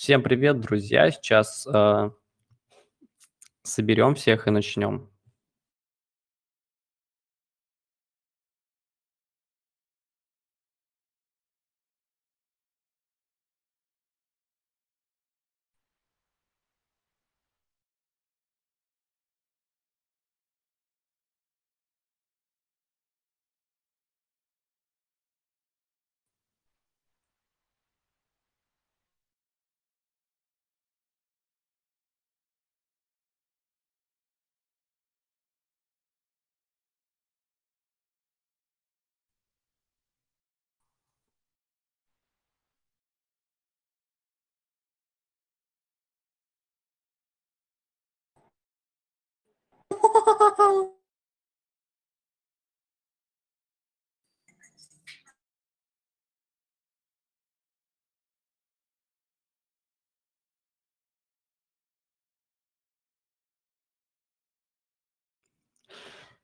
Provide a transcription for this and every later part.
Всем привет, друзья! Сейчас э, соберем всех и начнем.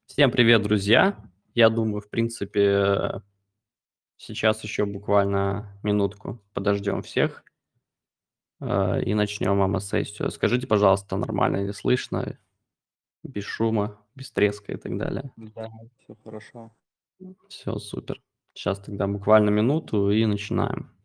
Всем привет, друзья! Я думаю, в принципе, сейчас еще буквально минутку подождем всех э, и начнем АМА-сессию. Скажите, пожалуйста, нормально ли слышно, без шума, без треска и так далее? Да, все хорошо. Все, супер. Сейчас тогда буквально минуту и начинаем.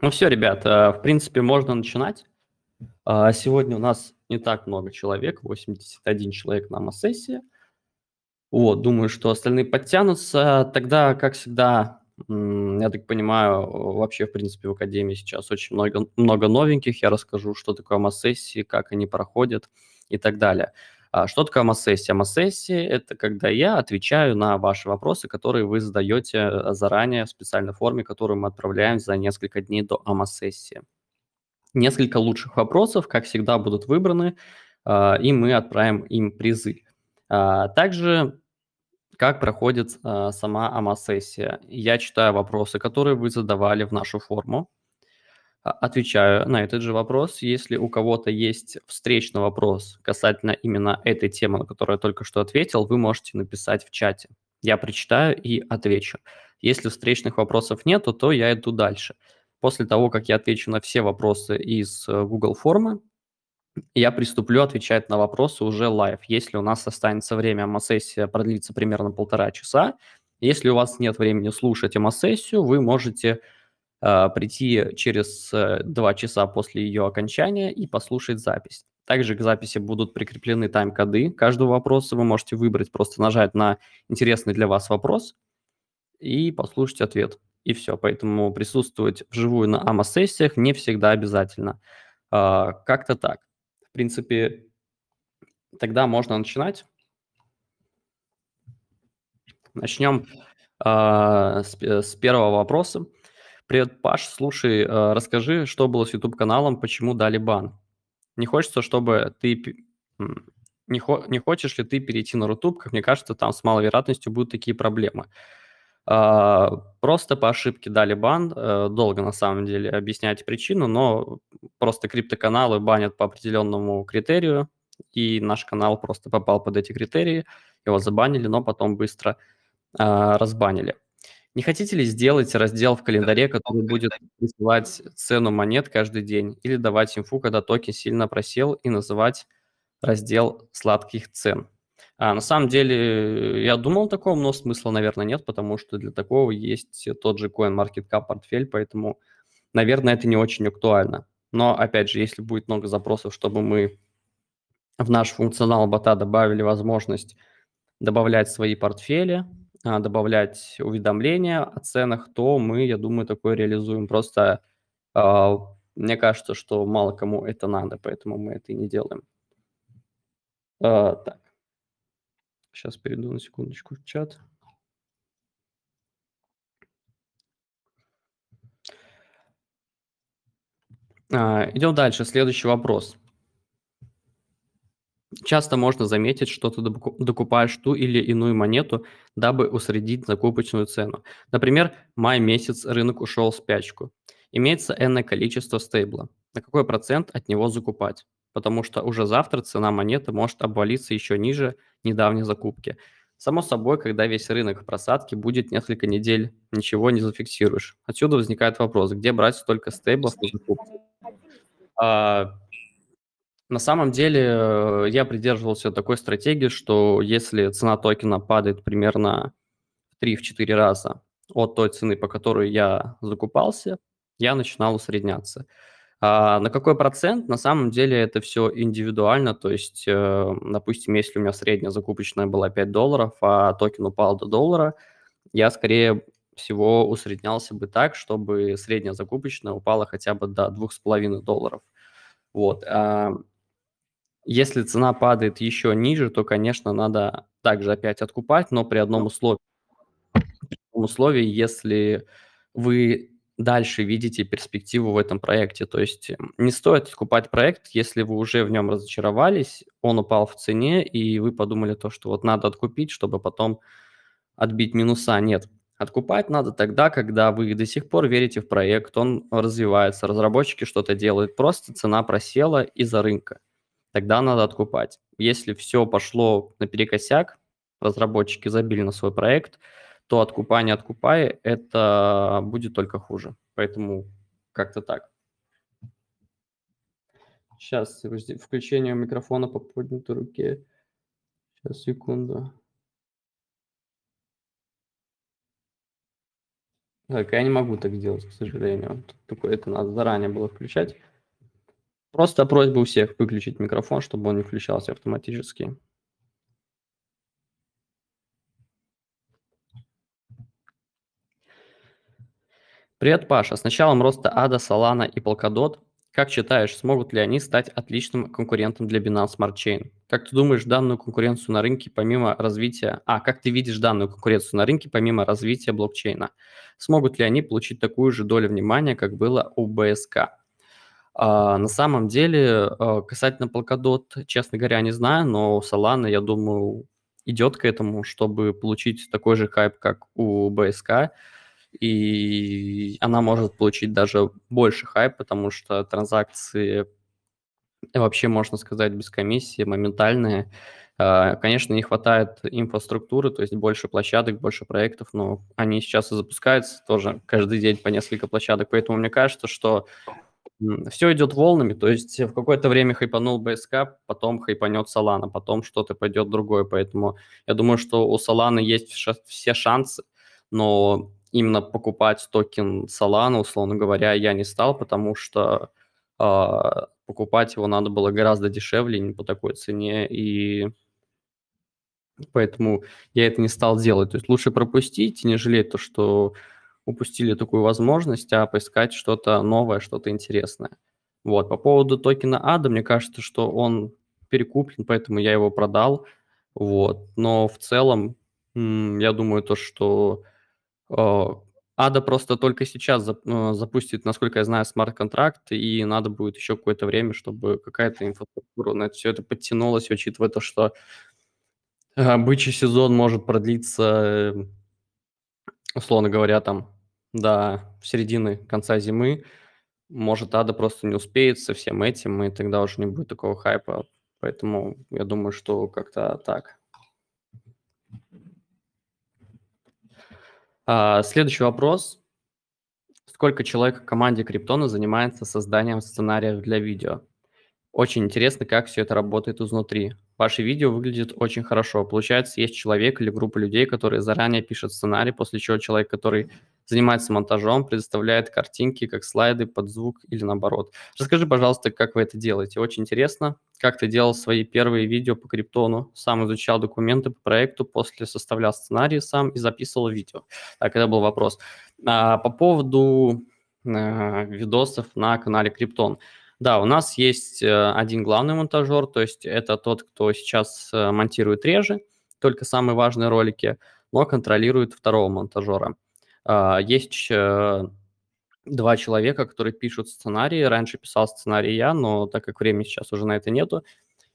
Ну все, ребят, э, в принципе, можно начинать. А, сегодня у нас не так много человек, 81 человек на АМА-сессии. Вот, думаю, что остальные подтянутся. Тогда, как всегда, я так понимаю, вообще, в принципе, в Академии сейчас очень много, много новеньких. Я расскажу, что такое АМА-сессии, как они проходят и так далее. А что такое АМА-сессия? АМА-сессия – это когда я отвечаю на ваши вопросы, которые вы задаете э, заранее в специальной форме, которую мы отправляем за несколько дней до АМА-сессии. Несколько лучших вопросов, как всегда, будут выбраны, а, и мы отправим им призы. А, также как проходит сама АМА-сессия. Я читаю вопросы, которые вы задавали в нашу форму, отвечаю на этот же вопрос. Если у кого-то есть встречный вопрос касательно именно этой темы, на которую я только что ответил, вы можете написать в чате. Я прочитаю и отвечу. Если встречных вопросов нету, то я иду дальше. После того, как я отвечу на все вопросы из э, Google формы, я приступлю отвечать на вопросы уже live. Если у нас останется время, АМА-сессия продлится примерно полтора часа. Если у вас нет времени слушать АМА-сессию, вы можете а, прийти через э, два часа после ее окончания и послушать запись. Также к записи будут прикреплены тайм-коды каждого вопроса. Вы можете выбрать, просто нажать на интересный для вас вопрос и послушать ответ. И все. Поэтому присутствовать вживую на АМА-сессиях не всегда обязательно. А, как-то так. В принципе, тогда можно начинать. Начнем а, с, с первого вопроса. Привет, Паш, слушай, э, расскажи, что было с YouTube-каналом, почему дали бан? Не хочется, чтобы ты... Не, хо... не хочешь ли ты перейти на Рутуб? Как мне кажется, там с малой вероятностью будут такие проблемы. А, просто по ошибке дали бан. Э, долго, на самом деле, объяснять причину, но просто криптоканалы банят по определенному критерию, и наш канал просто попал под эти критерии, его забанили, но потом быстро а, разбанили. Не хотите ли сделать раздел в календаре, который будет присылать цену монет каждый день или давать инфу, когда токен сильно просел и называть раздел сладких цен? А, на самом деле, я думал такого, но смысла, наверное, нет, потому что для такого есть тот же CoinMarketCap портфель, поэтому, наверное, это не очень актуально. Но, опять же, если будет много запросов, чтобы мы в наш функционал бота добавили возможность добавлять свои портфели, добавлять уведомления о ценах, то мы, я думаю, такое реализуем. Просто А, мне кажется, что мало кому это надо, поэтому мы это и не делаем. А, так. Сейчас перейду на секундочку в чат. А, идем дальше. Следующий вопрос. Часто можно заметить, что ты докупаешь ту или иную монету, дабы усредить закупочную цену. Например, май месяц рынок ушел в спячку. Имеется энное количество стейбла. На какой процент от него закупать? Потому что уже завтра цена монеты может обвалиться еще ниже недавней закупки. Само собой, когда весь рынок в просадке будет несколько недель, ничего не зафиксируешь. Отсюда возникает вопрос, где брать столько стейблов на закупку? А, на самом деле э, я придерживался такой стратегии, что если цена токена падает примерно в 3-4 раза от той цены, по которой я закупался, я начинал усредняться. А на какой процент? На самом деле это все индивидуально, то есть, э, допустим, если у меня средняя закупочная была 5 долларов, а токен упал до доллара, я скорее всего усреднялся бы так, чтобы средняя закупочная упала хотя бы до 2,5 долларов. Вот. Если цена падает еще ниже, то, конечно, надо также опять откупать, но при одном условии. При одном условии, если вы дальше видите перспективу в этом проекте. То есть не стоит откупать проект, если вы уже в нем разочаровались, он упал в цене, и вы подумали то, что вот надо откупить, чтобы потом отбить минуса. Нет, откупать надо тогда, когда вы до сих пор верите в проект, он развивается, разработчики что-то делают, просто цена просела из-за рынка тогда надо откупать. Если все пошло наперекосяк, разработчики забили на свой проект, то откупание откупай, это будет только хуже. Поэтому как-то так. Сейчас, включение микрофона по поднятой руке. Сейчас, секунду. Так, я не могу так делать, к сожалению. Такое это надо заранее было включать. Просто просьба у всех выключить микрофон, чтобы он не включался автоматически. Привет, Паша. С началом роста Ада, Solana и Polkadot, как считаешь, смогут ли они стать отличным конкурентом для Binance Smart Chain? Как ты думаешь, данную конкуренцию на рынке помимо развития... А, как ты видишь данную конкуренцию на рынке помимо развития блокчейна? Смогут ли они получить такую же долю внимания, как было у БСК? А, на самом деле, а, касательно Polkadot, честно говоря, не знаю, но Solana, я думаю, идет к этому, чтобы получить такой же хайп, как у BSK, и она может получить даже больше хайп, потому что транзакции вообще, можно сказать, без комиссии, моментальные. А, конечно, не хватает инфраструктуры, то есть больше площадок, больше проектов, но они сейчас и запускаются тоже каждый день по несколько площадок, поэтому мне кажется, что все идет волнами, то есть в какое-то время хайпанул БСК, потом хайпанет Solana, потом что-то пойдет другое, поэтому я думаю, что у Solana есть все шансы, но именно покупать токен Solana, условно говоря, я не стал, потому что э, покупать его надо было гораздо дешевле, не по такой цене, и поэтому я это не стал делать. То есть лучше пропустить не жалеть то, что упустили такую возможность, а поискать что-то новое, что-то интересное. Вот, по поводу токена ADA, мне кажется, что он перекуплен, поэтому я его продал. Вот, но в целом, я думаю, то, что ADA просто только сейчас э, запустит, насколько я знаю, смарт-контракт, и надо будет еще какое-то время, чтобы какая-то инфраструктура на все это подтянулась, учитывая то, что э, бычий сезон может продлиться, э, условно говоря, там до середины, конца зимы, может, Ада просто не успеет со всем этим, и тогда уже не будет такого хайпа. Поэтому я думаю, что как-то так. А, следующий вопрос. Сколько человек в команде Криптона занимается созданием сценариев для видео? Очень интересно, как все это работает изнутри. Ваши видео выглядят очень хорошо. Получается, есть человек или группа людей, которые заранее пишут сценарий, после чего человек, который занимается монтажом, предоставляет картинки, как слайды под звук или наоборот. Расскажи, пожалуйста, как вы это делаете. Очень интересно, как ты делал свои первые видео по криптону, сам изучал документы по проекту, после составлял сценарий сам и записывал видео. Так, это был вопрос. А, по поводу видосов на канале Криптон. Да, у нас есть э, один главный монтажер, то есть это тот, кто сейчас э, монтирует реже, только самые важные ролики, но контролирует второго монтажера. А, есть э, два человека, которые пишут сценарии. Раньше писал сценарий я, но так как времени сейчас уже на это нету,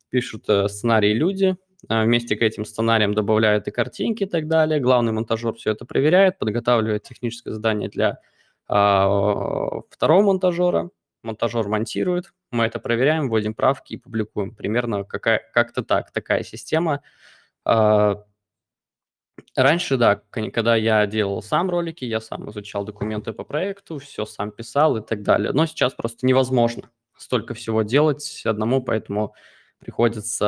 пишут сценарии люди, вместе к этим сценариям добавляют и картинки и так далее. Главный монтажер все это проверяет, подготавливает техническое задание для а, второго монтажера, монтажер монтирует, мы это проверяем, вводим правки и публикуем. Примерно как-то так, такая система. А, раньше, да, когда я делал сам ролики, я сам изучал документы по проекту, все сам писал и так далее. Но сейчас просто невозможно столько всего делать одному, поэтому приходится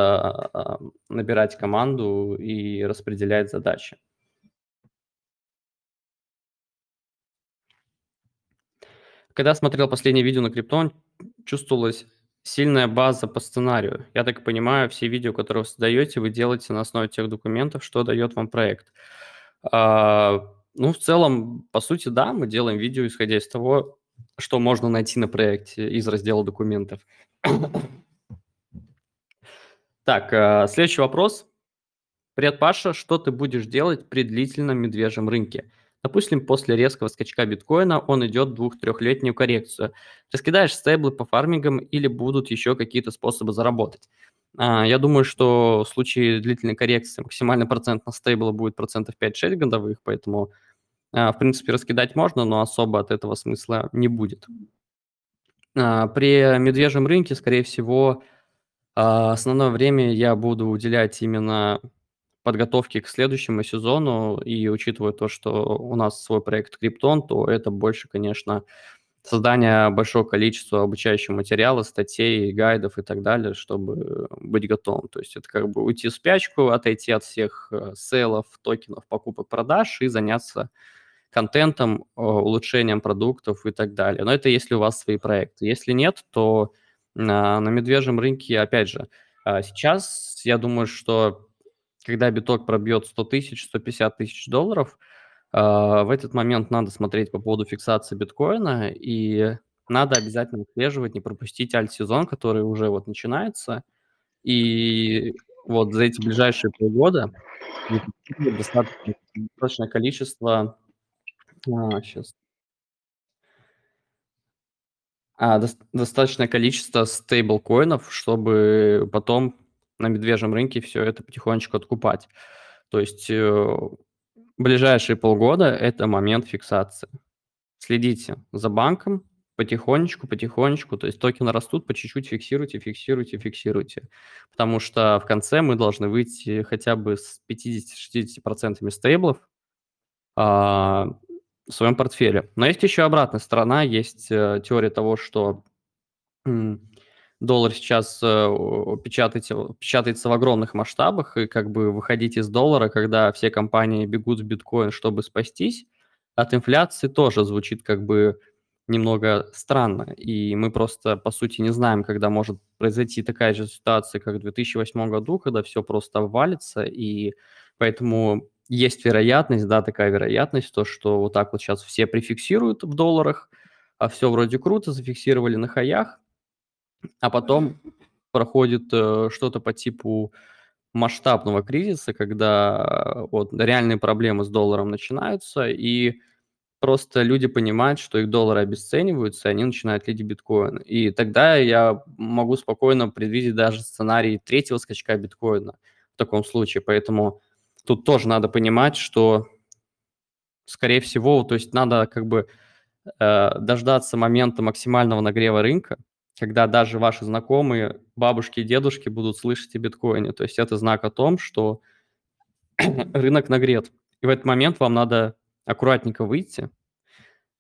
а, набирать команду и распределять задачи. Когда смотрел последнее видео на Криптон, чувствовалась сильная база по сценарию. Я так понимаю, все видео, которые вы создаете, вы делаете на основе тех документов, что дает вам проект. А, ну, в целом, по сути, да, мы делаем видео, исходя из того, что можно найти на проекте из раздела документов. Так, а, следующий вопрос. Привет, Паша. Что ты будешь делать при длительном медвежьем рынке? Допустим, после резкого скачка биткоина он идет двух-трехлетнюю коррекцию. Раскидаешь стейблы по фармингам или будут еще какие-то способы заработать? А, я думаю, что в случае длительной коррекции максимальный процент на стейблы будет процентов 5-6 годовых, поэтому, а, в принципе, раскидать можно, но особо от этого смысла не будет. А, при медвежьем рынке, скорее всего, основное время я буду уделять именно подготовки к следующему сезону, и учитывая то, что у нас свой проект Криптон, то это больше, конечно, создание большого количества обучающего материала, статей, гайдов и так далее, чтобы быть готовым. То есть это как бы уйти в спячку, отойти от всех э, сейлов, токенов, покупок, продаж и заняться контентом, улучшением продуктов и так далее. Но это если у вас свои проекты. Если нет, то на, медвежьем рынке, опять же, а, сейчас я думаю, что когда биток пробьет 100 тысяч, 150 тысяч долларов, а, в этот момент надо смотреть по поводу фиксации биткоина, и надо обязательно отслеживать, не пропустить альт-сезон, который уже вот начинается. И вот за эти ближайшие полгода достаточно, достаточное количество... А, сейчас. А, до, достаточное количество стейблкоинов, чтобы потом на медвежьем рынке все это потихонечку откупать. То есть э, ближайшие полгода – это момент фиксации. Следите за банком потихонечку, потихонечку, то есть токены растут, по чуть-чуть фиксируйте, фиксируйте, фиксируйте. Потому что в конце мы должны выйти хотя бы с 50-60% стейблов а, в своем портфеле. Но есть еще обратная сторона, есть э, теория того, что доллар сейчас э, печатается, печатается в огромных масштабах, и как бы выходить из доллара, когда все компании бегут в биткоин, чтобы спастись, от инфляции тоже звучит как бы немного странно. И мы просто, по сути, не знаем, когда может произойти такая же ситуация, как в 2008 году, когда все просто обвалится, и поэтому есть вероятность, да, такая вероятность, то, что вот так вот сейчас все прификсируют в долларах, а все вроде круто, зафиксировали на хаях, а потом проходит э, что-то по типу масштабного кризиса, когда э, вот реальные проблемы с долларом начинаются, и просто люди понимают, что их доллары обесцениваются, и они начинают лить биткоин. И тогда я могу спокойно предвидеть даже сценарий третьего скачка биткоина в таком случае. Поэтому тут тоже надо понимать, что, скорее всего, то есть надо как бы э, дождаться момента максимального нагрева рынка, когда даже ваши знакомые, бабушки и дедушки будут слышать о биткоине. То есть это знак о том, что рынок нагрет. И в этот момент вам надо аккуратненько выйти,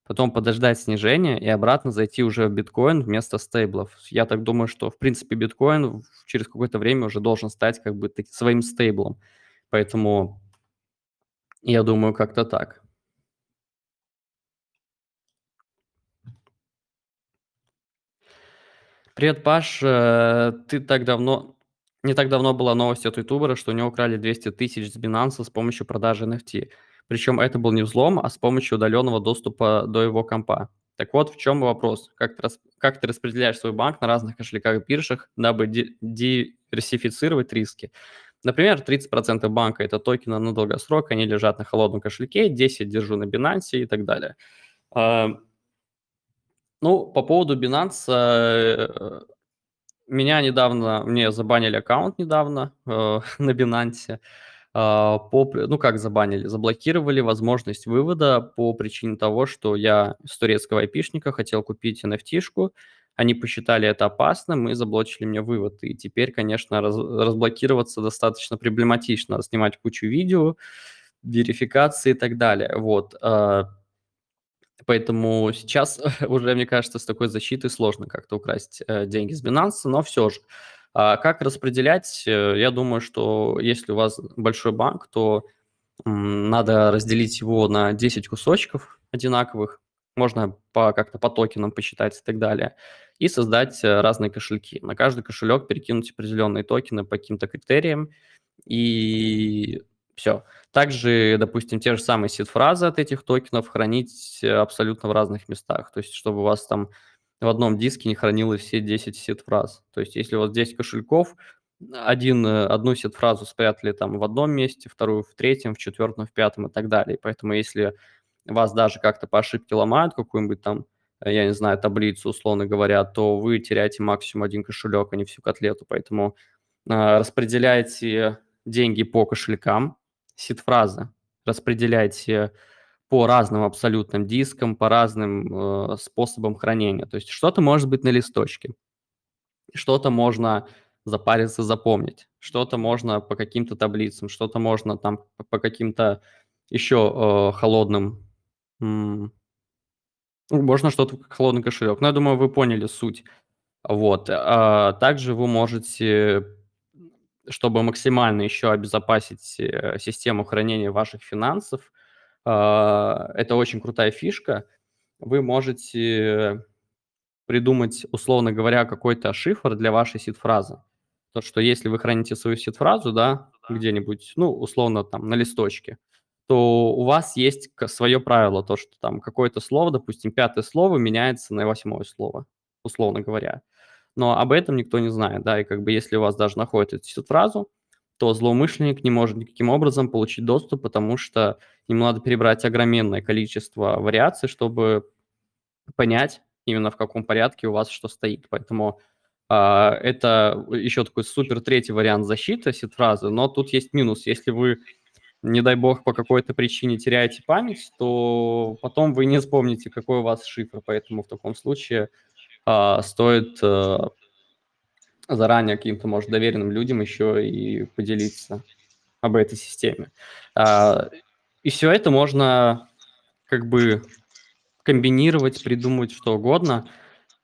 потом подождать снижения и обратно зайти уже в биткоин вместо стейблов. Я так думаю, что, в принципе, биткоин через какое-то время уже должен стать как бы своим стейблом. Поэтому я думаю, как-то так. Привет, Паш. Э, ты так давно... Не так давно была новость от ютубера, что у него украли 200 тысяч с Binance с помощью продажи NFT. Причем это был не взлом, а с помощью удаленного доступа до его компа. Так вот, в чем вопрос? Как ты, рас... как ты распределяешь свой банк на разных кошельках биржах, дабы диверсифицировать риски? Например, 30% банка – это токены на долгосрок, они лежат на холодном кошельке, 10 держу на Binance и так далее. Ну, по поводу Binance, э, меня недавно, мне забанили аккаунт недавно э, на Binance. А, по, ну как забанили, заблокировали возможность вывода по причине того, что я с турецкого айпишника хотел купить NFT-шку, они посчитали это опасным и заблочили мне вывод. И теперь, конечно, раз, разблокироваться достаточно проблематично, снимать кучу видео, верификации и так далее. Вот. А, поэтому сейчас уже, мне кажется, с такой защитой сложно как-то украсть э, деньги с Binance, но все же. А как распределять? Э, я думаю, что если у вас большой банк, то надо разделить его на 10 кусочков одинаковых, можно по, как-то по токенам посчитать и так далее, и создать э, разные кошельки. На каждый кошелек перекинуть определенные токены по каким-то критериям, и все. Также, допустим, те же самые сид-фразы от этих токенов хранить э, абсолютно в разных местах. То есть, чтобы у вас там в одном диске не хранилось все 10 сет-фраз. То есть если у вас 10 кошельков, один, э, одну сет-фразу спрятали там в одном месте, вторую в третьем, в четвертом, в пятом и так далее. Поэтому если вас даже как-то по ошибке ломают какую-нибудь там, э, я не знаю, таблицу, условно говоря, то вы теряете максимум один кошелек, а не всю котлету. Поэтому э, распределяйте деньги по кошелькам, сид-фразы, распределяйте по разным абсолютным дискам, по разным э, способам хранения. То есть что-то может быть на листочке, что-то можно запариться, запомнить, что-то можно по каким-то таблицам, что-то можно там по каким-то еще э, холодным, м- можно что-то холодный кошелек. Но я думаю, вы поняли суть. Вот. А также вы можете, чтобы максимально еще обезопасить э, систему хранения ваших финансов, а, это очень крутая фишка. Вы можете придумать, условно говоря, какой-то шифр для вашей сид-фразы. То, что если вы храните свою сид-фразу, да, где-нибудь, ну, условно, там, на листочке, то у вас есть свое правило, то, что там какое-то слово, допустим, пятое слово меняется на восьмое слово, условно говоря. Но об этом никто не знает, да, и как бы если у вас даже находит эту сид-фразу, то злоумышленник не может никаким образом получить доступ, потому что ему надо перебрать огроменное количество вариаций, чтобы понять именно в каком порядке у вас что стоит. Поэтому э, это еще такой супер третий вариант защиты сид-фразы, но тут есть минус. Если вы, не дай бог, по какой-то причине теряете память, то потом вы не вспомните, какой у вас шифр. Поэтому в таком случае э, стоит э, заранее каким-то, может, доверенным людям еще и поделиться об этой системе. А, и все это можно как бы комбинировать, придумывать что угодно.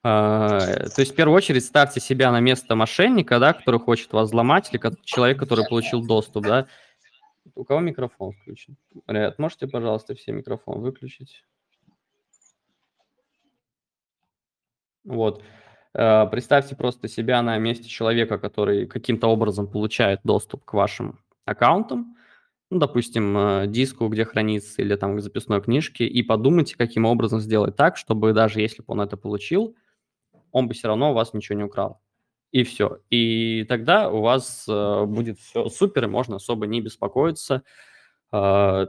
А, то есть в первую очередь ставьте себя на место мошенника, да, который хочет вас взломать, или человек, который получил доступ, да. У кого микрофон включен? Ребят, можете, пожалуйста, все микрофон выключить? Вот. Э, представьте просто себя на месте человека, который каким-то образом получает доступ к вашим аккаунтам, ну, допустим, э, диску, где хранится, или там к записной книжке, и подумайте, каким образом сделать так, чтобы даже если бы он это получил, он бы все равно у вас ничего не украл. И все. И тогда у вас э, будет все супер, и можно особо не беспокоиться э,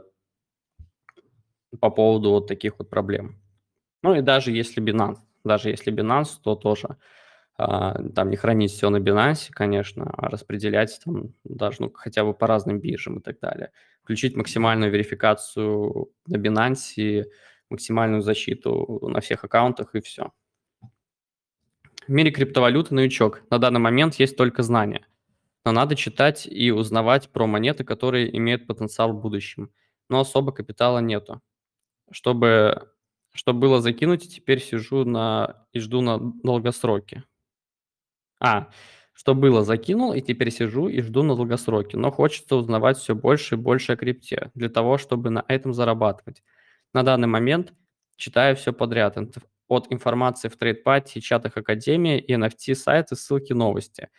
по поводу вот таких вот проблем. Ну и даже если Binance даже если Binance, то тоже а, там не хранить все на Binance, конечно, а распределять там даже ну, хотя бы по разным биржам и так далее. Включить максимальную верификацию на Binance, максимальную защиту на всех аккаунтах и все. В мире криптовалюты новичок. На данный момент есть только знания. Но надо читать и узнавать про монеты, которые имеют потенциал в будущем. Но особо капитала нету. Чтобы что было закинуть, теперь сижу на и жду на долгосроке. А, что было закинул, и теперь сижу и жду на долгосроке. Но хочется узнавать все больше и больше о крипте, для того, чтобы на этом зарабатывать. На данный момент читаю все подряд. От информации в трейдпате, чатах Академии и NFT сайты, ссылки, новости.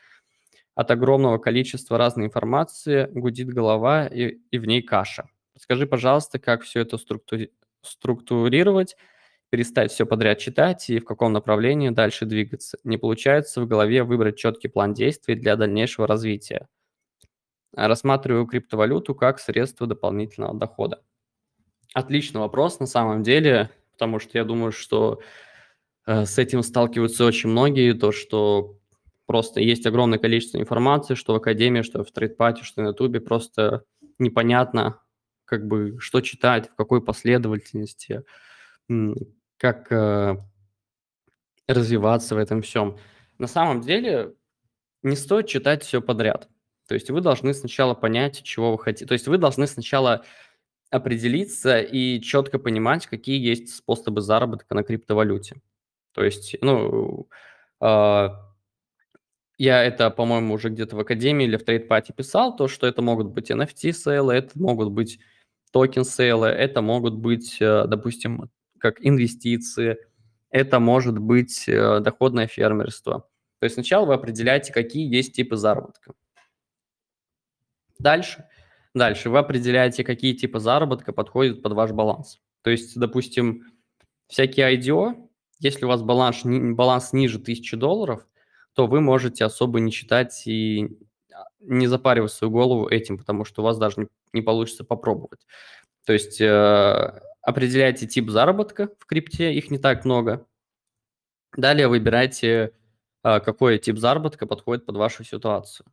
От огромного количества разной информации гудит голова и, и в ней каша. Скажи, пожалуйста, как все это структури структурировать перестать все подряд читать и в каком направлении дальше двигаться. Не получается в голове выбрать четкий план действий для дальнейшего развития. Рассматриваю криптовалюту как средство дополнительного дохода. Отличный вопрос на самом деле, потому что я думаю, что э, с этим сталкиваются очень многие, то, что просто есть огромное количество информации, что в Академии, что в трейдпате, что на Ютубе, просто непонятно, как бы, что читать, в какой последовательности, как э, развиваться в этом всем. На самом деле не стоит читать все подряд. То есть вы должны сначала понять, чего вы хотите. То есть вы должны сначала определиться и четко понимать, какие есть способы заработка на криптовалюте. То есть, ну, э, я это, по-моему, уже где-то в Академии или в TradePad писал, то, что это могут быть NFT-сейлы, это могут быть токен-сейлы, это могут быть, э, допустим, как инвестиции, это может быть э, доходное фермерство. То есть сначала вы определяете, какие есть типы заработка. Дальше, дальше вы определяете, какие типы заработка подходят под ваш баланс. То есть, допустим, всякие IDO, если у вас баланс, баланс ниже 1000 долларов, то вы можете особо не читать и не запаривать свою голову этим, потому что у вас даже не, не получится попробовать. То есть э, определяйте тип заработка в крипте, их не так много. Далее выбирайте, э, какой тип заработка подходит под вашу ситуацию.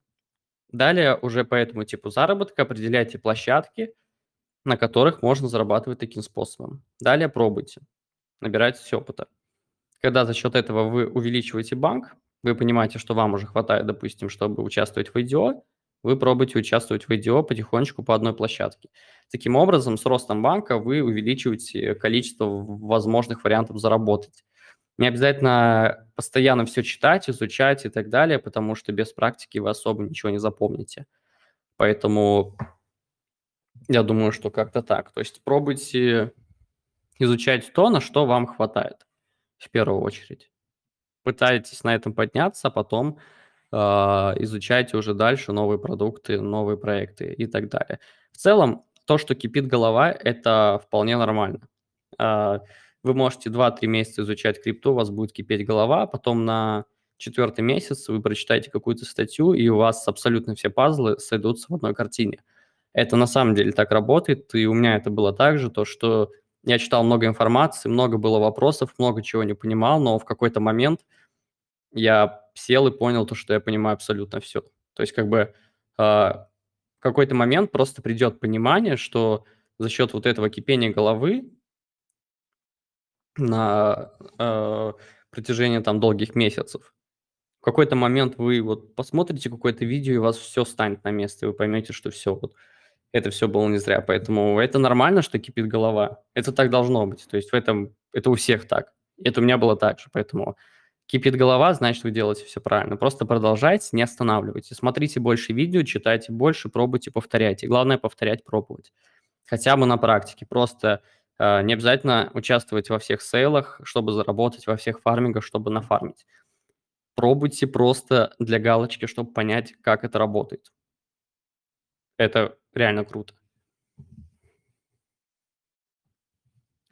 Далее уже по этому типу заработка определяйте площадки, на которых можно зарабатывать таким способом. Далее пробуйте, набирайтесь опыта. Когда за счет этого вы увеличиваете банк, вы понимаете, что вам уже хватает, допустим, чтобы участвовать в IDO, вы пробуете участвовать в IDO потихонечку по одной площадке. Таким образом, с ростом банка вы увеличиваете количество возможных вариантов заработать. Не обязательно постоянно все читать, изучать и так далее, потому что без практики вы особо ничего не запомните. Поэтому я думаю, что как-то так. То есть пробуйте изучать то, на что вам хватает в первую очередь. Пытайтесь на этом подняться, а потом э, изучайте уже дальше новые продукты, новые проекты и так далее. В целом, то, что кипит голова, это вполне нормально. Э, вы можете 2-3 месяца изучать крипту, у вас будет кипеть голова, а потом на четвертый месяц вы прочитаете какую-то статью, и у вас абсолютно все пазлы сойдутся в одной картине. Это на самом деле так работает, и у меня это было так же, то, что я читал много информации, много было вопросов, много чего не понимал, но в какой-то момент я сел и понял то, что я понимаю абсолютно все. То есть как бы э, в какой-то момент просто придет понимание, что за счет вот этого кипения головы на э, протяжении там долгих месяцев. В какой-то момент вы вот посмотрите какое-то видео, и у вас все станет на место, и вы поймете, что все, вот это все было не зря. Поэтому это нормально, что кипит голова. Это так должно быть. То есть в этом, это у всех так. Это у меня было так же. Поэтому кипит голова, значит, вы делаете все правильно. Просто продолжайте, не останавливайтесь. Смотрите больше видео, читайте больше, пробуйте, повторяйте. Главное повторять, пробовать. Хотя бы на практике. Просто Э, не обязательно участвовать во всех сейлах, чтобы заработать, во всех фармингах, чтобы нафармить. Пробуйте просто для галочки, чтобы понять, как это работает. Это реально круто.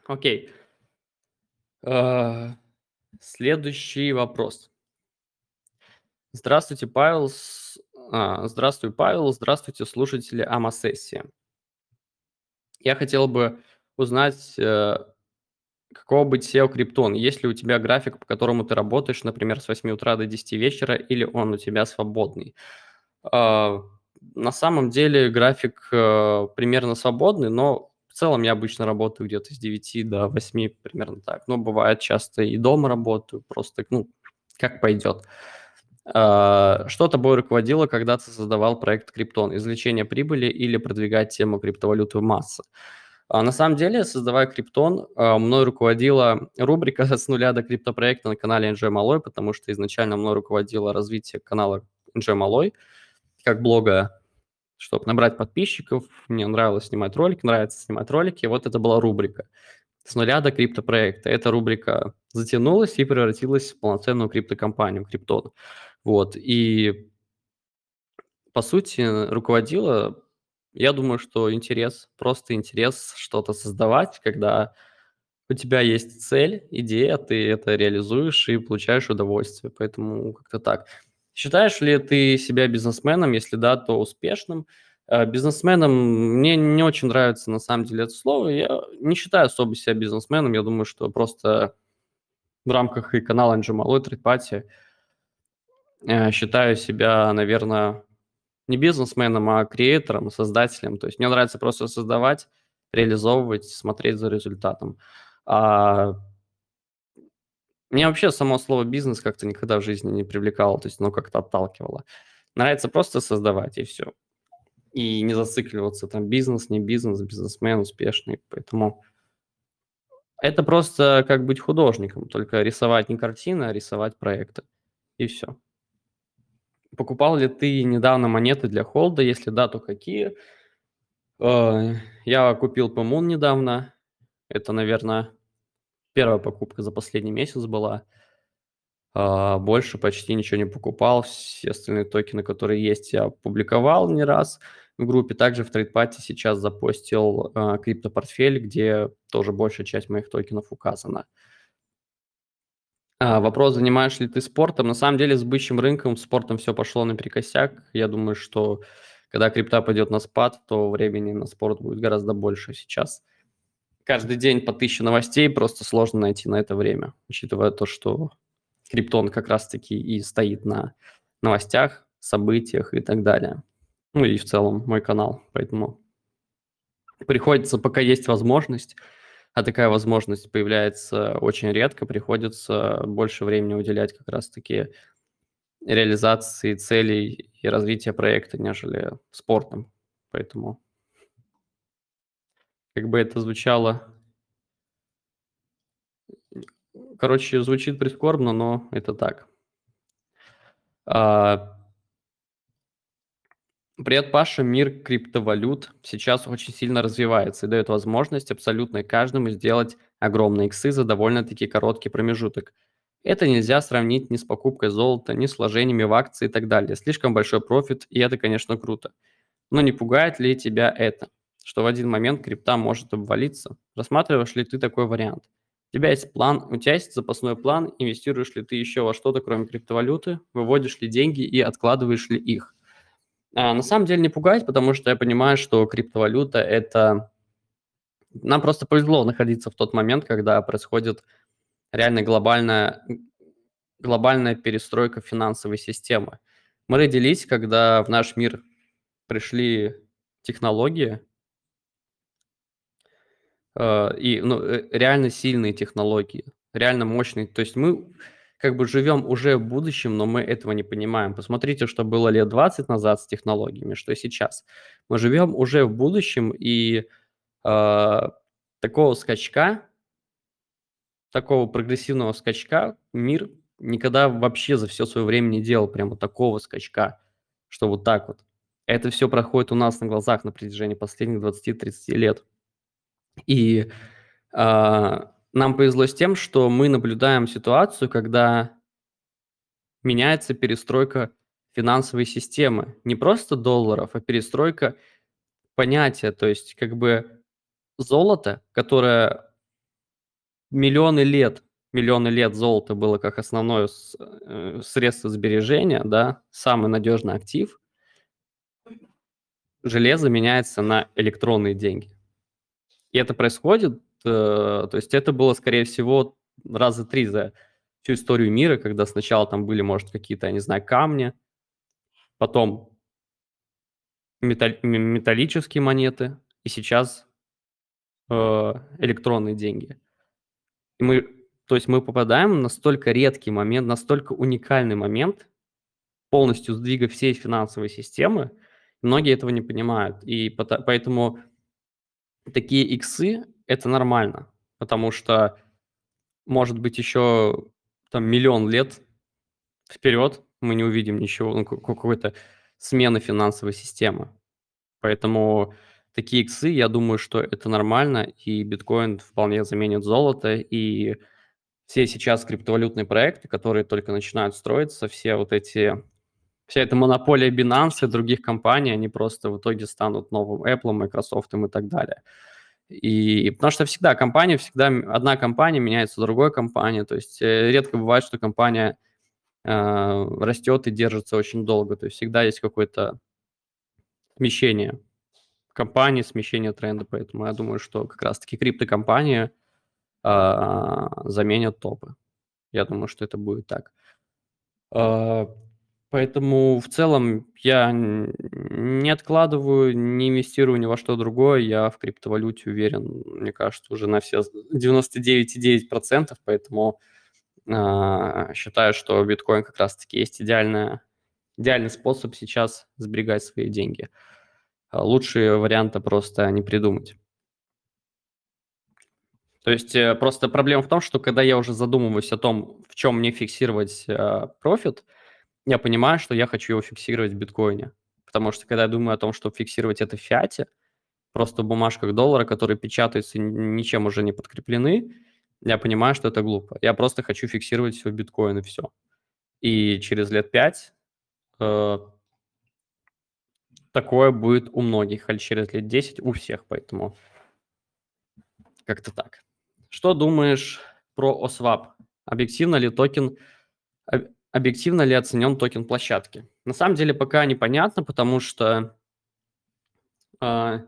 Окей. Э, следующий вопрос. Здравствуйте, Павел. А, здравствуй, Павел. Здравствуйте, слушатели Амасессии. Я хотел бы узнать, э, какого быть SEO Криптон. Есть ли у тебя график, по которому ты работаешь, например, с 8 утра до 10 вечера, или он у тебя свободный? На самом деле график э, примерно свободный, но в целом я обычно работаю где-то с 9 до 8, примерно так. Но бывает часто и дома работаю, просто, ну, как пойдет. А, что тобой руководило, когда ты создавал проект Криптон? Извлечение прибыли или продвигать тему криптовалюты в массы? А на самом деле, создавая Криптон, а, мной руководила рубрика «С нуля до криптопроекта» на канале NJ Malloy, потому что изначально мной руководило развитие канала NJ Malloy как блога, чтобы набрать подписчиков. Мне нравилось снимать ролики, нравится снимать ролики. Вот это была рубрика «С нуля до криптопроекта». Эта рубрика затянулась и превратилась в полноценную криптокомпанию Криптон. Вот, и по сути руководила я думаю, что интерес, просто интерес что-то создавать, когда у тебя есть цель, идея, ты это реализуешь и получаешь удовольствие. Поэтому как-то так. Считаешь ли ты себя бизнесменом? Если да, то успешным. Э, бизнесменом мне не очень нравится на самом деле это слово. Я не считаю особо себя бизнесменом. Я думаю, что просто в рамках и канала Анджи Малой Трипати считаю себя, наверное, не бизнесменом, а креатором, создателем. То есть мне нравится просто создавать, реализовывать, смотреть за результатом. А меня вообще само слово бизнес как-то никогда в жизни не привлекало, то есть оно как-то отталкивало. Нравится просто создавать, и все. И не зацикливаться, там, бизнес, не бизнес, бизнесмен успешный. Поэтому это просто как быть художником, только рисовать не картины, а рисовать проекты. И все. Покупал ли ты недавно монеты для холда? Если да, то какие? Э, я купил Помун недавно. Это, наверное, первая покупка за последний месяц была. А, больше почти ничего не покупал. Все остальные токены, которые есть, я публиковал не раз в группе. Также в TradePad сейчас запостил а, криптопортфель, где тоже большая часть моих токенов указана. А, вопрос, занимаешь ли ты спортом? На самом деле с бычьим рынком, спортом все пошло наперекосяк. Я думаю, что когда крипта пойдет на спад, то времени на спорт будет гораздо больше сейчас каждый день по тысяче новостей, просто сложно найти на это время, учитывая то, что Криптон как раз-таки и стоит на новостях, событиях и так далее. Ну и в целом мой канал, поэтому приходится, пока есть возможность, а такая возможность появляется очень редко, приходится больше времени уделять как раз-таки реализации целей и развития проекта, нежели спортом. Поэтому как бы это звучало... Короче, звучит прискорбно, но это так. А... Привет, Паша. Мир криптовалют сейчас очень сильно развивается и дает возможность абсолютно каждому сделать огромные иксы за довольно-таки короткий промежуток. Это нельзя сравнить ни с покупкой золота, ни с вложениями в акции и так далее. Слишком большой профит, и это, конечно, круто. Но не пугает ли тебя это? Что в один момент крипта может обвалиться. Рассматриваешь ли ты такой вариант? У тебя есть план, у тебя есть запасной план, инвестируешь ли ты еще во что-то, кроме криптовалюты, выводишь ли деньги и откладываешь ли их. А, на самом деле не пугать, потому что я понимаю, что криптовалюта – это... Нам просто повезло находиться в тот момент, когда происходит реально глобальная, глобальная перестройка финансовой системы. Мы родились, когда в наш мир пришли технологии, и ну, э, реально сильные технологии, реально мощные. То есть мы как бы живем уже в будущем, но мы этого не понимаем. Посмотрите, что было лет 20 назад с технологиями, что сейчас. Мы живем уже в будущем, и э, такого скачка, такого прогрессивного скачка мир никогда вообще за все свое время не делал прямо такого скачка, что вот так вот. Это все проходит у нас на глазах на протяжении последних 20-30 лет. И а, нам повезло с тем, что мы наблюдаем ситуацию, когда меняется перестройка финансовой системы. Не просто долларов, а перестройка понятия. То есть как бы золото, которое миллионы лет, миллионы лет золото было как основное э, средство сбережения, да, самый надежный актив, железо меняется на электронные деньги. И это происходит, э, то есть это было, скорее всего, раза три за всю историю мира, когда сначала там были, может, какие-то, я не знаю, камни, потом металл- металлические монеты, и сейчас э, электронные деньги. И мы, то есть мы попадаем в настолько редкий момент, настолько уникальный момент, полностью сдвига всей финансовой системы, многие этого не понимают. И поэтому такие иксы – это нормально, потому что, может быть, еще там миллион лет вперед мы не увидим ничего, ну, какой-то смены финансовой системы. Поэтому такие иксы, я думаю, что это нормально, и биткоин вполне заменит золото, и все сейчас криптовалютные проекты, которые только начинают строиться, все вот эти вся эта монополия Binance и других компаний, они просто в итоге станут новым Apple, Microsoft и так далее. И потому что всегда компания, всегда одна компания меняется другой компанией. То есть э, редко бывает, что компания э, растет и держится очень долго. То есть всегда есть какое-то смещение компании, смещение тренда. Поэтому я думаю, что как раз-таки криптокомпании э, заменят топы. Я думаю, что это будет так. Э, Поэтому в целом я не откладываю, не инвестирую ни во что другое. Я в криптовалюте уверен, мне кажется, уже на все 99,9%, поэтому э, считаю, что биткоин как раз-таки есть идеальная, идеальный способ сейчас сберегать свои деньги. А лучшие варианты просто не придумать. То есть э, просто проблема в том, что когда я уже задумываюсь о том, в чем мне фиксировать э, профит, я понимаю, что я хочу его фиксировать в биткоине. Потому что когда я думаю о том, чтобы фиксировать это в фиате, просто в бумажках доллара, которые печатаются ничем уже не подкреплены, я понимаю, что это глупо. Я просто хочу фиксировать все в биткоин и все. И через лет пять э, такое будет у многих, а через лет 10 у всех, поэтому как-то так. Что думаешь про OSWAP? Объективно ли токен объективно ли оценен токен площадки. На самом деле пока непонятно, потому что, э,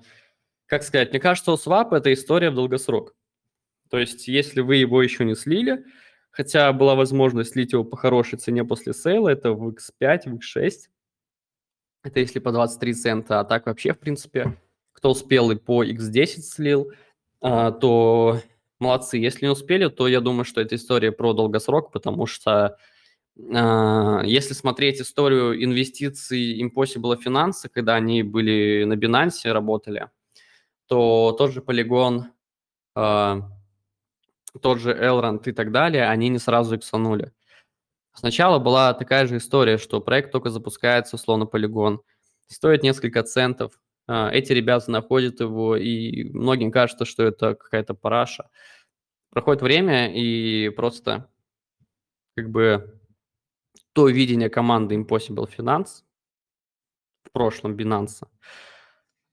как сказать, мне кажется, swap – это история в долгосрок. То есть если вы его еще не слили, хотя была возможность слить его по хорошей цене после сейла, это в X5, в X6, это если по 23 цента, а так вообще, в принципе, кто успел и по X10 слил, э, то молодцы. Если не успели, то я думаю, что это история про долгосрок, потому что если смотреть историю инвестиций Impossible Finance, когда они были на Binance, работали, то тот же Polygon, а, тот же Elrond и так далее, они не сразу иксанули. Сначала была такая же история, что проект только запускается, условно, Polygon, стоит несколько центов, а, эти ребята находят его, и многим кажется, что это какая-то параша. Проходит время, и просто как бы то видение команды Impossible Finance в прошлом Binance,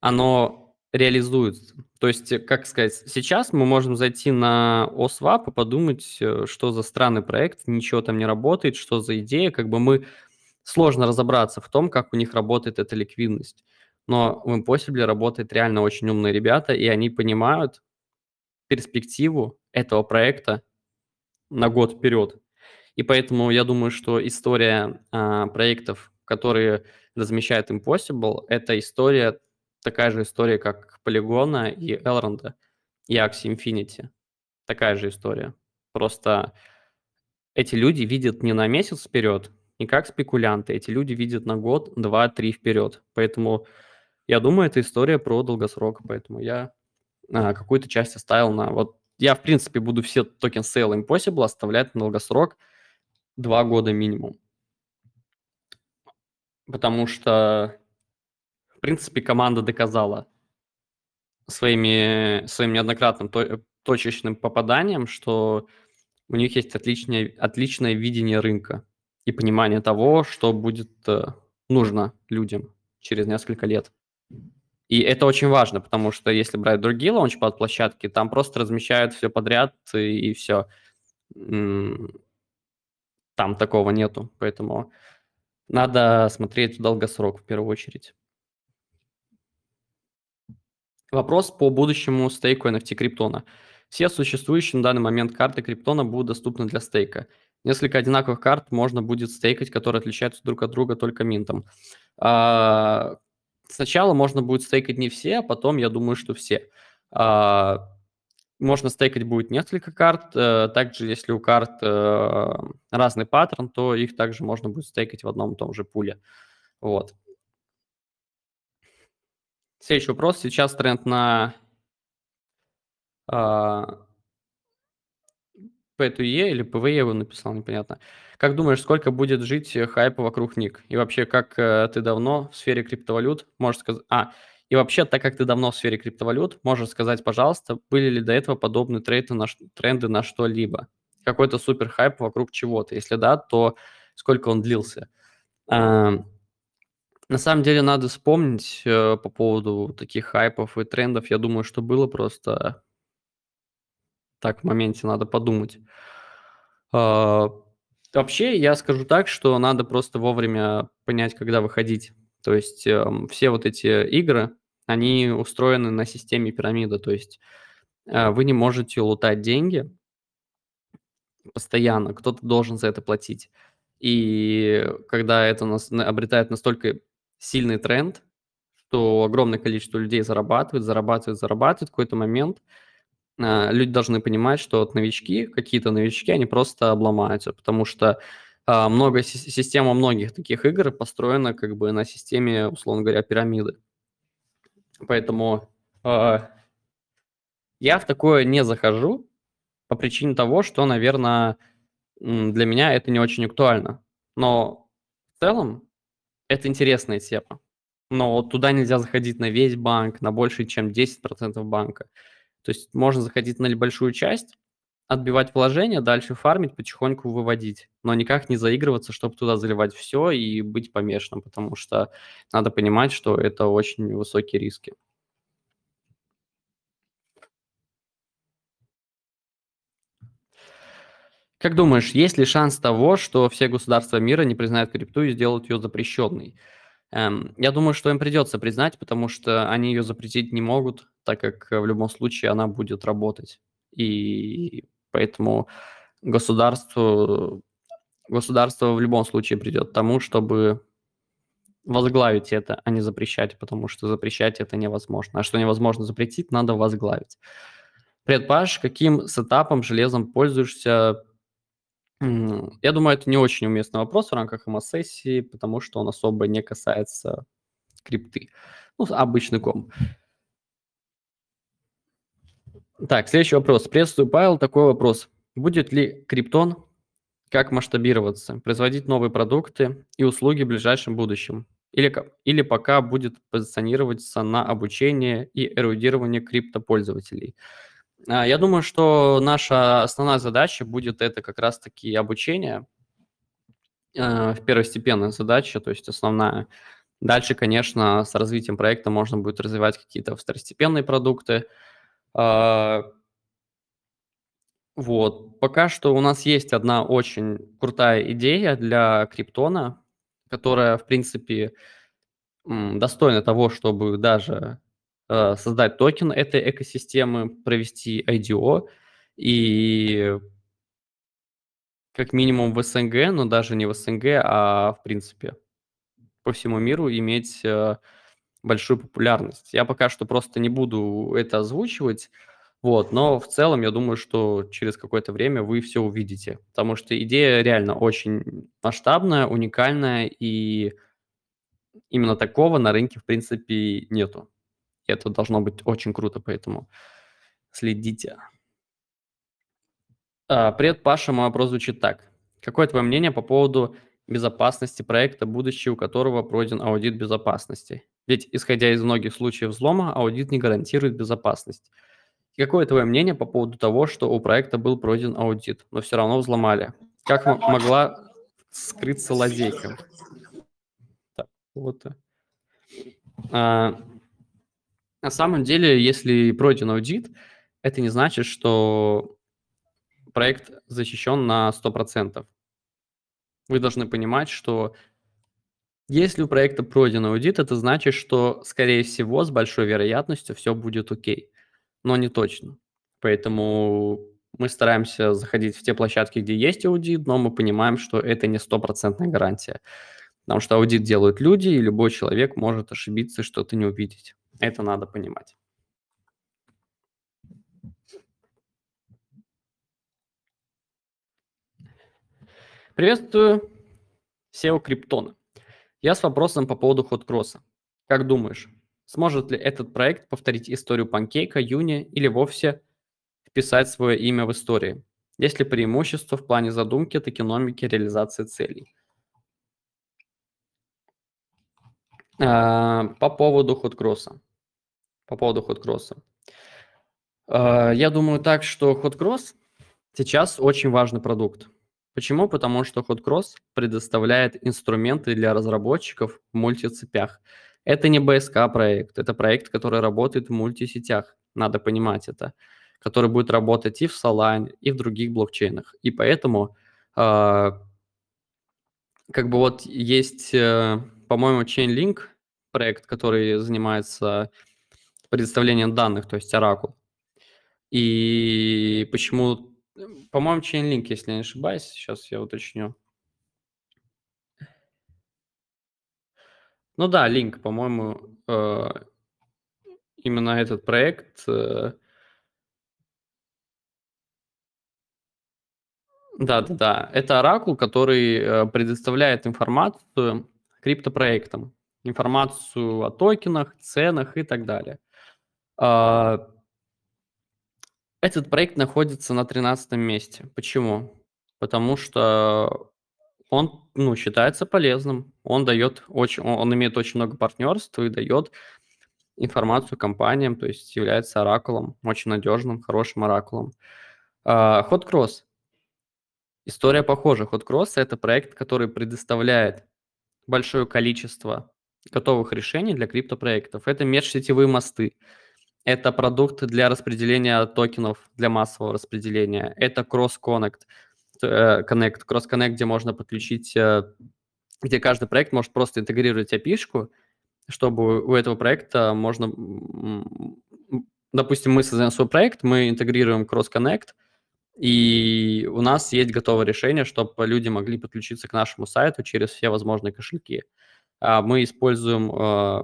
оно реализуется. То есть, как сказать, сейчас мы можем зайти на OSWAP и подумать, э, что за странный проект, ничего там не работает, что за идея, как бы мы сложно разобраться в том, как у них работает эта ликвидность. Но в Impossible работают реально очень умные ребята, и они понимают перспективу этого проекта на год вперед. И поэтому я думаю, что история а, проектов, которые размещает Impossible, это история, такая же история, как Полигона и Элронда, и Axie Infinity. Такая же история. Просто эти люди видят не на месяц вперед, не как спекулянты, эти люди видят на год, два, три вперед. Поэтому я думаю, это история про долгосрок, поэтому я а, какую-то часть оставил на... Вот я, в принципе, буду все токен Sale Impossible оставлять на долгосрок, два года минимум. Потому что, в принципе, команда доказала своими, своим неоднократным то, точечным попаданием, что у них есть отличное, отличное видение рынка и понимание того, что будет э, нужно людям через несколько лет. И это очень важно, потому что если брать другие лаунчпад площадки, там просто размещают все подряд и, и все там такого нету, поэтому надо смотреть в долгосрок в первую очередь. Вопрос по будущему стейку NFT Криптона. Все существующие на данный момент карты Криптона будут доступны для стейка. Несколько одинаковых карт можно будет стейкать, которые отличаются друг от друга только минтом. А, сначала можно будет стейкать не все, а потом я думаю, что все. А, можно стейкать будет несколько карт. Э, также, если у карт э, разный паттерн, то их также можно будет стейкать в одном и том же пуле. Вот. Следующий вопрос. Сейчас тренд на а, P2E или PVE его написал, непонятно. Как думаешь, сколько будет жить хайпа вокруг ник? И вообще, как э, ты давно в сфере криптовалют можешь сказать... А, и вообще, так как ты давно в сфере криптовалют, можешь сказать, пожалуйста, были ли до этого подобные тренды на, тренды на что-либо? Какой-то супер хайп вокруг чего-то? Если да, то сколько он длился? На самом деле надо вспомнить э, по поводу таких хайпов и трендов. Я думаю, что было просто так в моменте надо подумать. А, вообще, я скажу так, что надо просто вовремя понять, когда выходить. То есть э, все вот эти игры, они устроены на системе пирамиды. То есть э, вы не можете лутать деньги постоянно, кто-то должен за это платить. И когда это нас, обретает настолько сильный тренд, что огромное количество людей зарабатывает, зарабатывает, зарабатывает, в какой-то момент э, люди должны понимать, что вот новички, какие-то новички, они просто обломаются, потому что много, система многих таких игр построена как бы на системе, условно говоря, пирамиды. Поэтому э, я в такое не захожу по причине того, что, наверное, для меня это не очень актуально. Но в целом это интересная тема. Но туда нельзя заходить на весь банк, на больше, чем 10% банка. То есть можно заходить на небольшую часть, отбивать вложения, дальше фармить, потихоньку выводить. Но никак не заигрываться, чтобы туда заливать все и быть помешанным, потому что надо понимать, что это очень высокие риски. Как думаешь, есть ли шанс того, что все государства мира не признают крипту и сделают ее запрещенной? Эм, я думаю, что им придется признать, потому что они ее запретить не могут, так как в любом случае она будет работать. И поэтому государству, государство в любом случае придет к тому, чтобы возглавить это, а не запрещать, потому что запрещать это невозможно. А что невозможно запретить, надо возглавить. Привет, Паш, каким сетапом железом пользуешься я думаю, это не очень уместный вопрос в рамках МС-сессии, потому что он особо не касается крипты. Ну, обычный ком. Так, следующий вопрос. Приветствую, Павел. Такой вопрос. Будет ли криптон как масштабироваться, производить новые продукты и услуги в ближайшем будущем? Или, или пока будет позиционироваться на обучение и эрудирование криптопользователей? А, я думаю, что наша основная задача будет это как раз-таки обучение, э, первостепенная задача, то есть основная. Дальше, конечно, с развитием проекта можно будет развивать какие-то второстепенные продукты. А, вот. Пока что у нас есть одна очень крутая идея для криптона, которая, в принципе, достойна того, чтобы даже Э, создать токен этой экосистемы, провести IDO и как минимум в СНГ, но даже не в СНГ, а в принципе по всему миру иметь э, большую популярность. Я пока что просто не буду это озвучивать, вот, но в целом я думаю, что через какое-то время вы все увидите, потому что идея реально очень масштабная, уникальная, и именно такого на рынке, в принципе, нету. Это должно быть очень круто, поэтому следите. А, привет, Паша. Мой вопрос звучит так. Какое твое мнение по поводу безопасности проекта, будущее у которого пройден аудит безопасности? Ведь, исходя из многих случаев взлома, аудит не гарантирует безопасность. Какое твое мнение по поводу того, что у проекта был пройден аудит, но все равно взломали? Как могла скрыться лазейка? Так, вот. А, на самом деле, если пройден аудит, это не значит, что проект защищен на 100%. Вы должны понимать, что если у проекта пройден аудит, это значит, что, скорее всего, с большой вероятностью все будет окей, но не точно. Поэтому мы стараемся заходить в те площадки, где есть аудит, но мы понимаем, что это не стопроцентная гарантия. Потому что аудит делают люди, и любой человек может ошибиться и что-то не увидеть. Это надо понимать. Приветствую SEO Криптона. Я с вопросом по поводу ходкросса. Как думаешь, сможет ли этот проект повторить историю панкейка, Юни или вовсе вписать свое имя в истории? Есть ли преимущество в плане задумки, токеномики, реализации целей? А, по поводу ходкросса по поводу ходкросса. А, я думаю так, что ходкросс сейчас очень важный продукт, Почему? Потому что HotCross предоставляет инструменты для разработчиков в мультицепях. Это не БСК-проект, это проект, который работает в мультисетях, надо понимать это, который будет работать и в Solana, и в других блокчейнах. И поэтому э, как бы вот есть, э, по-моему, Chainlink проект, который занимается предоставлением данных, то есть Oracle. И почему, по-моему, Chainlink, если я не ошибаюсь, сейчас я уточню. Ну да, Link, по-моему, э, именно этот проект э, Да-да-да, это оракул, который э, предоставляет информацию криптопроектам, информацию о токенах, ценах и так далее. А, этот проект находится на 13 месте. Почему? Потому что он ну, считается полезным, он дает очень, он имеет очень много партнерств и дает информацию компаниям, то есть является оракулом, очень надежным, хорошим оракулом. А, Hot Cross История похожа. HotCross– это проект, который предоставляет большое количество готовых решений для криптопроектов. Это межсетевые мосты, это продукты для распределения токенов для массового распределения, это Cross-Connect, Connect, Cross-Connect, где можно подключить, э, где каждый проект может просто интегрировать API-шку, чтобы у этого проекта можно, допустим, мы создаем свой проект, мы интегрируем Cross-Connect – и у нас есть готовое решение, чтобы люди могли подключиться к нашему сайту через все возможные кошельки. А, мы используем э,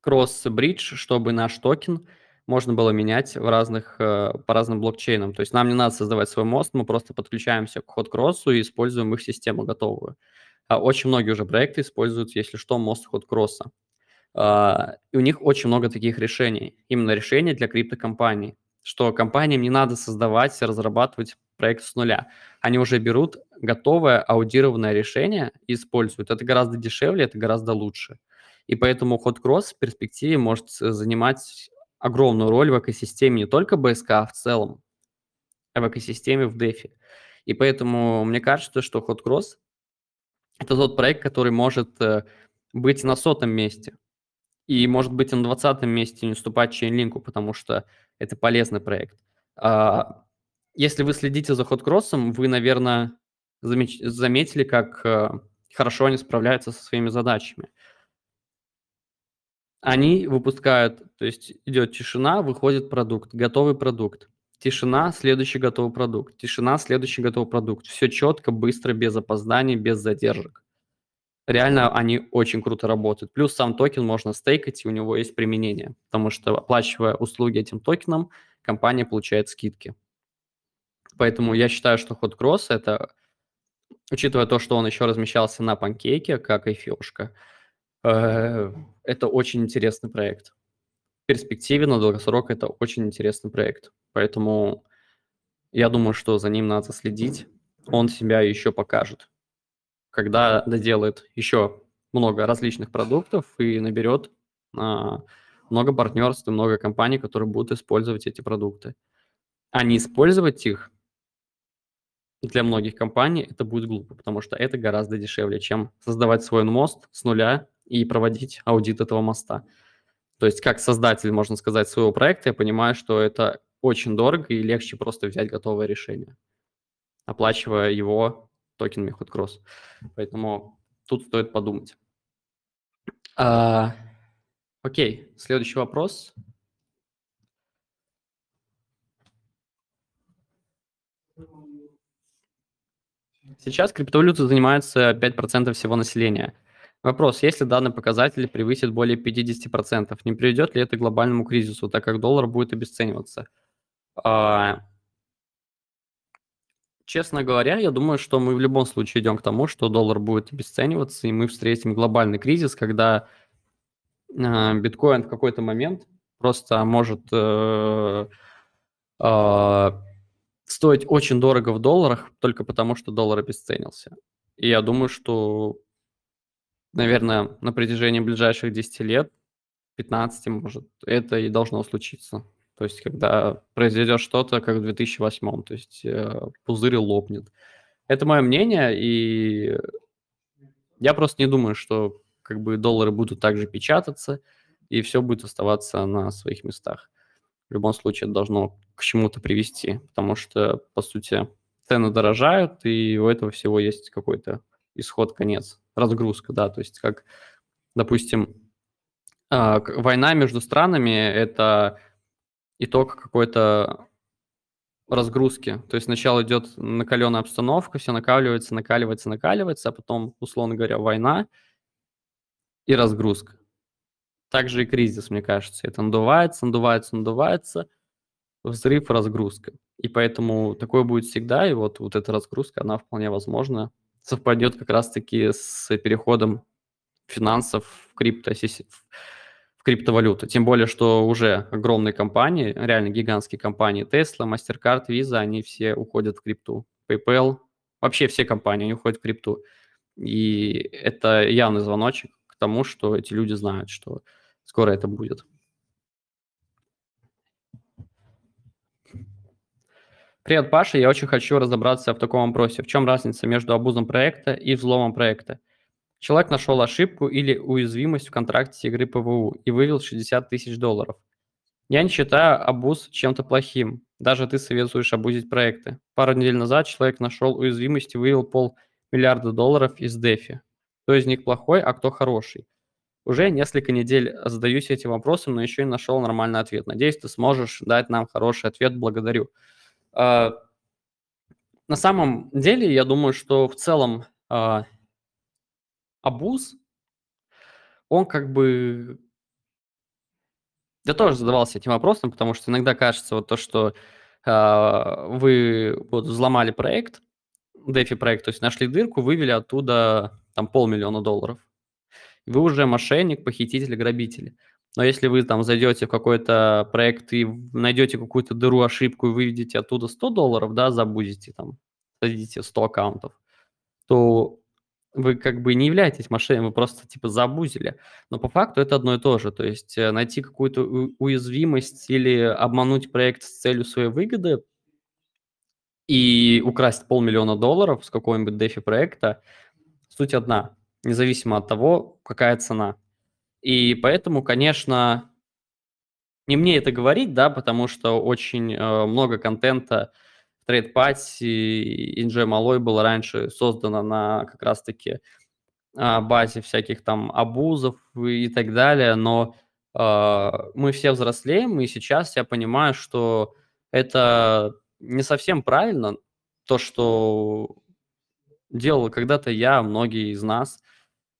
кросс-бридж, чтобы наш токен можно было менять в разных, э, по разным блокчейнам. То есть нам не надо создавать свой мост, мы просто подключаемся к HotCross и используем их систему готовую. А, очень многие уже проекты используют, если что, мост HotCross. А, и у них очень много таких решений. Именно решения для криптокомпаний что компаниям не надо создавать, разрабатывать проект с нуля. Они уже берут готовое аудированное решение и используют. Это гораздо дешевле, это гораздо лучше. И поэтому HotCross в перспективе может занимать огромную роль в экосистеме не только БСК, а в целом, а в экосистеме в DeFi. И поэтому мне кажется, что HotCross – это тот проект, который может э, быть на сотом месте. И, может быть, на двадцатом месте не уступать Chainlink, потому что это полезный проект. А, если вы следите за ходкроссом, вы, наверное, заметили, как э, хорошо они справляются со своими задачами. Они выпускают, то есть идет тишина, выходит продукт, готовый продукт. Тишина, следующий готовый продукт. Тишина, следующий готовый продукт. Все четко, быстро, без опозданий, без задержек реально они очень круто работают. Плюс сам токен можно стейкать, и у него есть применение, потому что оплачивая услуги этим токеном, компания получает скидки. Поэтому я считаю, что ход кросс это, учитывая то, что он еще размещался на панкейке, как и фиошка, э, это очень интересный проект. В перспективе на долгосрок это очень интересный проект. Поэтому я думаю, что за ним надо следить. Он себя еще покажет когда доделает еще много различных продуктов и наберет а, много партнерств и много компаний, которые будут использовать эти продукты. А не использовать их для многих компаний это будет глупо, потому что это гораздо дешевле, чем создавать свой мост с нуля и проводить аудит этого моста. То есть как создатель, можно сказать, своего проекта, я понимаю, что это очень дорого и легче просто взять готовое решение, оплачивая его токенами HotCross. Поэтому тут стоит подумать. А, окей, следующий вопрос. Сейчас криптовалютой занимается 5% всего населения. Вопрос, если данный показатель превысит более 50%, не приведет ли это к глобальному кризису, так как доллар будет обесцениваться? А, Честно говоря, я думаю, что мы в любом случае идем к тому, что доллар будет обесцениваться, и мы встретим глобальный кризис, когда э, биткоин в какой-то момент просто может э, э, стоить очень дорого в долларах только потому, что доллар обесценился. И я думаю, что, наверное, на протяжении ближайших 10 лет, 15, может, это и должно случиться. То есть когда произойдет что-то, как в 2008, то есть э, пузырь лопнет. Это мое мнение, и я просто не думаю, что как бы доллары будут также печататься, и все будет оставаться на своих местах. В любом случае это должно к чему-то привести, потому что, по сути, цены дорожают, и у этого всего есть какой-то исход, конец, разгрузка, да, то есть как, допустим, а, война между странами – это итог какой-то разгрузки. То есть сначала идет накаленная обстановка, все накаливается, накаливается, накаливается, а потом, условно говоря, война и разгрузка. Также и кризис, мне кажется. Это надувается, надувается, надувается, взрыв, разгрузка. И поэтому такое будет всегда, и вот, вот эта разгрузка, она вполне возможно совпадет как раз-таки с переходом финансов в крипто, в криптовалюту. Тем более, что уже огромные компании, реально гигантские компании, Tesla, MasterCard, Visa, они все уходят в крипту. PayPal, вообще все компании, они уходят в крипту. И это явный звоночек к тому, что эти люди знают, что скоро это будет. Привет, Паша. Я очень хочу разобраться в таком вопросе. В чем разница между абузом проекта и взломом проекта? Человек нашел ошибку или уязвимость в контракте игры ПВУ и вывел 60 тысяч долларов. Я не считаю абуз чем-то плохим. Даже ты советуешь абузить проекты. Пару недель назад человек нашел уязвимость и вывел полмиллиарда долларов из DeFi. Кто из них плохой, а кто хороший? Уже несколько недель задаюсь этим вопросом, но еще не нашел нормальный ответ. Надеюсь, ты сможешь дать нам хороший ответ. Благодарю. А, на самом деле, я думаю, что в целом а, абуз, он как бы... Я тоже задавался этим вопросом, потому что иногда кажется вот то, что э, вы вот взломали проект, DeFi проект, то есть нашли дырку, вывели оттуда там полмиллиона долларов. Вы уже мошенник, похититель, грабитель. Но если вы там зайдете в какой-то проект и найдете какую-то дыру, ошибку и выведете оттуда 100 долларов, да, забудете там, создадите 100 аккаунтов, то вы как бы не являетесь мошенником, вы просто типа забузили. Но по факту это одно и то же. То есть э, найти какую-то уязвимость или обмануть проект с целью своей выгоды и украсть полмиллиона долларов с какого-нибудь дефи проекта, суть одна, независимо от того, какая цена. И поэтому, конечно, не мне это говорить, да, потому что очень э, много контента Trade Party и Enjoy Malloy было раньше создано на как раз-таки а, базе всяких там абузов и так далее, но э, мы все взрослеем, и сейчас я понимаю, что это не совсем правильно, то, что делал когда-то я, многие из нас,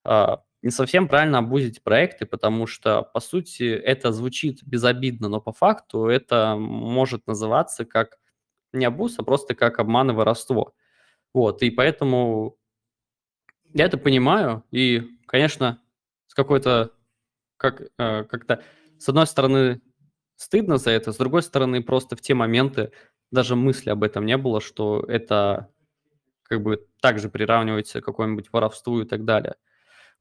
э, не совсем правильно абузить проекты, потому что, по сути, это звучит безобидно, но по факту это может называться как не абуз, а просто как обман и воровство. Вот, и поэтому я это понимаю, и, конечно, с какой-то, как, э, как-то, с одной стороны, стыдно за это, с другой стороны, просто в те моменты даже мысли об этом не было, что это как бы также приравнивается к какому-нибудь воровству и так далее.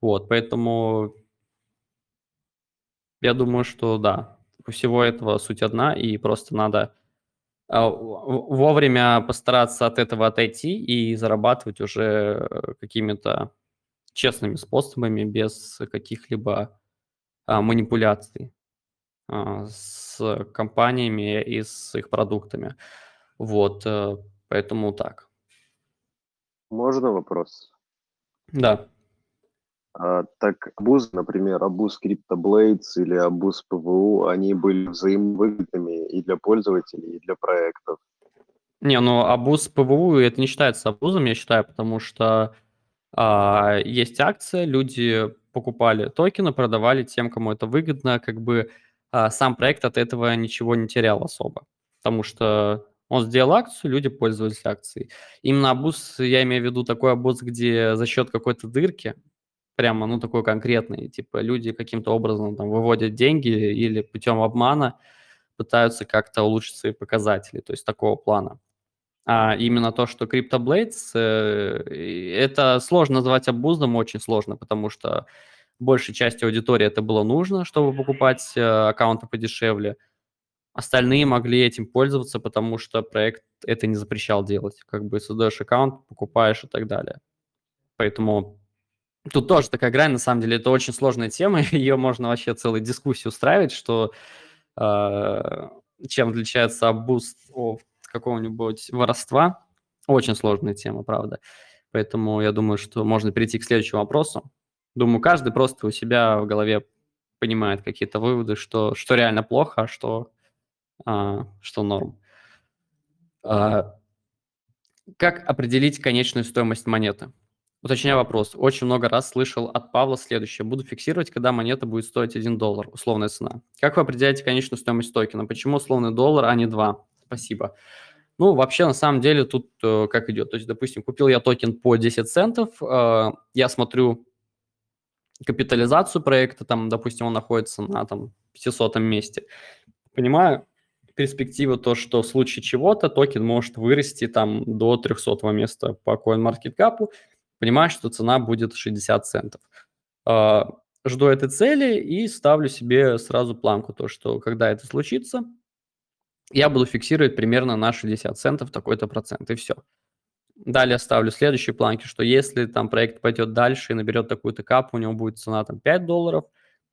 Вот, поэтому я думаю, что да, у всего этого суть одна, и просто надо а, вовремя постараться от этого отойти и зарабатывать уже э, какими-то честными способами, без каких-либо а, манипуляций а, с компаниями и с их продуктами. Вот, э, поэтому так. Можно вопрос? Да. А, так абуз, например, абуз CryptoBlades или абуз ПВУ, они были взаимовыгодными и для пользователей, и для проектов. Не, ну абуз ПВУ это не считается абузом, я считаю, потому что а, есть акция, люди покупали токены, продавали тем, кому это выгодно, как бы а, сам проект от этого ничего не терял особо, потому что он сделал акцию, люди пользовались акцией. Именно абуз, я имею в виду такой абуз, где за счет какой-то дырки, прямо, ну, такой конкретный, типа люди каким-то образом там выводят деньги или путем обмана пытаются как-то улучшить свои показатели, то есть такого плана. А именно то, что CryptoBlades, э, это сложно назвать абузом, очень сложно, потому что большей части аудитории это было нужно, чтобы покупать э, аккаунты подешевле. остальные могли этим пользоваться, потому что проект это не запрещал делать. Как бы создаешь аккаунт, покупаешь и так далее. Поэтому тут тоже такая грань, на самом деле, это очень сложная тема, ее можно вообще целую дискуссию устраивать, что э, чем отличается boost от какого-нибудь воровства. Очень сложная тема, правда. Поэтому я думаю, что можно перейти к следующему вопросу. Думаю, каждый просто у себя в голове понимает какие-то выводы, что, что реально плохо, а что, а, что норм. А, как определить конечную стоимость монеты? Уточняю вопрос. Очень много раз слышал от Павла следующее. Буду фиксировать, когда монета будет стоить 1 доллар, условная цена. Как вы определяете конечную стоимость токена? Почему условный доллар, а не 2? Спасибо. Ну, вообще, на самом деле, тут э, как идет. То есть, допустим, купил я токен по 10 центов, э, я смотрю капитализацию проекта, там, допустим, он находится на там 500 месте. Понимаю перспективу то, что в случае чего-то токен может вырасти там до 300 места по CoinMarketCap, понимаю, что цена будет 60 центов. Э, жду этой цели и ставлю себе сразу планку, то, что когда это случится, я буду фиксировать примерно на 60 центов такой-то процент, и все. Далее ставлю следующие планки, что если там проект пойдет дальше и наберет такую-то капу, у него будет цена там 5 долларов,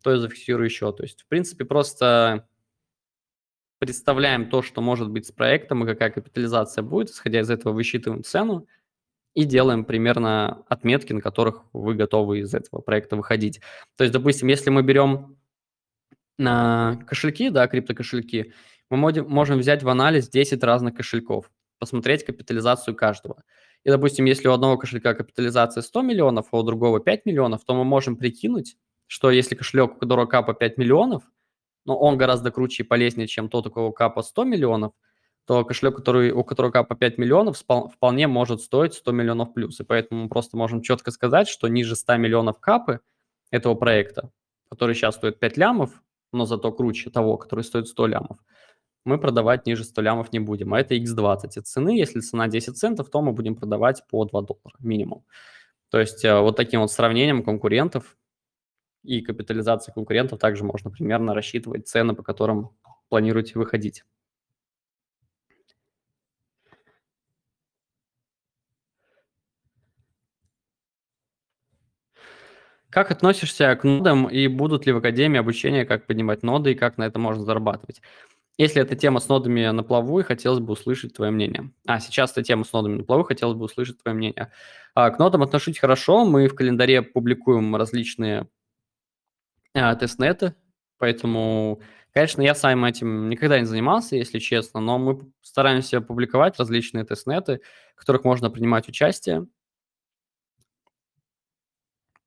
то я зафиксирую еще. То есть, в принципе, просто представляем то, что может быть с проектом и какая капитализация будет, исходя из этого высчитываем цену и делаем примерно отметки, на которых вы готовы из этого проекта выходить. То есть, допустим, если мы берем на кошельки, да, криптокошельки, мы можем взять в анализ 10 разных кошельков, посмотреть капитализацию каждого. И, допустим, если у одного кошелька капитализация 100 миллионов, а у другого 5 миллионов, то мы можем прикинуть, что если кошелек, у которого капа 5 миллионов, но он гораздо круче и полезнее, чем тот, у кого капа 100 миллионов, то кошелек, который, у которого капа 5 миллионов, вполне может стоить 100 миллионов плюс. И поэтому мы просто можем четко сказать, что ниже 100 миллионов капы этого проекта, который сейчас стоит 5 лямов, но зато круче того, который стоит 100 лямов, мы продавать ниже 100 лямов не будем, а это x20 от цены. Если цена 10 центов, то мы будем продавать по 2 доллара минимум. То есть э, вот таким вот сравнением конкурентов и капитализации конкурентов также можно примерно рассчитывать цены, по которым планируете выходить. Как относишься к нодам и будут ли в Академии обучения, как поднимать ноды и как на это можно зарабатывать? Если эта тема с нодами на плаву, хотелось бы услышать твое мнение. А, сейчас эта тема с нодами на плаву, хотелось бы услышать твое мнение. А, к нодам отношусь хорошо. Мы в календаре публикуем различные а, тестнеты, поэтому, конечно, я сам этим никогда не занимался, если честно, но мы стараемся публиковать различные тестнеты, в которых можно принимать участие.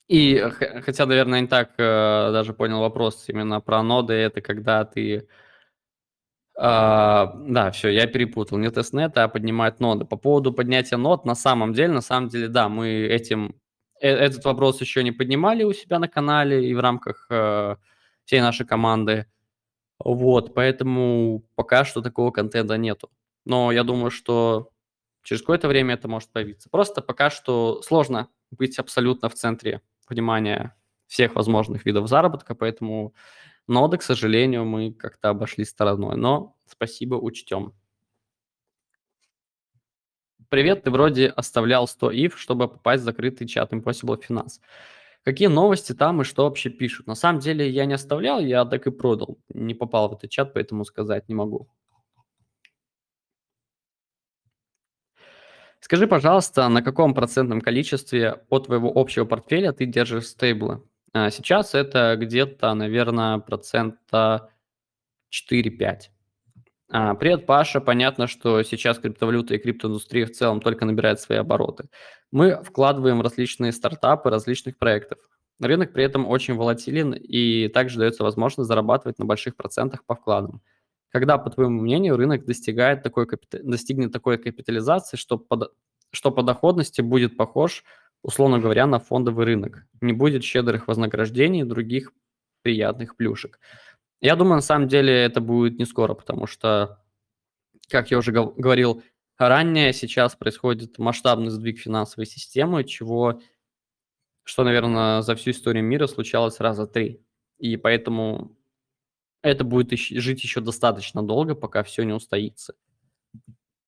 И хотя, наверное, не так э, даже понял вопрос именно про ноды, это когда ты а, да, все, я перепутал. Не тестнет, а поднимать ноды. По поводу поднятия нод, на самом деле, на самом деле, да, мы этим э, этот вопрос еще не поднимали у себя на канале и в рамках э, всей нашей команды. Вот, поэтому пока что такого контента нету. Но я думаю, что через какое-то время это может появиться. Просто пока что сложно быть абсолютно в центре внимания всех возможных видов заработка, поэтому Ноды, к сожалению, мы как-то обошли стороной, но спасибо, учтем. Привет, ты вроде оставлял 100 if, чтобы попасть в закрытый чат Impossible Finance. Какие новости там и что вообще пишут? На самом деле я не оставлял, я так и продал. Не попал в этот чат, поэтому сказать не могу. Скажи, пожалуйста, на каком процентном количестве от твоего общего портфеля ты держишь стейблы? А сейчас это где-то, наверное, процента 4-5. А, привет, Паша. Понятно, что сейчас криптовалюта и криптоиндустрия в целом только набирает свои обороты. Мы вкладываем в различные стартапы различных проектов. Рынок при этом очень волатилен и также дается возможность зарабатывать на больших процентах по вкладам. Когда, по твоему мнению, рынок достигает такой, достигнет такой капитализации, что по, что по доходности будет похож условно говоря, на фондовый рынок. Не будет щедрых вознаграждений и других приятных плюшек. Я думаю, на самом деле это будет не скоро, потому что, как я уже говорил ранее, сейчас происходит масштабный сдвиг финансовой системы, чего, что, наверное, за всю историю мира случалось раза три. И поэтому это будет жить еще достаточно долго, пока все не устоится.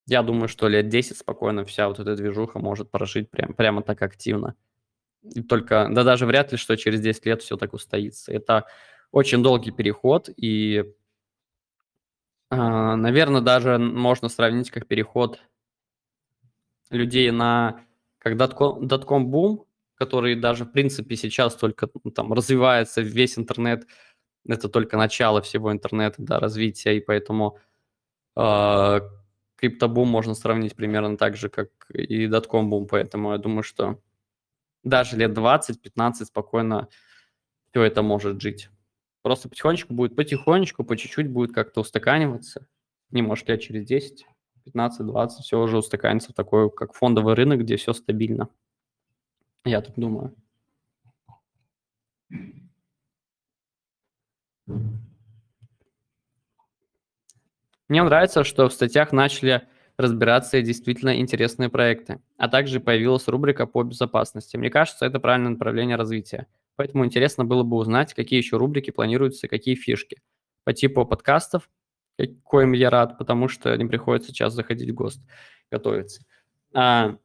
Я думаю, что лет 10 спокойно вся вот эта движуха может прожить прям, прямо так активно. И только, да даже вряд ли, что через 10 лет все так устоится. Это очень долгий переход, и, э, наверное, даже можно сравнить как переход людей на как дотком-бум, который даже, в принципе, сейчас только там развивается весь интернет, это только начало всего интернета, да, развития, и поэтому э, криптобум можно сравнить примерно так же, как и дотком-бум, поэтому я думаю, что даже лет 20-15 спокойно все это может жить. Просто потихонечку будет, потихонечку, по чуть-чуть будет как-то устаканиваться. Не может лет через 10, 15, 20, все уже устаканится в такой, как фондовый рынок, где все стабильно. Я так думаю. Мне нравится, что в статьях начали разбираться действительно интересные проекты, а также появилась рубрика по безопасности. Мне кажется, это правильное направление развития. Поэтому интересно было бы узнать, какие еще рубрики планируются, какие фишки. По типу подкастов, коим я рад, потому что не приходится сейчас заходить в ГОСТ, готовиться. А,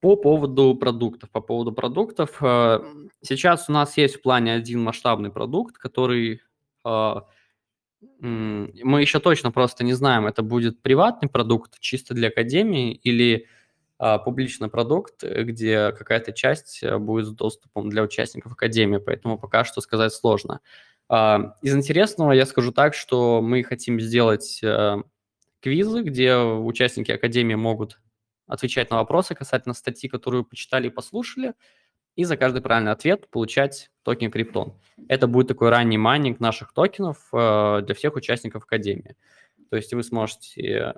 по поводу продуктов. По поводу продуктов. Э, сейчас у нас есть в плане один масштабный продукт, который а, мы еще точно просто не знаем, это будет приватный продукт чисто для академии или а, публичный продукт, где какая-то часть э, будет с доступом для участников академии, поэтому пока что сказать сложно. Из интересного я скажу так, что мы хотим сделать э, квизы, где участники академии могут отвечать на вопросы касательно статьи, которую почитали и послушали, и за каждый правильный ответ получать токен Криптон. Это будет такой ранний майнинг наших токенов э, для всех участников Академии. То есть вы сможете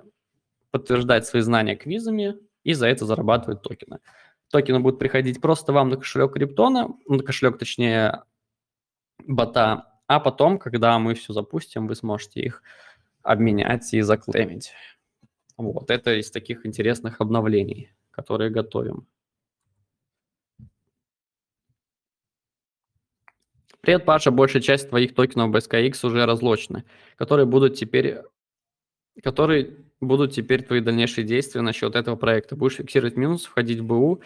подтверждать свои знания квизами и за это зарабатывать токены. Токены будут приходить просто вам на кошелек Криптона, на кошелек, точнее, бота, а потом, когда мы все запустим, вы сможете их обменять и заклеймить. Вот, это из таких интересных обновлений, которые готовим. Привет, Паша. Большая часть твоих токенов BSKX уже разлочены, которые будут теперь которые будут теперь твои дальнейшие действия насчет этого проекта? Будешь фиксировать минус, входить в БУ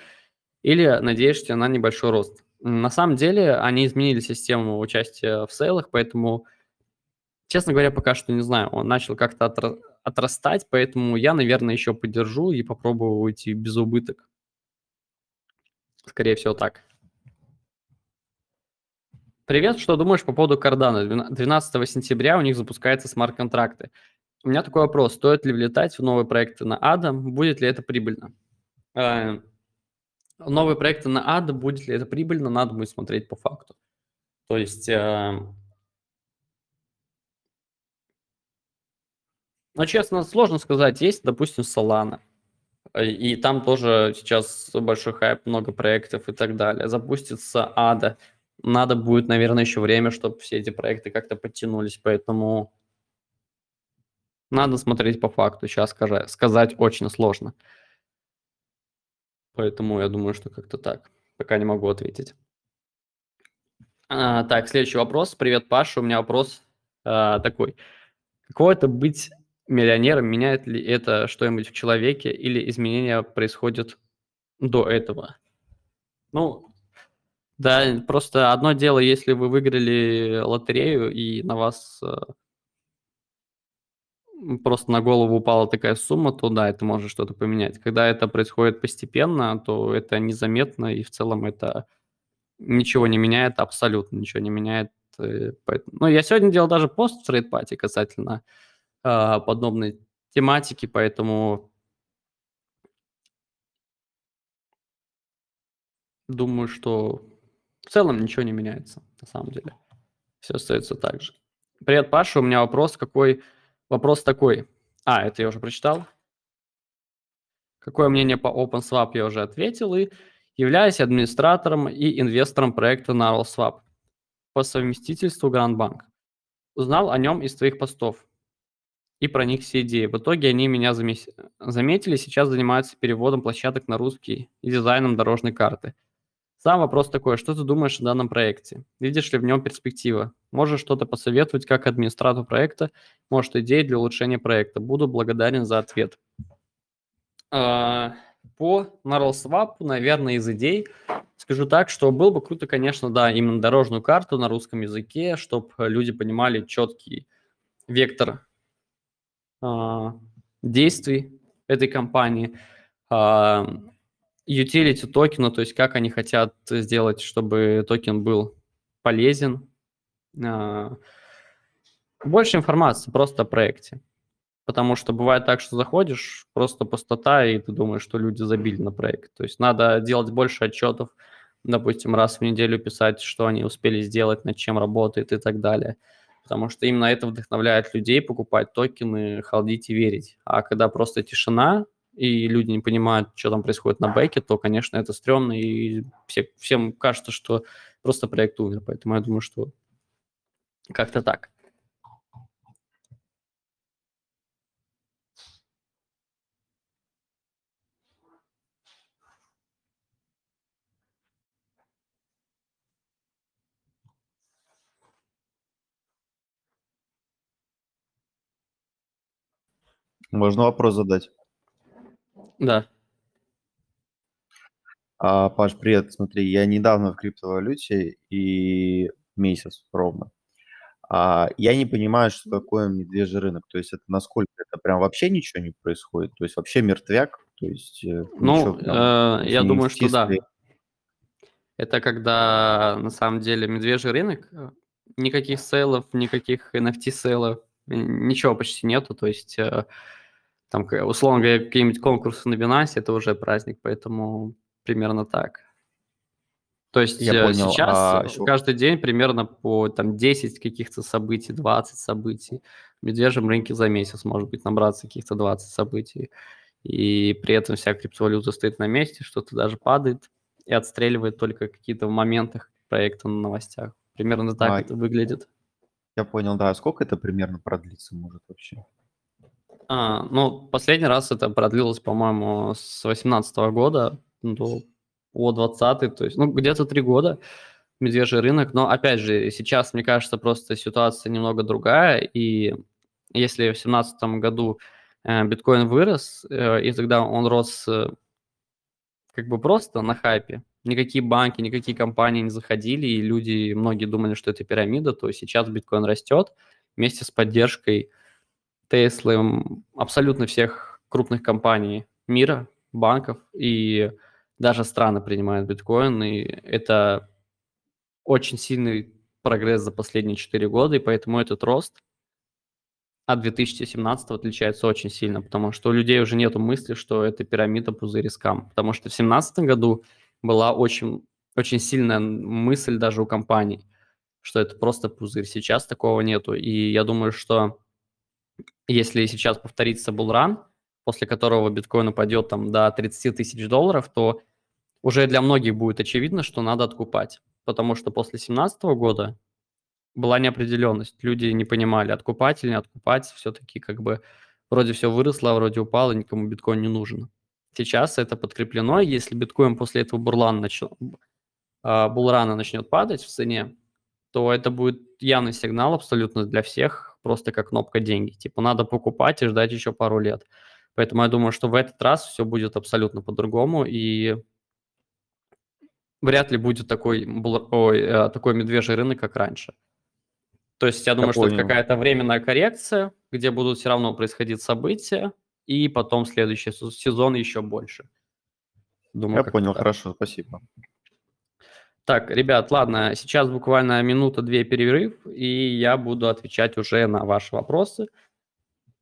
или надеешься на небольшой рост? На самом деле они изменили систему участия в сейлах, поэтому, честно говоря, пока что не знаю. Он начал как-то отрастать, поэтому я, наверное, еще поддержу и попробую уйти без убыток. Скорее всего, так. Привет, что думаешь по поводу Cardano? 12 сентября у них запускаются смарт-контракты. У меня такой вопрос. Стоит ли влетать в новые проекты на ADA? Будет ли это прибыльно? Э, новые проекты на ADA, будет ли это прибыльно? Надо будет смотреть по факту. То есть... Э, ну, честно, сложно сказать. Есть, допустим, Solana. И там тоже сейчас большой хайп, много проектов и так далее. Запустится ADA надо будет, наверное, еще время, чтобы все эти проекты как-то подтянулись, поэтому надо смотреть по факту. Сейчас сказать, сказать очень сложно. Поэтому я думаю, что как-то так. Пока не могу ответить. А, так, следующий вопрос. Привет, Паша. У меня вопрос а, такой. Каково это быть миллионером? Меняет ли это что-нибудь в человеке или изменения происходят до этого? Ну, да, просто одно дело, если вы выиграли лотерею и на вас э, просто на голову упала такая сумма, то да, это может что-то поменять. Когда это происходит постепенно, то это незаметно, и в целом это ничего не меняет, абсолютно ничего не меняет. Э, ну, я сегодня делал даже пост в Trade Party касательно э, подобной тематики, поэтому думаю, что в целом ничего не меняется, на самом деле. Все остается так же. Привет, Паша, у меня вопрос какой? Вопрос такой. А, это я уже прочитал. Какое мнение по OpenSwap я уже ответил. И являюсь администратором и инвестором проекта NarwhalSwap по совместительству Grand Bank. Узнал о нем из твоих постов и проник все идеи. В итоге они меня заметили, сейчас занимаются переводом площадок на русский и дизайном дорожной карты – Сам вопрос такой, что ты думаешь о данном проекте? Видишь ли в нем перспектива? Можешь что-то посоветовать как администратору проекта? Может, идеи для улучшения проекта? Буду благодарен за ответ. А, по NarlSwap, наверное, из идей скажу так, что было бы круто, конечно, да, именно дорожную карту на русском языке, чтобы люди понимали четкий вектор а, действий этой компании, а, utility токена, то есть как они хотят сделать, чтобы токен был полезен. А, больше информации просто о проекте. Потому что бывает так, что заходишь, просто пустота, и ты думаешь, что люди забили на проект. То есть надо делать больше отчетов, допустим, раз в неделю писать, что они успели сделать, над чем работает и так далее. Потому что именно это вдохновляет людей покупать токены, халдить и верить. А когда просто тишина, и люди не понимают, что там происходит на бэке, то, конечно, это стрёмно, и все, всем кажется, что просто проект умер. Поэтому я думаю, что как-то так. Можно вопрос задать? Да. А, Паш, привет. Смотри, я недавно в криптовалюте и месяц ровно. А, я не понимаю, что такое медвежий рынок. То есть это насколько это прям вообще ничего не происходит? То есть вообще мертвяк? То есть э, Ну, прям э, я думаю, что да. Это когда на самом деле медвежий рынок, э, никаких сейлов, никаких NFT-сейлов, ничего почти нету. То есть э, там, условно говоря, какие-нибудь конкурсы на Binance, это уже праздник, поэтому примерно так. То есть Я э, понял. сейчас А каждый день примерно по там 10 каких-то событий, 20 событий. В медвежьем рынке за месяц может быть набраться каких-то 20 событий. И при этом вся криптовалюта стоит на месте, что-то даже падает и отстреливает только какие-то в моментах проекта на новостях. Примерно так а, это выглядит. Я понял, да. А Сколько это примерно продлится может вообще? А, ну, последний раз это продлилось, по-моему, с 18 года до по 20 то есть, ну, где-то три года медвежий рынок. Но, опять же, сейчас, мне кажется, просто ситуация немного другая, и если в 2017 году э, биткоин вырос, э, и тогда он рос э, как бы просто на хайпе, никакие банки, никакие компании не заходили, и люди, многие думали, что это пирамида, то сейчас биткоин растет вместе с поддержкой Теслы, абсолютно всех крупных компаний мира, банков, и даже страны принимают биткоин, и это очень сильный прогресс за последние 4 года, и поэтому этот рост от 2017 отличается очень сильно, потому что у людей уже нет мысли, что это пирамида пузырь скам, потому что в 2017 году была очень, очень сильная мысль даже у компаний, что это просто пузырь. Сейчас такого нету, и я думаю, что если сейчас повторится булран, после которого биткоин упадет там до 30 тысяч долларов, то уже для многих будет очевидно, что надо откупать. Потому что после 2017 года была неопределенность. Люди не понимали, откупать или не откупать. Все-таки как бы вроде все выросло, а вроде упало, никому биткоин не нужен. Сейчас это подкреплено. Если биткоин после этого бурлана нач... А, булрана начнет падать в цене, то это будет явный сигнал абсолютно для всех, просто как кнопка деньги. Типа надо покупать и ждать еще пару лет. Поэтому я думаю, что в этот раз все будет абсолютно по-другому, и вряд ли будет такой, ой, э, такой медвежий рынок, как раньше. То есть я думаю, я что понял. это какая-то временная коррекция, где будут все равно происходить события, и потом следующий сезон еще больше. Думаю, я понял, так. хорошо, спасибо. Так, ребят, ладно, сейчас буквально минута-две перерыв, и я буду отвечать уже на ваши вопросы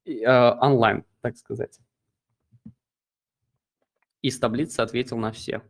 э, онлайн, так сказать. Из таблицы ответил на все.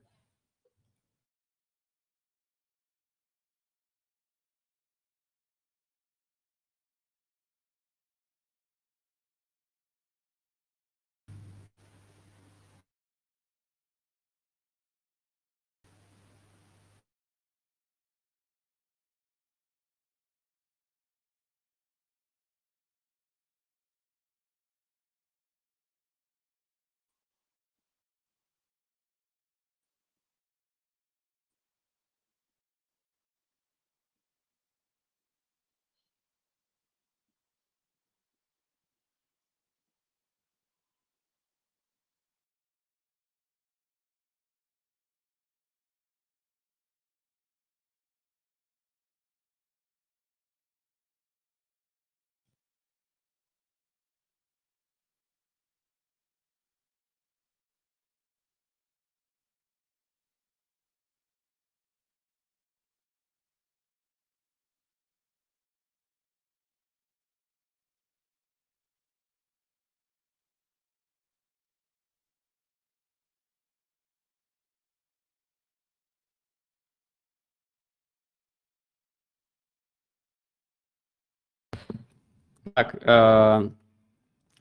Так, э,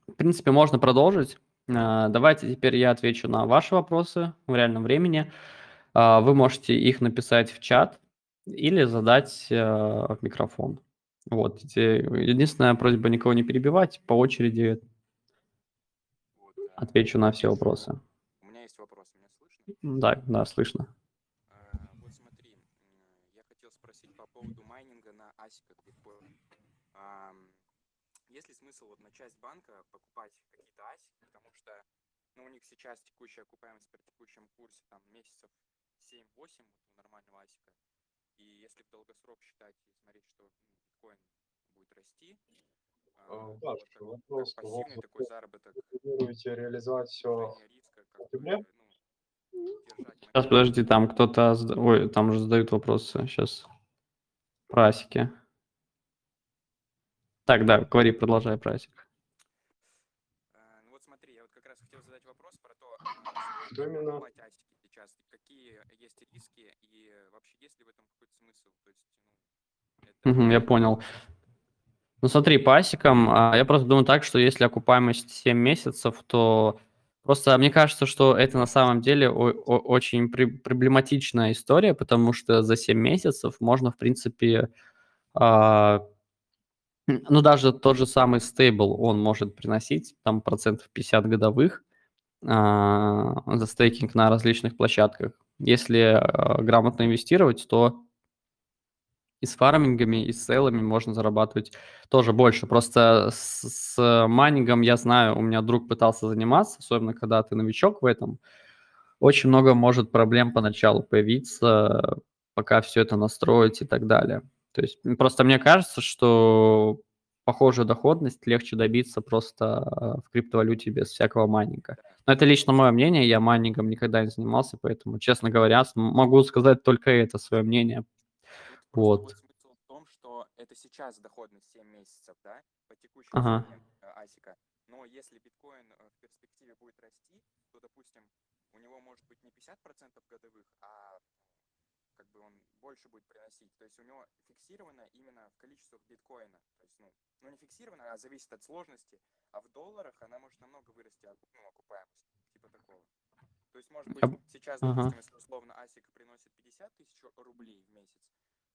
в принципе, можно продолжить. Э, давайте теперь я отвечу на ваши вопросы в реальном времени. Э, вы можете их написать в чат или задать э, в микрофон. Вот. Единственная просьба никого не перебивать, по очереди отвечу на все вопросы. У меня есть вопрос, меня слышно? Да, да, слышно. Э, Вот смотри, м, я хотел спросить по поводу майнинга на асиках биткоин. Ам, Есть ли смысл вот на часть банка покупать какие-то асики, потому что ну, у них сейчас текущая окупаемость при текущем курсе там месяцев 7-8 вот у нормального асика. И если в долгосрок считать и смотреть, что ну, биткоин будет расти, а, А, Да, вот как, вопрос, как вы пассивный такой заработок, планируете реализовать все риска, как бы, ну, держать Сейчас, подожди, там кто-то... Ой, там уже задают вопросы. Сейчас. Про асики. Так, да, говори, продолжай про асик. А, Ну вот смотри, я вот как раз хотел задать вопрос про то, именно? асики сейчас, какие есть риски и вообще есть ли в этом какой-то смысл? То есть, ну, это я понял. Ну смотри, по асикам, а, я просто думаю так, что если окупаемость 7 месяцев, то просто мне кажется, что это на самом деле очень при- проблематичная история, потому что за 7 месяцев можно, в принципе, м, ну даже тот же самый стейбл, он может приносить там процентов 50 годовых за стейкинг на различных площадках. Если а, грамотно инвестировать, то и с фармингами, и с сейлами можно зарабатывать тоже больше. Просто с, с майнингом я знаю, у меня друг пытался заниматься, особенно когда ты новичок в этом. Очень много может проблем поначалу появиться, пока все это настроить и так далее. То есть просто мне кажется, что похожую доходность легче добиться просто э, в криптовалюте без всякого майнинга. Но это лично мое мнение, я майнингом никогда не занимался, поэтому, честно говоря, могу сказать только это свое мнение. Вот. в том, что это сейчас доходность 7 месяцев, да, по текущим Ага. э, асика. Но если биткоин э, в перспективе будет расти, то, допустим, у него может быть не 50% годовых, а как бы он больше будет приносить. То есть у него фиксировано именно в количествах биткоина. То есть, ну, ну не фиксировано, а зависит от сложности. А в долларах она может намного вырасти, ну, окупаемость, типа такого. То есть, может быть, сейчас, допустим, если условно асик приносит 50 тысяч рублей в месяц,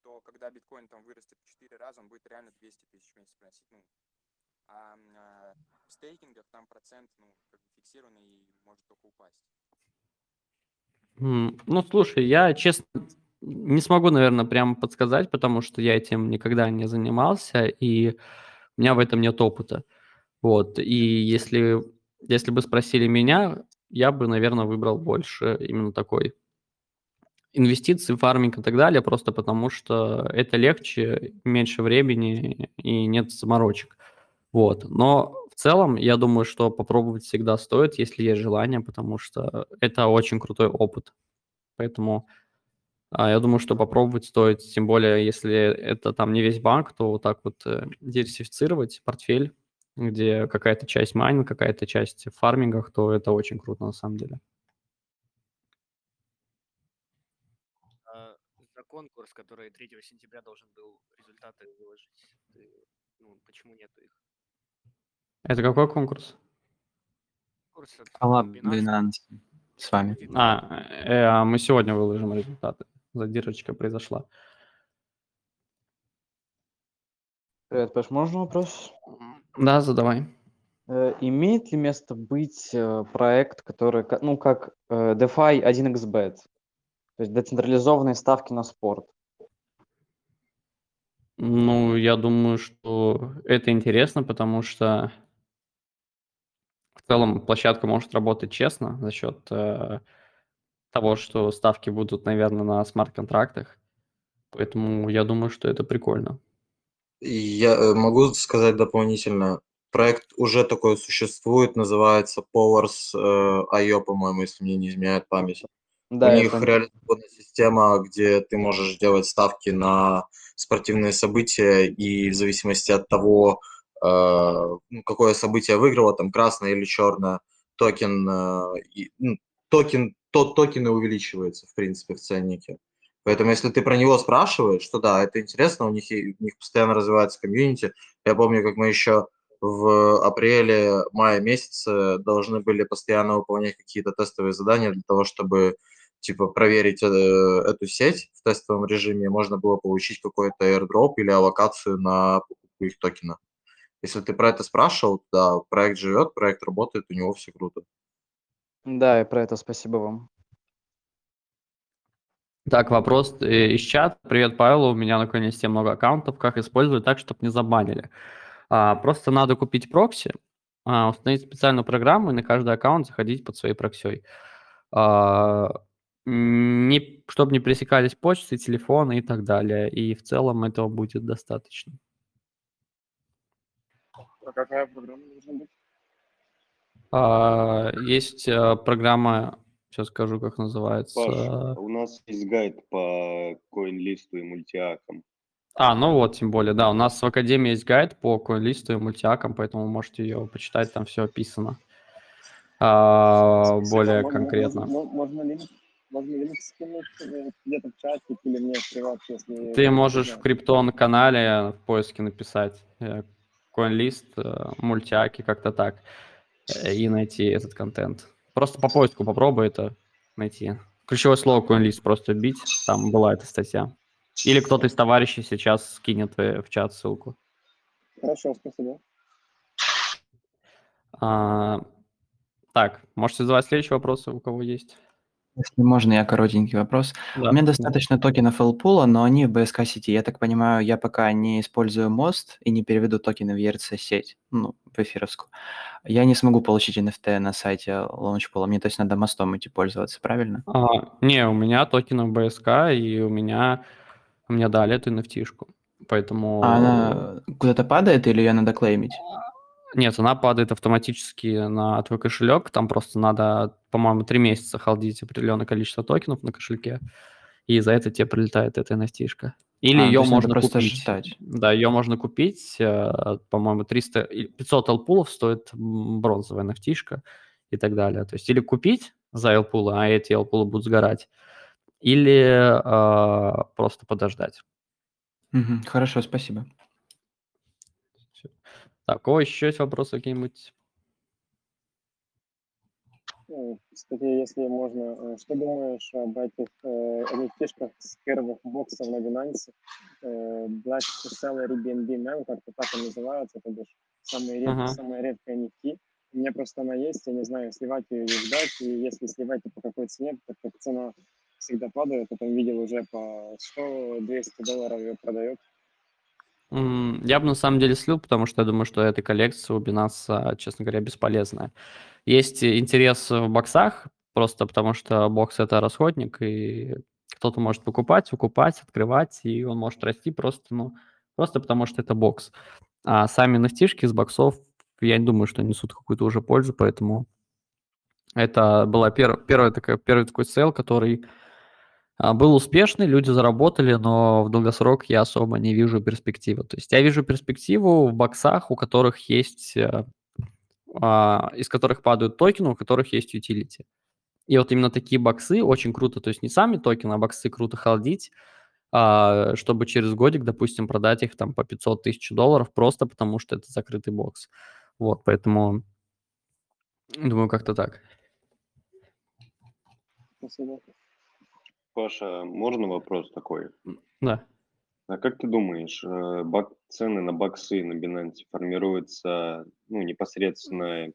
то когда биткоин там вырастет в 4 раза, он будет реально 200 тысяч в месяц приносить. Ну, а а, в стейкингах там процент, ну, как бы фиксированный и может только упасть. Ну, слушай, я, честно, не смогу, наверное, прямо подсказать, потому что я этим никогда не занимался, и у меня в этом нет опыта. Вот, и если, если бы спросили меня, я бы, наверное, выбрал больше именно такой инвестиции, фарминг и так далее, просто потому что это легче, меньше времени и нет заморочек. Вот. Но в целом, я думаю, что попробовать всегда стоит, если есть желание, потому что это очень крутой опыт. Поэтому я думаю, что попробовать стоит, тем более, если это там не весь банк, то вот так вот э, диверсифицировать портфель, где какая-то часть майнинг, какая-то часть в фармингах, то это очень круто на самом деле. А, за конкурс, который 3 сентября должен был результаты выложить, ты, ну, почему нету их? Это какой конкурс? Курс от Коллаб Binance 12 с вами. А, э, а мы сегодня выложим результаты. Задержка произошла. Привет, Паш, можно вопрос? Да, задавай. Э, Имеет ли место быть э, проект, который, ну, как э, DeFi 1xBet, то есть децентрализованные ставки на спорт? Ну, я думаю, что это интересно, потому что в целом площадка может работать честно за счет того, что ставки будут, наверное, на смарт-контрактах. Поэтому я думаю, что это прикольно. Я э, могу сказать дополнительно. Проект уже такой существует, называется Powers э, IO, по-моему, если мне не изменяет память. Да, У них понял. реализована система, где ты можешь делать ставки на спортивные события, и в зависимости от того, э, ну, какое событие выиграло, там красное или черное, токен, ну, токен, тот токен и увеличивается, в принципе, в ценнике. Поэтому если ты про него спрашиваешь, то да, это интересно, у них, у них постоянно развивается комьюнити. Я помню, как мы еще в апреле-мае месяце должны были постоянно выполнять какие-то тестовые задания для того, чтобы типа проверить э, эту сеть в тестовом режиме, можно было получить какой-то airdrop или аллокацию на покупку их токена. Если ты про это спрашивал, да, проект живет, проект работает, у него все круто. Да, и про это спасибо вам. Так, вопрос э, из чата. Привет, Павел, у меня на CoinList много аккаунтов. Как использовать так, чтобы не забанили? А, просто надо купить прокси, а, установить специальную программу и на каждый аккаунт заходить под своей проксей. А, не, чтобы не пересекались почты, телефоны и так далее. И в целом этого будет достаточно. А какая программа должна быть? А, есть а, программа, сейчас скажу, как называется. Паш, у нас есть гайд по CoinList и мультиакам. А, ну вот, тем более, да, у нас в Академии есть гайд по CoinList и мультиакам, поэтому вы можете ее почитать, там все описано а, более Можно- конкретно. Можно, можно лимит, можно лимит скинуть э, где-то в чатик или мне в приват, если... Ты можешь в знаю. Криптон канале в поиске написать э, CoinList, э, мультиаки, как-то так, э, и найти этот контент. Просто по поиску попробуй это найти. Ключевое слово CoinList просто бить, там была эта статья. Или кто-то из товарищей сейчас скинет э, в чат ссылку. Хорошо, спасибо. А, так, можете задавать следующие вопросы, у кого есть. Если можно, я коротенький вопрос. Да, У меня достаточно токенов LPool, но они в BSK сети. Я так понимаю, я пока не использую мост и не переведу токены в ERC сеть, ну, в эфировскую. Я не смогу получить NFT на сайте Launchpool. Мне то есть надо мостом идти пользоваться, правильно? А, не, у меня токены BSK, и у меня, у меня дали эту NFT-шку. Поэтому... А она куда-то падает или ее надо клеймить? Нет, она падает автоматически на твой кошелек. Там просто надо, по-моему, три месяца холдить определенное количество токенов на кошельке, и за это тебе прилетает эта NFT-шка. Или А, ее можно просто купить. ждать. Да, ее можно купить. э, По-моему, 300, и 500 алпулов стоит бронзовая nft и так далее. То есть или купить за алпулы, а эти алпулы будут сгорать, или э, просто подождать. Мгм, Хорошо, спасибо. Так, о, еще есть вопросы какие-нибудь? Ну, Кстати, если можно, э, что думаешь об этих э, NFT-шках с первых боксов на Binance? Э, Black Salary BNB Mem, как-то так они называются, то бишь самые редкие, Ага. самая редкая NFT. У меня просто она есть, я не знаю, сливать ее или ждать, и если сливать, то по какой цене, так как цена всегда падает, потом видел уже по 100-200 долларов ее продает. Я бы на самом деле слил, потому что я думаю, что эта коллекция у Binance, честно говоря, бесполезная. Есть интерес в боксах, просто потому что бокс это расходник, и кто-то может покупать, выкупать, открывать, и он может расти просто, ну, просто потому что это бокс. А сами nft из боксов, я не думаю, что несут какую-то уже пользу, поэтому это была пер- первая такая, первый такой sale, который был успешный, люди заработали, но в долгосрок я особо не вижу перспективы. То есть я вижу перспективу в боксах, у которых есть, э, а, из которых падают токены, у которых есть utility. И вот именно такие боксы очень круто, то есть не сами токены, а боксы круто холдить, а, чтобы через годик, допустим, продать их там по 500 тысяч долларов, просто потому что это закрытый бокс. Вот, поэтому думаю, как-то так. Спасибо. Паша, можно вопрос такой? Да. А как ты думаешь, э, бак- цены на баксы на Binance формируются ну, непосредственно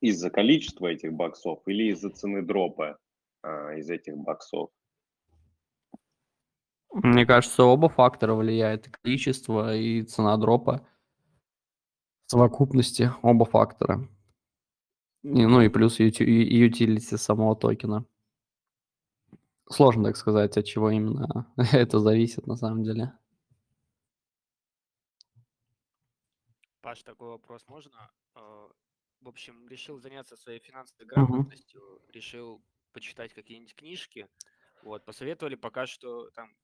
из-за количества этих баксов или из-за цены дропа а, из этих баксов? Мне кажется, оба фактора влияют. И количество, и цена дропа. В совокупности оба фактора. И, ну и плюс ути- и и utility самого токена. Сложно так сказать, от чего именно это зависит на самом деле. Паш, такой вопрос можно? Э, В общем, решил заняться своей финансовой грамотностью, решил почитать какие-нибудь книжки. Вот, посоветовали пока что там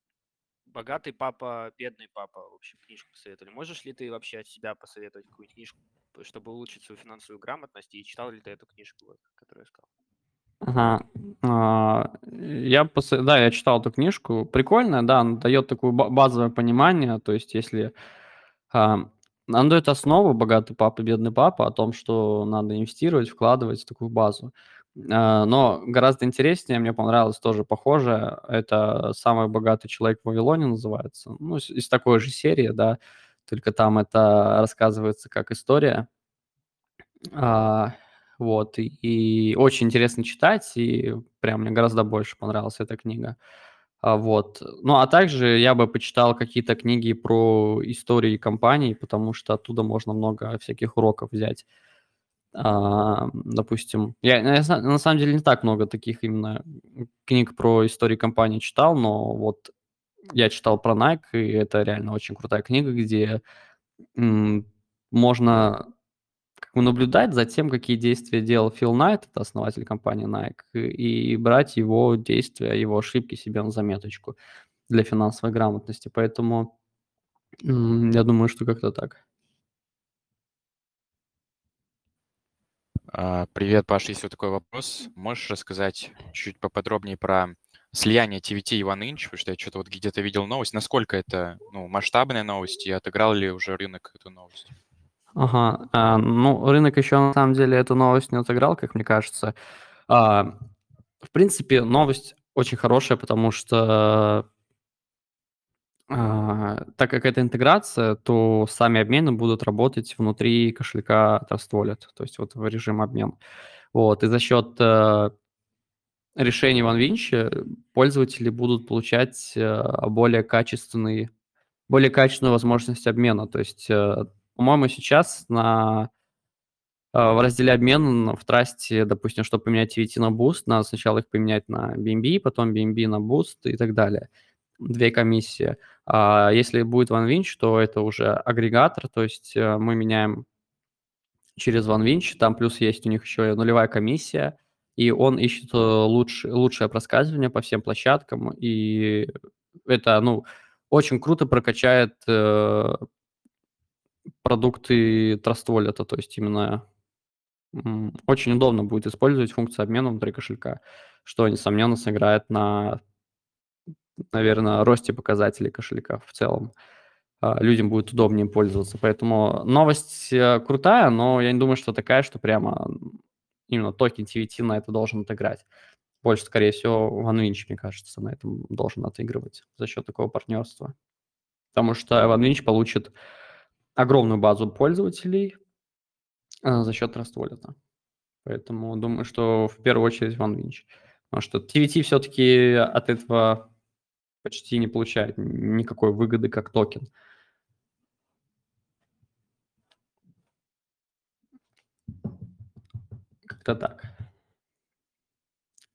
«Богатый папа, бедный папа», в общем, книжку посоветовали. Можешь ли ты вообще от себя посоветовать какую-нибудь книжку, чтобы улучшить свою финансовую грамотность, и читал ли ты эту книжку, вот, которую я сказал? Ага. А, Я пос... Да, я читал эту книжку. Прикольная, да, она дает такое базовое понимание. То есть, если а, она дает основу «Богатый папа, бедный папа» о том, что надо инвестировать, вкладывать в такую базу. А, но гораздо интереснее, мне понравилось тоже похоже, это «Самый богатый человек в Вавилоне» называется. Ну, из такой же серии, да, только там это рассказывается как история. Вот, и, и очень интересно читать, и прям мне гораздо больше понравилась эта книга. А, вот. Ну, а также я бы почитал какие-то книги про истории компаний, потому что оттуда можно много всяких уроков взять. А, допустим, я, я на самом деле не так много таких именно книг про истории компании читал, но вот я читал про Nike, и это реально очень крутая книга, где м, можно наблюдать за тем, какие действия делал Фил Найт, это основатель компании Nike, и брать его действия, его ошибки себе на заметочку для финансовой грамотности. Поэтому я думаю, что как-то так. А, привет, Паша, есть вот такой вопрос. Можешь рассказать чуть поподробнее про слияние TVT и OneInch, потому что я что-то вот где-то видел новость. Насколько это ну, масштабная новость и отыграл ли уже рынок эту новость? Ага, а, ну, рынок еще на самом деле эту новость не отыграл, как мне кажется. А, в принципе, новость очень хорошая, потому что а, так как это интеграция, то сами обмены будут работать внутри кошелька Trust Wallet, то есть вот в режим обмен. Вот, и за счет э, решений OneWinch пользователи будут получать э, более качественные, более качественную возможность обмена. То есть э, по-моему, сейчас на э, в разделе обмен в трасте, допустим, чтобы поменять TVT на Boost, надо сначала их поменять на BNB, потом BNB на Boost и так далее. Две комиссии. А если будет OneWinch, то это уже агрегатор, то есть э, мы меняем через OneWinch, там плюс есть у них еще нулевая комиссия, и он ищет э, лучше, лучшее проскальзывание по всем площадкам, и это, ну, очень круто прокачает продукты Wallet, то есть именно очень удобно будет использовать функцию обмена внутри кошелька, что, несомненно, сыграет на, наверное, росте показателей кошелька в целом. А, людям будет удобнее пользоваться. Поэтому новость э, крутая, но я не думаю, что такая, что прямо именно токен TVT на это должен отыграть. Больше, скорее всего, OneWinch, мне кажется, на этом должен отыгрывать за счет такого партнерства. Потому что OneWinch получит огромную базу пользователей а, за счет Wallet. Поэтому думаю, что в первую очередь OneWinch. Потому что TVT все-таки от этого почти не получает никакой выгоды как токен. Как-то так.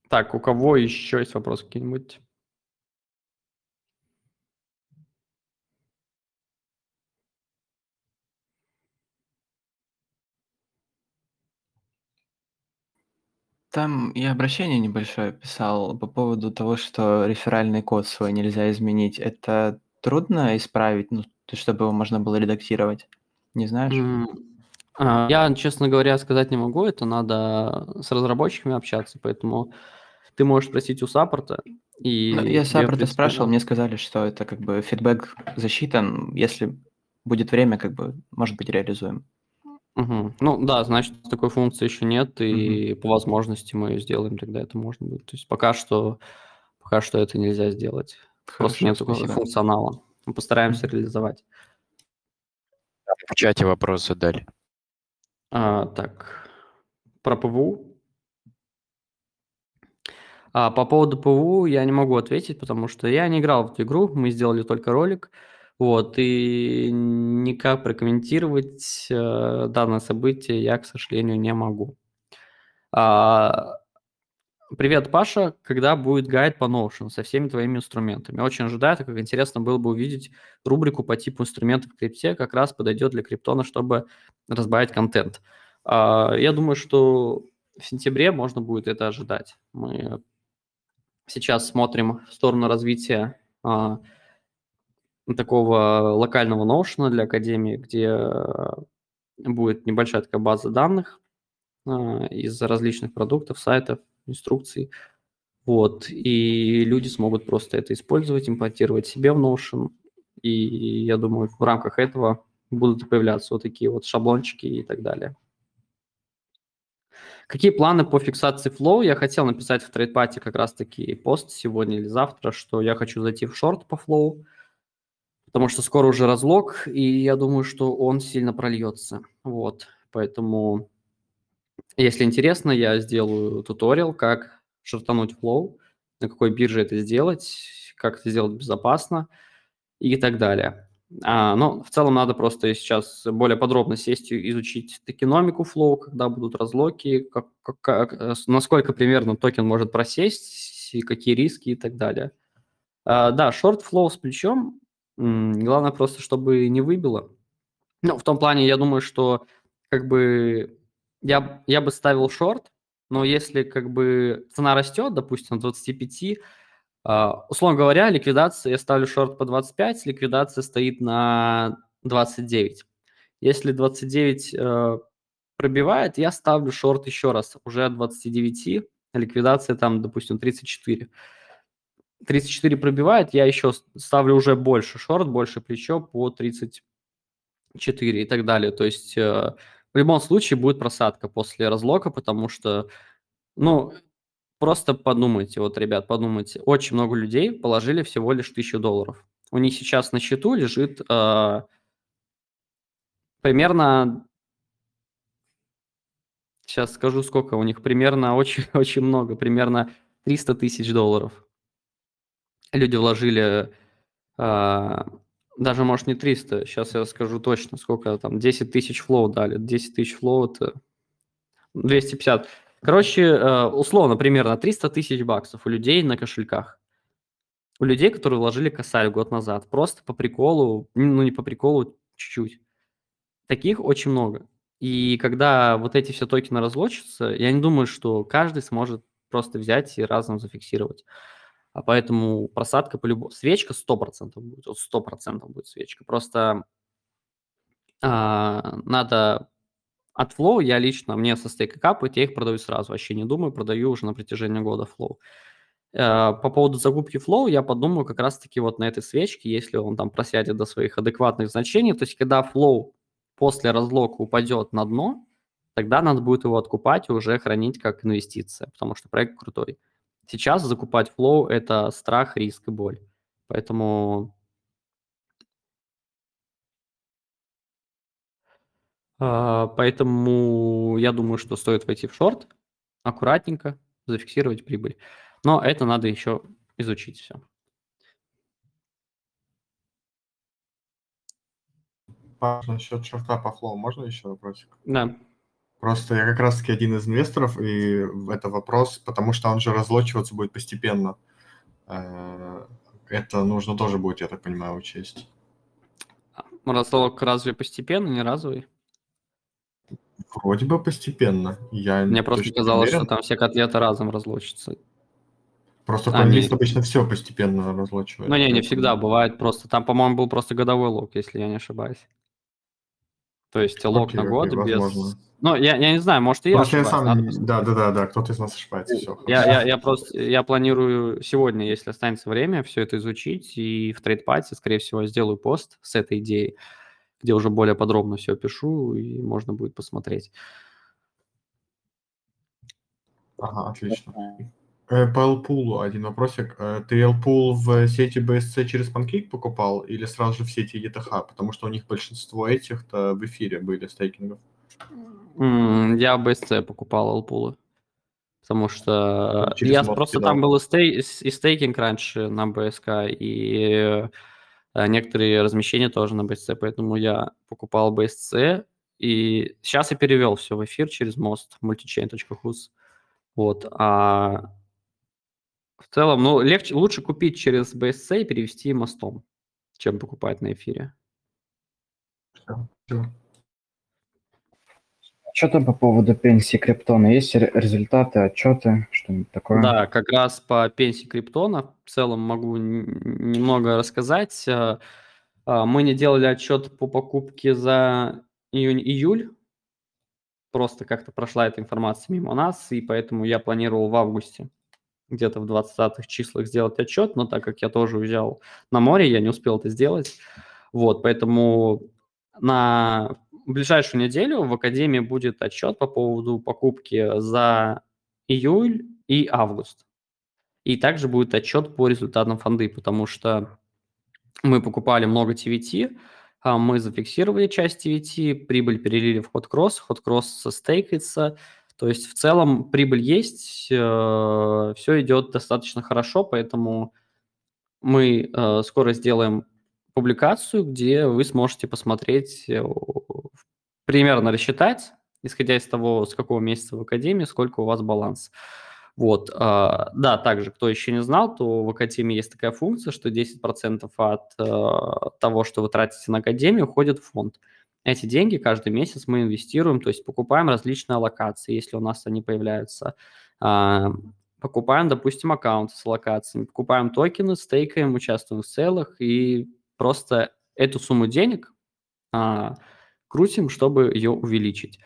Так, у кого еще есть вопросы какие-нибудь? Там я обращение небольшое писал по поводу того, что реферальный код свой нельзя изменить. Это трудно исправить, ну, то, чтобы его можно было редактировать? Не знаешь? А, я, честно говоря, сказать не могу. Это надо с разработчиками общаться, поэтому ты можешь спросить у саппорта. И Ну, я саппорта спрашивал, мне сказали, что это как бы фидбэк засчитан. Если будет время, как бы, может быть, реализуем. Мгм. Ну да, значит, такой функции еще нет, и по возможности мы ее сделаем, тогда это можно будет. То есть пока что, пока что это нельзя сделать. Просто Хорошо, нет такого спасибо. функционала. Мы постараемся реализовать. В чате вопрос задали. А, так, про ПВУ. А, по поводу ПВУ я не могу ответить, потому что я не играл в эту игру, мы сделали только ролик. Вот, и никак прокомментировать э, данное событие я, к сожалению, не могу. А, привет, Паша. Когда будет гайд по Notion со всеми твоими инструментами? Очень ожидаю, так как интересно было бы увидеть рубрику по типу инструментов в крипте, как раз подойдет для криптона, чтобы разбавить контент. А, я думаю, что в сентябре можно будет это ожидать. Мы сейчас смотрим в сторону развития а, такого локального Notion для Академии, где э, будет небольшая такая база данных а, из различных продуктов, сайтов, инструкций. Вот, и люди смогут просто это использовать, импортировать себе в Notion. И я думаю, в рамках этого будут появляться вот такие вот шаблончики и так далее. Какие планы по фиксации flow? Я хотел написать в трейдпате как раз-таки пост сегодня или завтра, что я хочу зайти в шорт по flow, потому что скоро уже разлог, и я думаю, что он сильно прольется. Вот, поэтому, если интересно, я сделаю туториал, как шортануть flow, на какой бирже это сделать, как это сделать безопасно и так далее. А, но в целом надо просто сейчас более подробно сесть и изучить токеномику Flow, когда будут разлоки, как, как, э, насколько примерно токен может просесть, и какие риски и так далее. А, да, short Flow с плечом, главное просто, чтобы не выбило. Ну, в том плане, я думаю, что как бы я, я бы ставил шорт, но если как бы цена растет, допустим, 25, Uh, условно говоря, ликвидация, я ставлю шорт по 25, ликвидация стоит на 29. Если 29 uh, пробивает, я ставлю шорт еще раз, уже от 29, ликвидация там, допустим, 34. 34 пробивает, я еще ставлю уже больше шорт, больше плечо по 34 и так далее. То есть uh, в любом случае будет просадка после разлока, потому что, ну, Просто подумайте, вот, ребят, подумайте. Очень много людей положили всего лишь тысячу долларов. У них сейчас на счету лежит э, примерно... Сейчас скажу, сколько у них. Примерно очень-очень много. Примерно 300 тысяч долларов. Люди вложили... Э, даже, может, не 300. Сейчас я скажу точно, сколько там. 10 тысяч Flow дали. 10 тысяч Flow – это 250. Короче, э, условно, примерно 300 тысяч баксов у людей на кошельках. У людей, которые вложили косарь год назад. Просто по приколу, ну не по приколу, чуть-чуть. Таких очень много. И когда вот эти все токены разлочатся, я не думаю, что каждый сможет просто взять и разом зафиксировать. А поэтому просадка по любому... Свечка 100% будет. Вот 100% будет свечка. Просто а, надо от Flow я лично, мне со стейка капают, я их продаю сразу, вообще не думаю, продаю уже на протяжении года Flow. Э, по поводу закупки Flow я подумаю как раз-таки вот на этой свечке, если он там просядет до своих адекватных значений, то есть когда Flow после разлока упадет на дно, тогда надо будет его откупать и уже хранить как инвестиция, потому что проект крутой. Сейчас закупать Flow – это страх, риск и боль. Поэтому А, поэтому я думаю, что стоит войти в шорт, аккуратненько, зафиксировать прибыль. Но это надо еще изучить все. Паш, насчет шорта по флоу можно еще вопросик? Да. Просто я как раз-таки один из инвесторов, и это вопрос, потому что он же разлочиваться будет постепенно. Э, это нужно тоже будет, я так понимаю, учесть. Разлог разве постепенно, не разовый? Вроде бы постепенно. Я Мне просто казалось, что там все котлеты разом разлочатся. Просто а, в обычно все постепенно разлочивают. Ну не, не всегда бывает просто. Там, по-моему, был просто годовой лог, если я не ошибаюсь. То есть лог окей, на год окей, без... Возможно. Ну, я, я не знаю, может, и просто я ошибаюсь. Я сам... Да, да, да, да, кто-то из нас ошибается, все. Я, я, я просто, я планирую сегодня, если останется время, все это изучить, и в трейдпате, скорее всего, сделаю пост с этой идеей где уже более подробно все пишу, и можно будет посмотреть. Ага, отлично. По LPool один вопросик. Э, ты LPool в сети BSC через Pancake покупал или сразу же в сети ETH? Потому что у них большинство этих-то в эфире были стейкингов. Я BSC покупал LPool. Потому что через я просто кидал. там был и, стей, и стейкинг раньше на BSK, и Э, некоторые размещения тоже на BSC, поэтому я покупал BSC, и сейчас я перевел все в эфир через мост multichain.hus. Вот, а в целом, ну, легче, лучше купить через BSC и перевести мостом, чем покупать на эфире. Все. Что-то по поводу пенсии Криптона. Есть результаты, отчеты, что-нибудь такое? Да, как раз по пенсии Криптона в целом могу немного рассказать. Э, э, мы не делали отчет по покупке за июнь-июль. Просто как-то прошла эта информация мимо нас, и поэтому я планировал в августе где-то в 20-х числах сделать отчет, но так как я тоже уезжал на море, я не успел это сделать. Вот, поэтому на ближайшую неделю в Академии будет отчет по поводу покупки за июль и август. И также будет отчет по результатам фонды, потому что мы покупали много TVT, а мы зафиксировали часть TVT, прибыль перелили в Hot Cross стейкается, то есть в целом прибыль есть, э, все идет достаточно хорошо, поэтому мы э, скоро сделаем публикацию, где вы сможете посмотреть, э, примерно рассчитать, исходя из того, с какого месяца в Академии, сколько у вас баланс. Вот, э, да, также, кто еще не знал, то в Академии есть такая функция, что 10% от э, того, что вы тратите на Академию, уходит в фонд. Эти деньги каждый месяц мы инвестируем, то есть покупаем различные аллокации, если у нас они появляются. Э, покупаем, допустим, аккаунты с аллокациями, покупаем токены, стейкаем, участвуем в целых и просто эту сумму денег крутим, чтобы ее увеличить.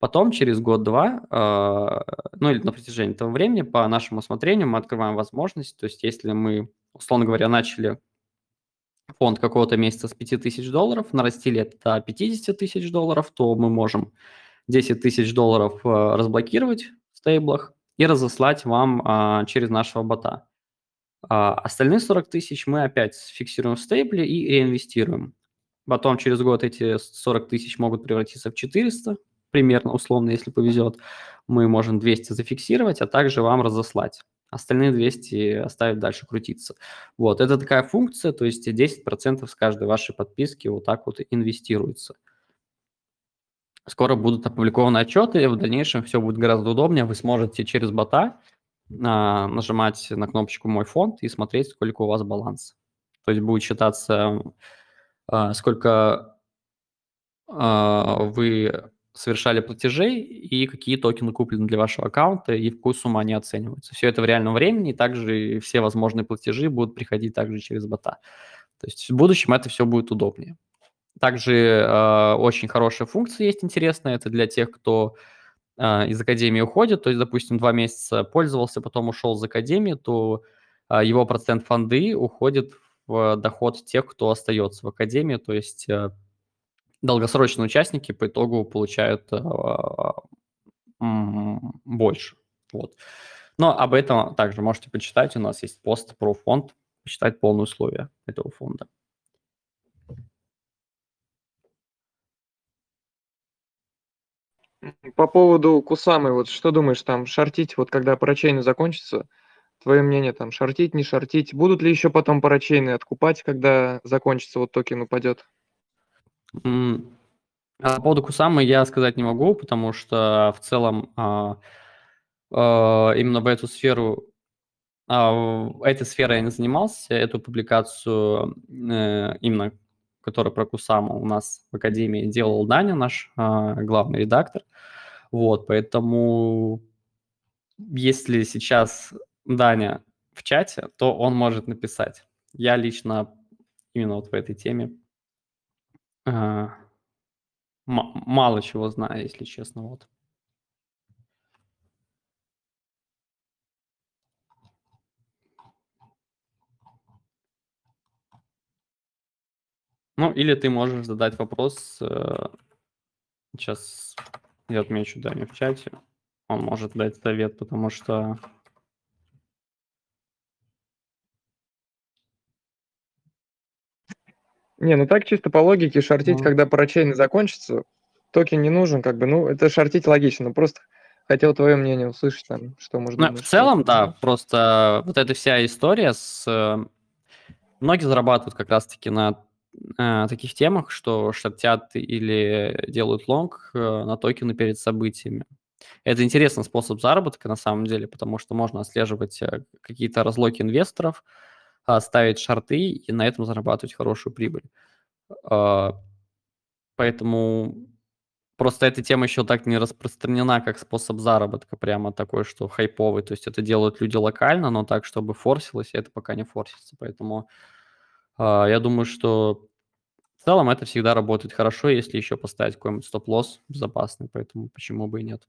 Потом через год-два, э, ну или на протяжении этого времени, по нашему усмотрению, мы открываем возможность, то есть если мы, условно говоря, начали фонд какого-то месяца с 5 тысяч долларов, нарастили это до 50 тысяч долларов, то мы можем 10 тысяч долларов э, разблокировать в стейблах и разослать вам э, через нашего бота. А остальные 40 тысяч мы опять фиксируем в стейбле и реинвестируем. Потом через год эти 40 тысяч могут превратиться в 400, примерно, условно, если повезет. Мы можем 200 зафиксировать, а также вам разослать. Остальные 200 оставить дальше крутиться. Вот, это такая функция, то есть 10% с каждой вашей подписки вот так вот инвестируется. Скоро будут опубликованы отчеты, и в дальнейшем все будет гораздо удобнее. Вы сможете через бота а, нажимать на кнопочку «Мой фонд» и смотреть, сколько у вас баланс. То есть будет считаться сколько а, вы совершали платежей и какие токены куплены для вашего аккаунта и в какую сумму они оцениваются. Все это в реальном времени, и также все возможные платежи будут приходить также через бота. То есть в будущем это все будет удобнее. Также э, очень хорошая функция есть интересная, это для тех, кто э, из Академии уходит, то есть, допустим, два месяца пользовался, потом ушел из Академии, то э, его процент фонды уходит в доход тех, кто остается в академии, то есть э, долгосрочные участники по итогу получают э, больше. Вот. Но об этом также можете почитать. У нас есть пост про фонд, почитать полные условия этого фонда. По поводу Кусамы, вот что думаешь, там шортить, вот когда парачейн закончится, Твое мнение там, шортить, не шортить? Будут ли еще потом парачейны откупать, когда закончится вот токен упадет? А по поводу Кусамы я сказать не могу, потому что в целом а, а, именно в эту сферу, а, этой сферой я не занимался, эту публикацию э, именно, которая про Кусаму у нас в Академии делал Даня, наш а, главный редактор. Вот, поэтому если сейчас Даня в чате, то он может написать. Я лично именно вот в этой теме э, мало чего знаю, если честно. Вот. Ну, или ты можешь задать вопрос. Э, сейчас я отмечу Даню в чате. Он может дать совет, потому что Не, ну так чисто по логике шортить, Ну. когда parachain закончится, токен не нужен, как бы, ну, это шортить логично, но просто хотел твое мнение услышать, там, что может Ну, в целом, да, просто вот эта вся история с... э, Многие зарабатывают как раз-таки на э, таких темах, что шортят или делают лонг э, на токены перед событиями. Это интересный способ заработка на самом деле, потому что можно отслеживать э, какие-то разлоки инвесторов, ставить шарты и на этом зарабатывать хорошую прибыль. А, поэтому просто эта тема еще так не распространена как способ заработка, прямо такой, что хайповый. То есть это делают люди локально, но так, чтобы форсилось, это пока не форсится. Поэтому а, я думаю, что в целом это всегда работает хорошо, если еще поставить какой-нибудь стоп-лосс безопасный, поэтому почему бы и нет.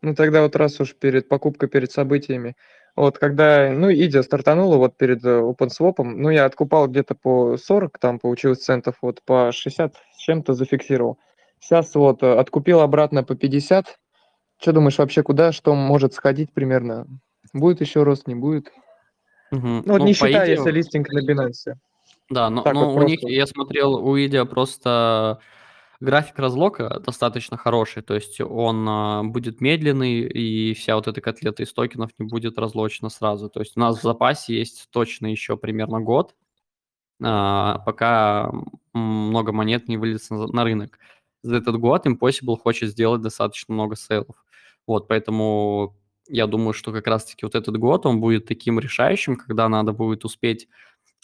Ну, тогда вот раз уж перед покупкой, перед событиями, вот когда, ну, Идя стартанула вот перед э, OpenSwap, ну, я откупал где-то по 40, там получилось центов, вот по 60 с чем-то зафиксировал. Сейчас вот э, откупил обратно по 50. Что думаешь вообще, куда, что может сходить примерно? Будет еще рост, не будет? Мгм. Ну, вот Ну, не считая, идее, если листинг на Binance. Да, но, Так но вот у них, просто. я смотрел, у Идиа просто график разлока достаточно хороший, то есть он а, будет медленный, и вся вот эта котлета из токенов не будет разлочена сразу. То есть у нас в запасе есть точно еще примерно год, а, пока много монет не выльется на, на рынок. За этот год Impossible хочет сделать достаточно много сейлов. Вот, поэтому я думаю, что как раз-таки вот этот год, он будет таким решающим, когда надо будет успеть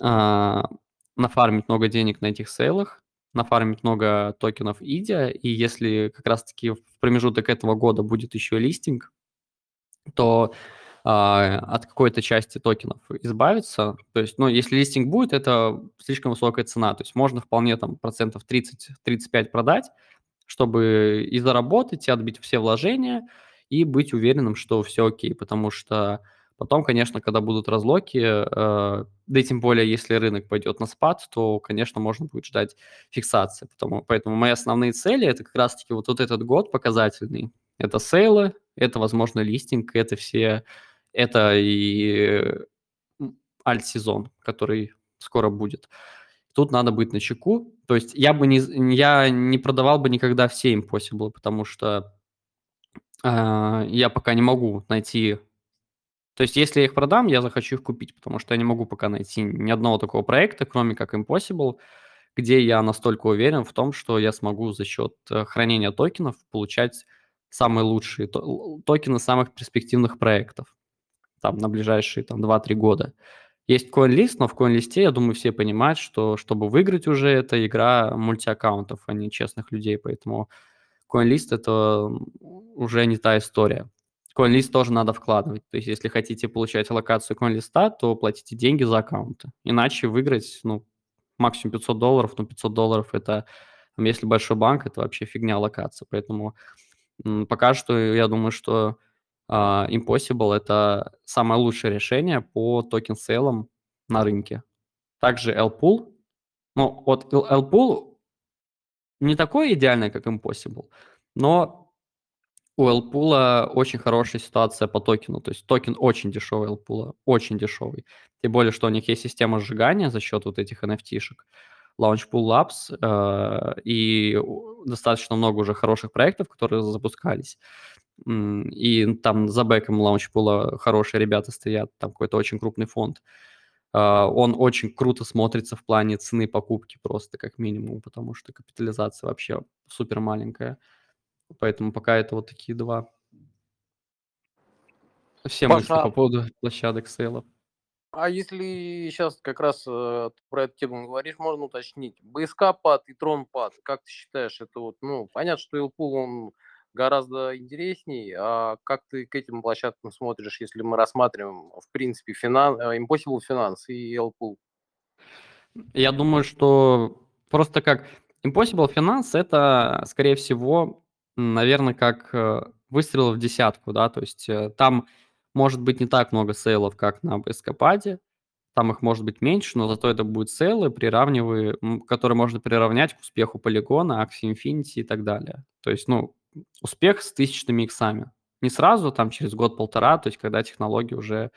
а, нафармить много денег на этих сейлах, нафармить много токенов IDIA, и если как раз-таки в промежуток этого года будет еще листинг, то а, от какой-то части токенов избавиться. То есть, ну, если листинг будет, это слишком высокая цена. То есть можно вполне там процентов 30-35 продать, чтобы и заработать, и отбить все вложения, и быть уверенным, что все окей. Потому что потом, конечно, когда будут разлоки, э, да и тем более, если рынок пойдет на спад, то, конечно, можно будет ждать фиксации. Потому, поэтому мои основные цели – это как раз-таки вот, вот этот год показательный. Это сейлы, это, возможно, листинг, это все это и альт-сезон, который скоро будет. Тут надо быть на чеку. То есть я бы не, я не продавал бы никогда все Impossible, потому что э, я пока не могу найти... То есть если я их продам, я захочу их купить, потому что я не могу пока найти ни одного такого проекта, кроме как Impossible, где я настолько уверен в том, что я смогу за счет э, хранения токенов получать самые лучшие токены самых перспективных проектов там на ближайшие там 2-3 года. Есть CoinList, но в CoinList, я думаю, все понимают, что чтобы выиграть уже, это игра мультиаккаунтов, а не честных людей, поэтому CoinList это уже не та история. CoinList тоже надо вкладывать. То есть, если хотите получать аллокацию CoinList, то платите деньги за аккаунты. Иначе выиграть, ну, максимум 500 долларов, но 500 долларов это, если большой банк, это вообще фигня аллокация. Поэтому пока что я думаю, что э, Impossible – это самое лучшее решение по токен-сейлам на рынке. Также L-Pool. Ну, вот L-Pool не такой идеальный, как Impossible, но у L-Pool очень хорошая ситуация по токену. То есть токен очень дешевый L-Pool, очень дешевый. Тем более, что у них есть система сжигания за счет вот этих NFT-шек. Launchpool Labs э, и достаточно много уже хороших проектов, которые запускались и там за бэком лаунчпула хорошие ребята стоят, там какой-то очень крупный фонд. А, он очень круто смотрится в плане цены покупки просто как минимум, потому что капитализация вообще супер маленькая. Поэтому пока это вот такие два. Все мысли по поводу площадок сейлов. А если сейчас как раз э, про эту тему говоришь, можно уточнить. БСК пад и трон пад, как ты считаешь, это вот, ну, понятно, что Илпул, он гораздо интересней. А как ты к этим площадкам смотришь, если мы рассматриваем, в принципе, финан... Э, Impossible Finance и LPool? Я думаю, что просто как Impossible Finance это, скорее всего, наверное, как э, выстрел в десятку, да, то есть э, там может быть не так много сейлов, как на Эскападе, там их может быть меньше, но зато это будут сейлы, приравнивые, которые можно приравнять к успеху полигона, Axie Infinity и так далее. То есть, ну, успех с тысячными иксами. Не сразу, там через год-полтора, то есть когда технология уже...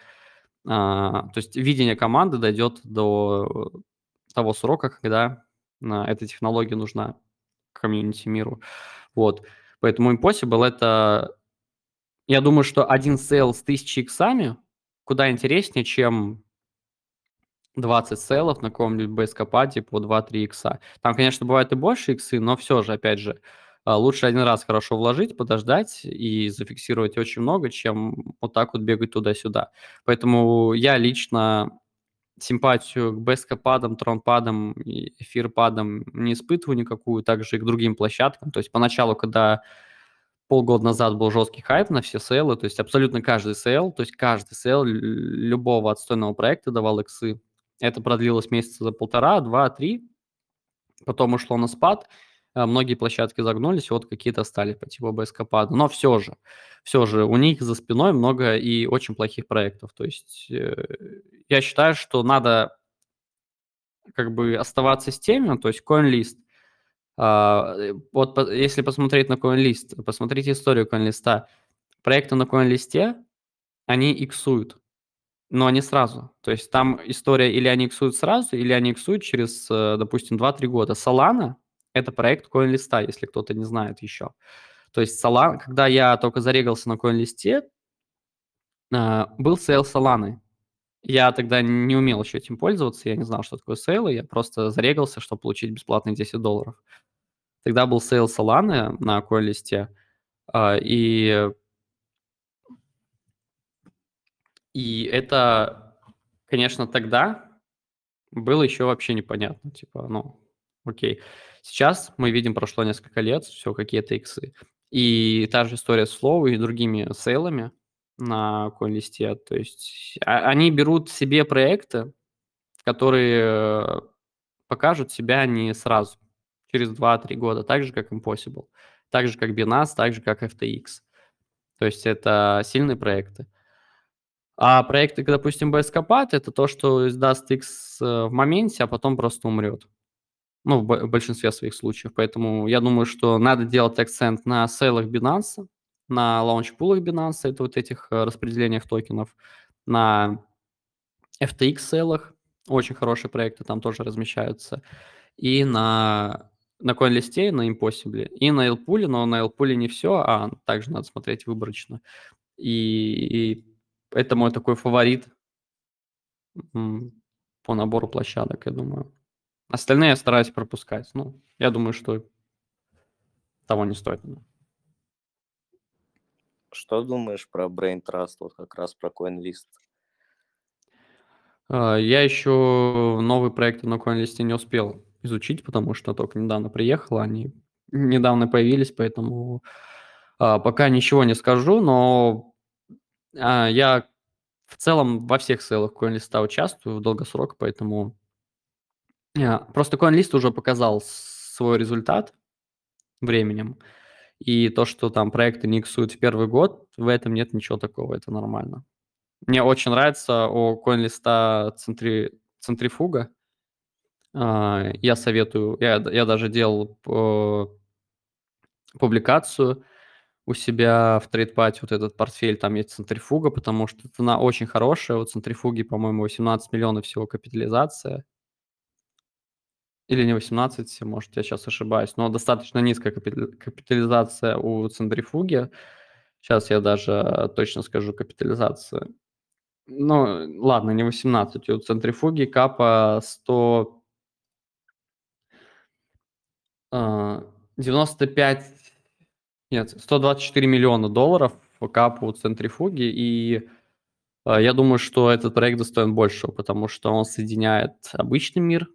А, то есть видение команды дойдет до того срока, когда а, эта технология нужна комьюнити миру. Вот. Поэтому Impossible это... Я думаю, что один сейл с тысячи иксами куда интереснее, чем 20 сейлов на каком-нибудь BSCPad е по 2-3 икса. Там, конечно, бывают и больше иксы, но все же, опять же, а, лучше один раз хорошо вложить, подождать и зафиксировать очень много, чем вот так вот бегать туда-сюда. Поэтому я лично симпатию к BSCPad ам, TronPad ам эфирпадам не испытываю никакую, также и к другим площадкам. То есть поначалу, когда полгода назад был жесткий хайп на все сейлы, то есть абсолютно каждый сейл, то есть каждый сейл любого отстойного проекта давал иксы. Это продлилось месяца за полтора, два, три, потом ушло на спад, многие площадки загнулись, вот какие-то стали по типу BSCPad а. Но все же, все же у них за спиной много и очень плохих проектов. То есть э, я считаю, что надо как бы оставаться с теми, то есть CoinList. А, э, вот если посмотреть на CoinList, посмотрите историю CoinList, проекты на CoinList, они иксуют но не сразу. То есть там история или они иксуют сразу, или они иксуют через, э, допустим, 2-3 года. Solana – это проект CoinList, если кто-то не знает еще. То есть Solana, когда я только зарегался на CoinList, э, был сейл Solana. Я тогда не умел еще этим пользоваться, я не знал, что такое сейлы, я просто зарегался, чтобы получить бесплатные 10 долларов. Тогда был сейл Solana на CoinList, э, и и это, конечно, тогда было еще вообще непонятно. Типа, ну, окей. Сейчас мы видим, прошло несколько лет, все какие-то иксы. И та же история с Flow и другими сейлами на CoinList. То есть а, они берут себе проекты, которые покажут себя не сразу, через 2-3 года, так же, как Impossible, так же, как Binance, так же, как FTX. То есть это сильные проекты. А проекты, допустим, BSCPAD, это то, что издаст X э, в моменте, а потом просто умрет. Ну, в большинстве своих случаев. Поэтому я думаю, что надо делать акцент на сейлах Binance, на лаунчпулах Binance, это вот этих э, распределениях токенов, на FTX сейлах, очень хорошие проекты там тоже размещаются, и на, на CoinList, на Impossible, и на LPool, но на LPool не все, а также надо смотреть выборочно. И, и это мой такой фаворит по набору площадок, я думаю. Остальные я стараюсь пропускать. Ну, я думаю, что того не стоит. Что думаешь про Brain Trust, вот как раз про CoinList? А, я еще новые проекты на CoinList не успел изучить, потому что только недавно приехал, они недавно появились, поэтому а, пока ничего не скажу, но а, я в целом во всех сейлах CoinList участвую в долгосрок, поэтому а, просто CoinList уже показал свой результат временем, и то, что там проекты не иксуют в первый год, в этом нет ничего такого, это нормально. Мне очень нравится у CoinList центри... центрифуга. А, я советую, я, я даже делал публикацию, у себя в трейдпате вот этот портфель, там есть центрифуга, потому что цена очень хорошая. У центрифуги, по-моему, 18 миллионов всего капитализация. Или не 18, может, я сейчас ошибаюсь, но достаточно низкая капитализация у центрифуги. Сейчас я даже точно скажу капитализацию. Ну, ладно, не 18. У центрифуги капа 100... 95 нет, 124 миллиона долларов капу центрифуги, и э, я думаю, что этот проект достоин большего, потому что он соединяет обычный мир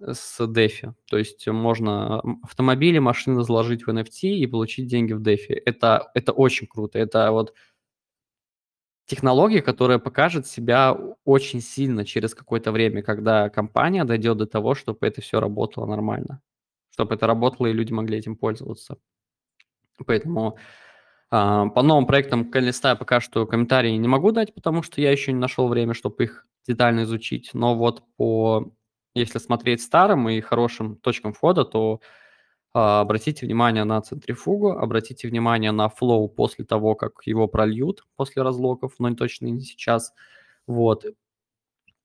с DeFi. То есть можно автомобили, машины заложить в NFT и получить деньги в DeFi. Это, это очень круто. Это вот технология, которая покажет себя очень сильно через какое-то время, когда компания дойдет до того, чтобы это все работало нормально. Чтобы это работало и люди могли этим пользоваться. Поэтому а, по новым проектам Калиста пока что комментарии не могу дать, потому что я еще не нашел время, чтобы их детально изучить. Но вот по, если смотреть старым и хорошим точкам входа, то а, обратите внимание на центрифугу, обратите внимание на флоу после того, как его прольют после разлоков, но точно не сейчас. Вот.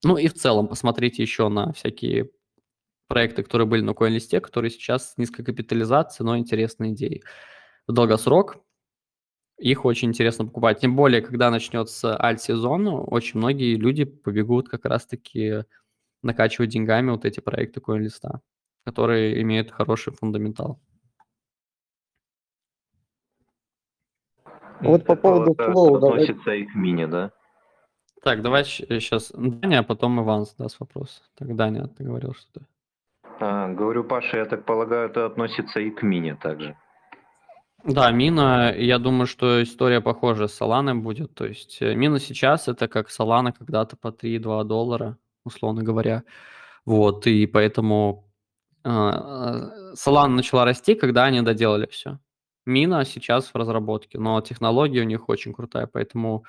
Ну и в целом посмотрите еще на всякие проекты, которые были на CoinList, которые сейчас с низкой капитализацией, но интересные идеи в долгосрок, их очень интересно покупать. Тем более, когда начнется альт-сезон, очень многие люди побегут как раз-таки накачивать деньгами вот эти проекты CoinList, которые имеют хороший фундаментал. Вот по поводу флоу. относится и к мини, да? Так, давай сейчас Даня, а потом Иван задаст вопрос. Так, Даня, ты говорил что-то. А, говорю, Паша, я так полагаю, это относится и к мини также. Да, Мина, я думаю, что история похожа с Соланой будет. То есть э, Мина сейчас это как Солана когда-то по 3-2 доллара, условно говоря. Вот, и поэтому а, Solana начала расти, когда они доделали все. Мина сейчас в разработке, но технология у них очень крутая, поэтому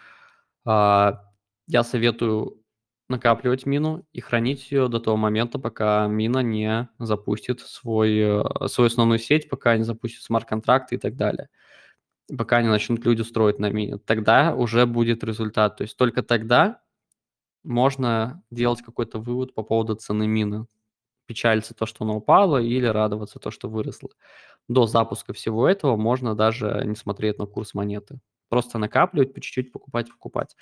а, я советую накапливать мину и хранить ее до того момента, пока мина не запустит свой, э, свою основную сеть, пока не запустит смарт-контракты и так далее. Пока не начнут люди строить на мине. Тогда уже будет результат. То есть только тогда можно делать какой-то вывод по поводу цены мины. Печалиться то, что она упала, или радоваться то, что выросла. До запуска всего этого можно даже не смотреть на курс монеты. Просто накапливать, по чуть-чуть покупать, покупать.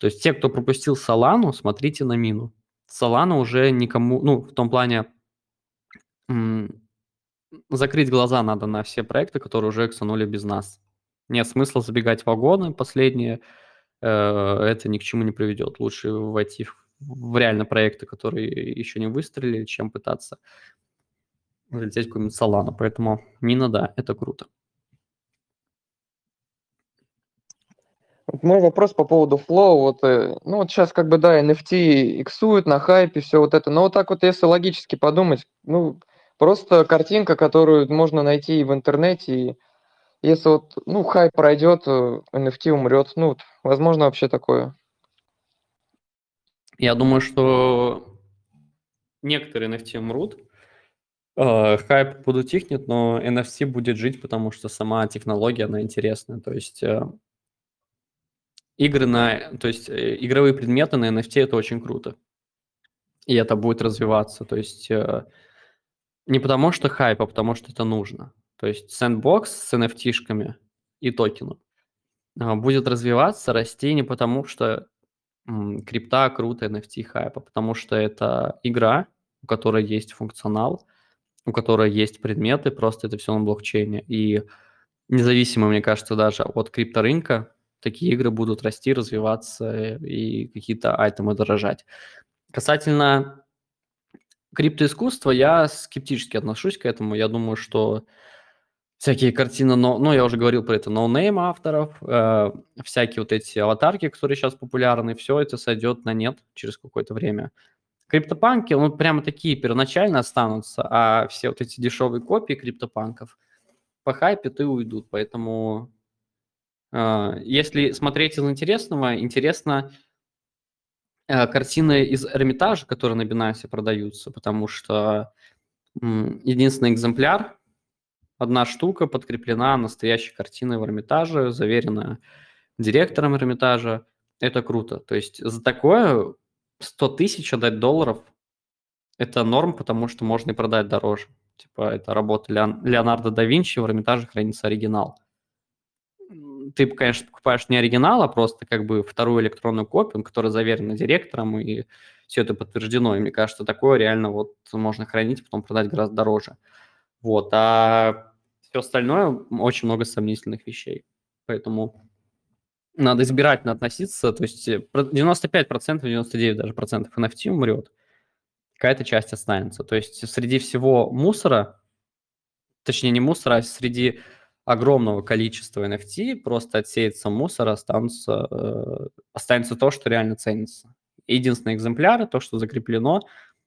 То есть те, кто пропустил Солану, смотрите на мину. Солана уже никому, ну, в том плане, закрыть глаза надо на все проекты, которые уже эксанули без нас. Нет смысла забегать в вагоны последние, это ни к чему не приведет. Лучше войти в, реально проекты, которые еще не выстрелили, чем пытаться залететь в какую-нибудь Солану. Поэтому мина, да, это круто. Мой вопрос по поводу флоу, вот, э, ну вот сейчас как бы, да, NFT иксуют на хайпе, все вот это, но вот так вот, если логически подумать, ну, просто картинка, которую можно найти в интернете, и если вот, ну, хайп пройдет, NFT э, умрет, ну, возможно вообще такое. Я думаю, что некоторые NFT умрут, э, хайп будут тихнет, но NFT будет жить, потому что сама технология, она интересная, то есть игры на, то есть э, игровые предметы на NFT это очень круто. И это будет развиваться. То есть э, не потому что хайп, а потому что это нужно. То есть сэндбокс с NFT-шками и токеном а, будет развиваться, расти не потому что крипта круто, NFT хайп, а потому что это игра, у которой есть функционал, у которой есть предметы, просто это все на блокчейне. И независимо, мне кажется, даже от крипторынка, такие игры будут расти, развиваться и какие-то айтемы дорожать. Касательно криптоискусства, я скептически отношусь к этому. Я думаю, что всякие картины, но, ну, я уже говорил про это, no-name авторов, э, всякие вот эти аватарки, которые сейчас популярны, все это сойдет на нет через какое-то время. Криптопанки, ну, прямо такие первоначально останутся, а все вот эти дешевые копии криптопанков похайпят и уйдут, поэтому а, если смотреть из интересного, интересно э, картины из Эрмитажа, которые на Binance продаются, потому что единственный экземпляр, одна штука подкреплена настоящей картиной в Эрмитаже, заверенная директором Эрмитажа. Это круто. То есть за такое 100 тысяч отдать долларов – это норм, потому что можно и продать дороже. Типа это работа Леонардо да Винчи, в Эрмитаже хранится оригинал ты, конечно, покупаешь не оригинал, а просто как бы вторую электронную копию, которая заверена директором, и все это подтверждено. И мне кажется, такое реально вот можно хранить, потом продать гораздо дороже. Вот, а все остальное очень много сомнительных вещей. Поэтому надо избирательно относиться. То есть 95%, э, 99 даже процентов NFT умрет, какая-то часть останется. То есть среди всего мусора, точнее не мусора, а среди огромного количества NFT просто отсеется мусор, останутся, э, останется то, что реально ценится. Единственный экземпляр, то, что закреплено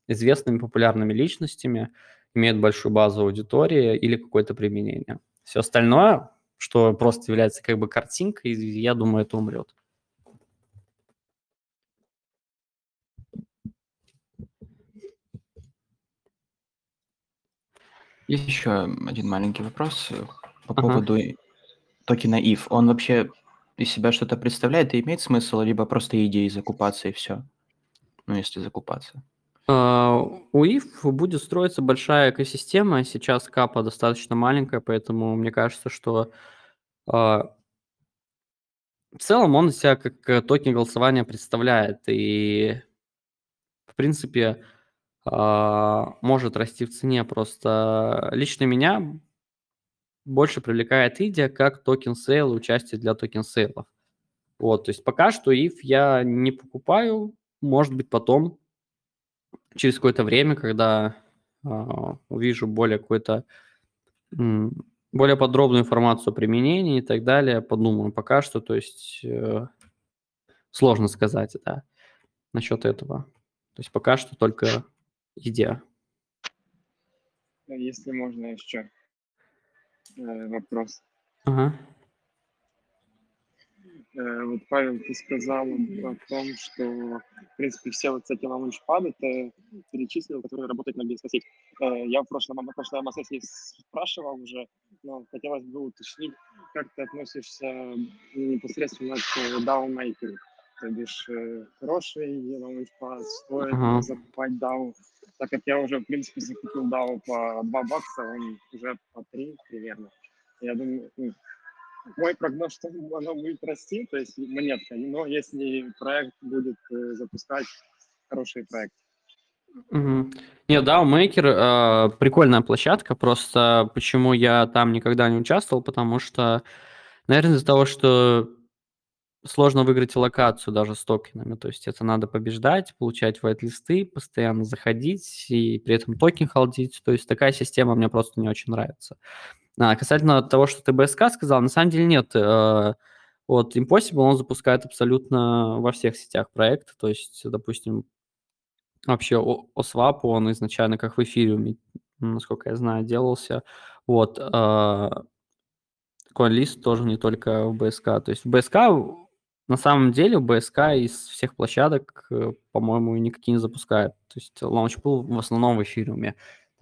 известными популярными личностями, имеет большую базу аудитории или какое-то применение. Все остальное, что просто является как бы картинкой, я думаю, это умрет. Есть еще один маленький вопрос по ага. поводу токена IF. Он вообще из себя что-то представляет и имеет смысл, либо просто идеи закупаться и все? Ну, если закупаться. Uh, у IF будет строиться большая экосистема. Сейчас капа достаточно маленькая, поэтому мне кажется, что uh, в целом он себя как э, токен голосования представляет. И, в принципе, uh, может расти в цене. Просто лично меня больше привлекает идея как token sale и участие для token sale ов. Вот, то есть пока что IF я не покупаю, может быть потом, через какое-то время, когда э, увижу более какой-то более подробную информацию о применении и так далее, подумаю. Пока что, то есть э, сложно сказать, да, насчет этого. То есть пока что только идея. Э, Если можно еще э, вопрос. Ага. Э, Вот, Павел, ты сказал о том, что, в принципе, все вот эти лаунчпады ты перечислил, которые работают на BSK Я в прошлом, на прошлой сессии спрашивал уже, но хотелось бы уточнить, как ты относишься непосредственно к DAO-мейкеру. То бишь, э, хороший лаунчпад, стоит Ага. закупать DAO, так как я уже, в принципе, закупил DAO по 2 бакса, он уже по 3 примерно. Я думаю, ну, мой прогноз, что оно будет расти, то есть монетка, но если проект будет э, запускать хороший проект. Мгм. Не, DAO Maker э, прикольная площадка, просто почему я там никогда не участвовал, потому что, наверное, из-за того, что сложно выиграть локацию даже с токенами, то есть это надо побеждать, получать вайт-листы, постоянно заходить и при этом токен халдить, то есть такая система мне просто не очень нравится. А, касательно того, что ты БСК сказал, на самом деле нет. э, Вот Impossible он запускает абсолютно во всех сетях проекта, то есть, допустим, вообще OSWAP, он изначально как в эфириуме, насколько я знаю, делался. Вот. а, CoinList тоже не только в BSK. То есть в BSK, на самом деле, BSK из всех площадок, э, по-моему, никакие не запускает. То есть Launchpool в основном в эфириуме.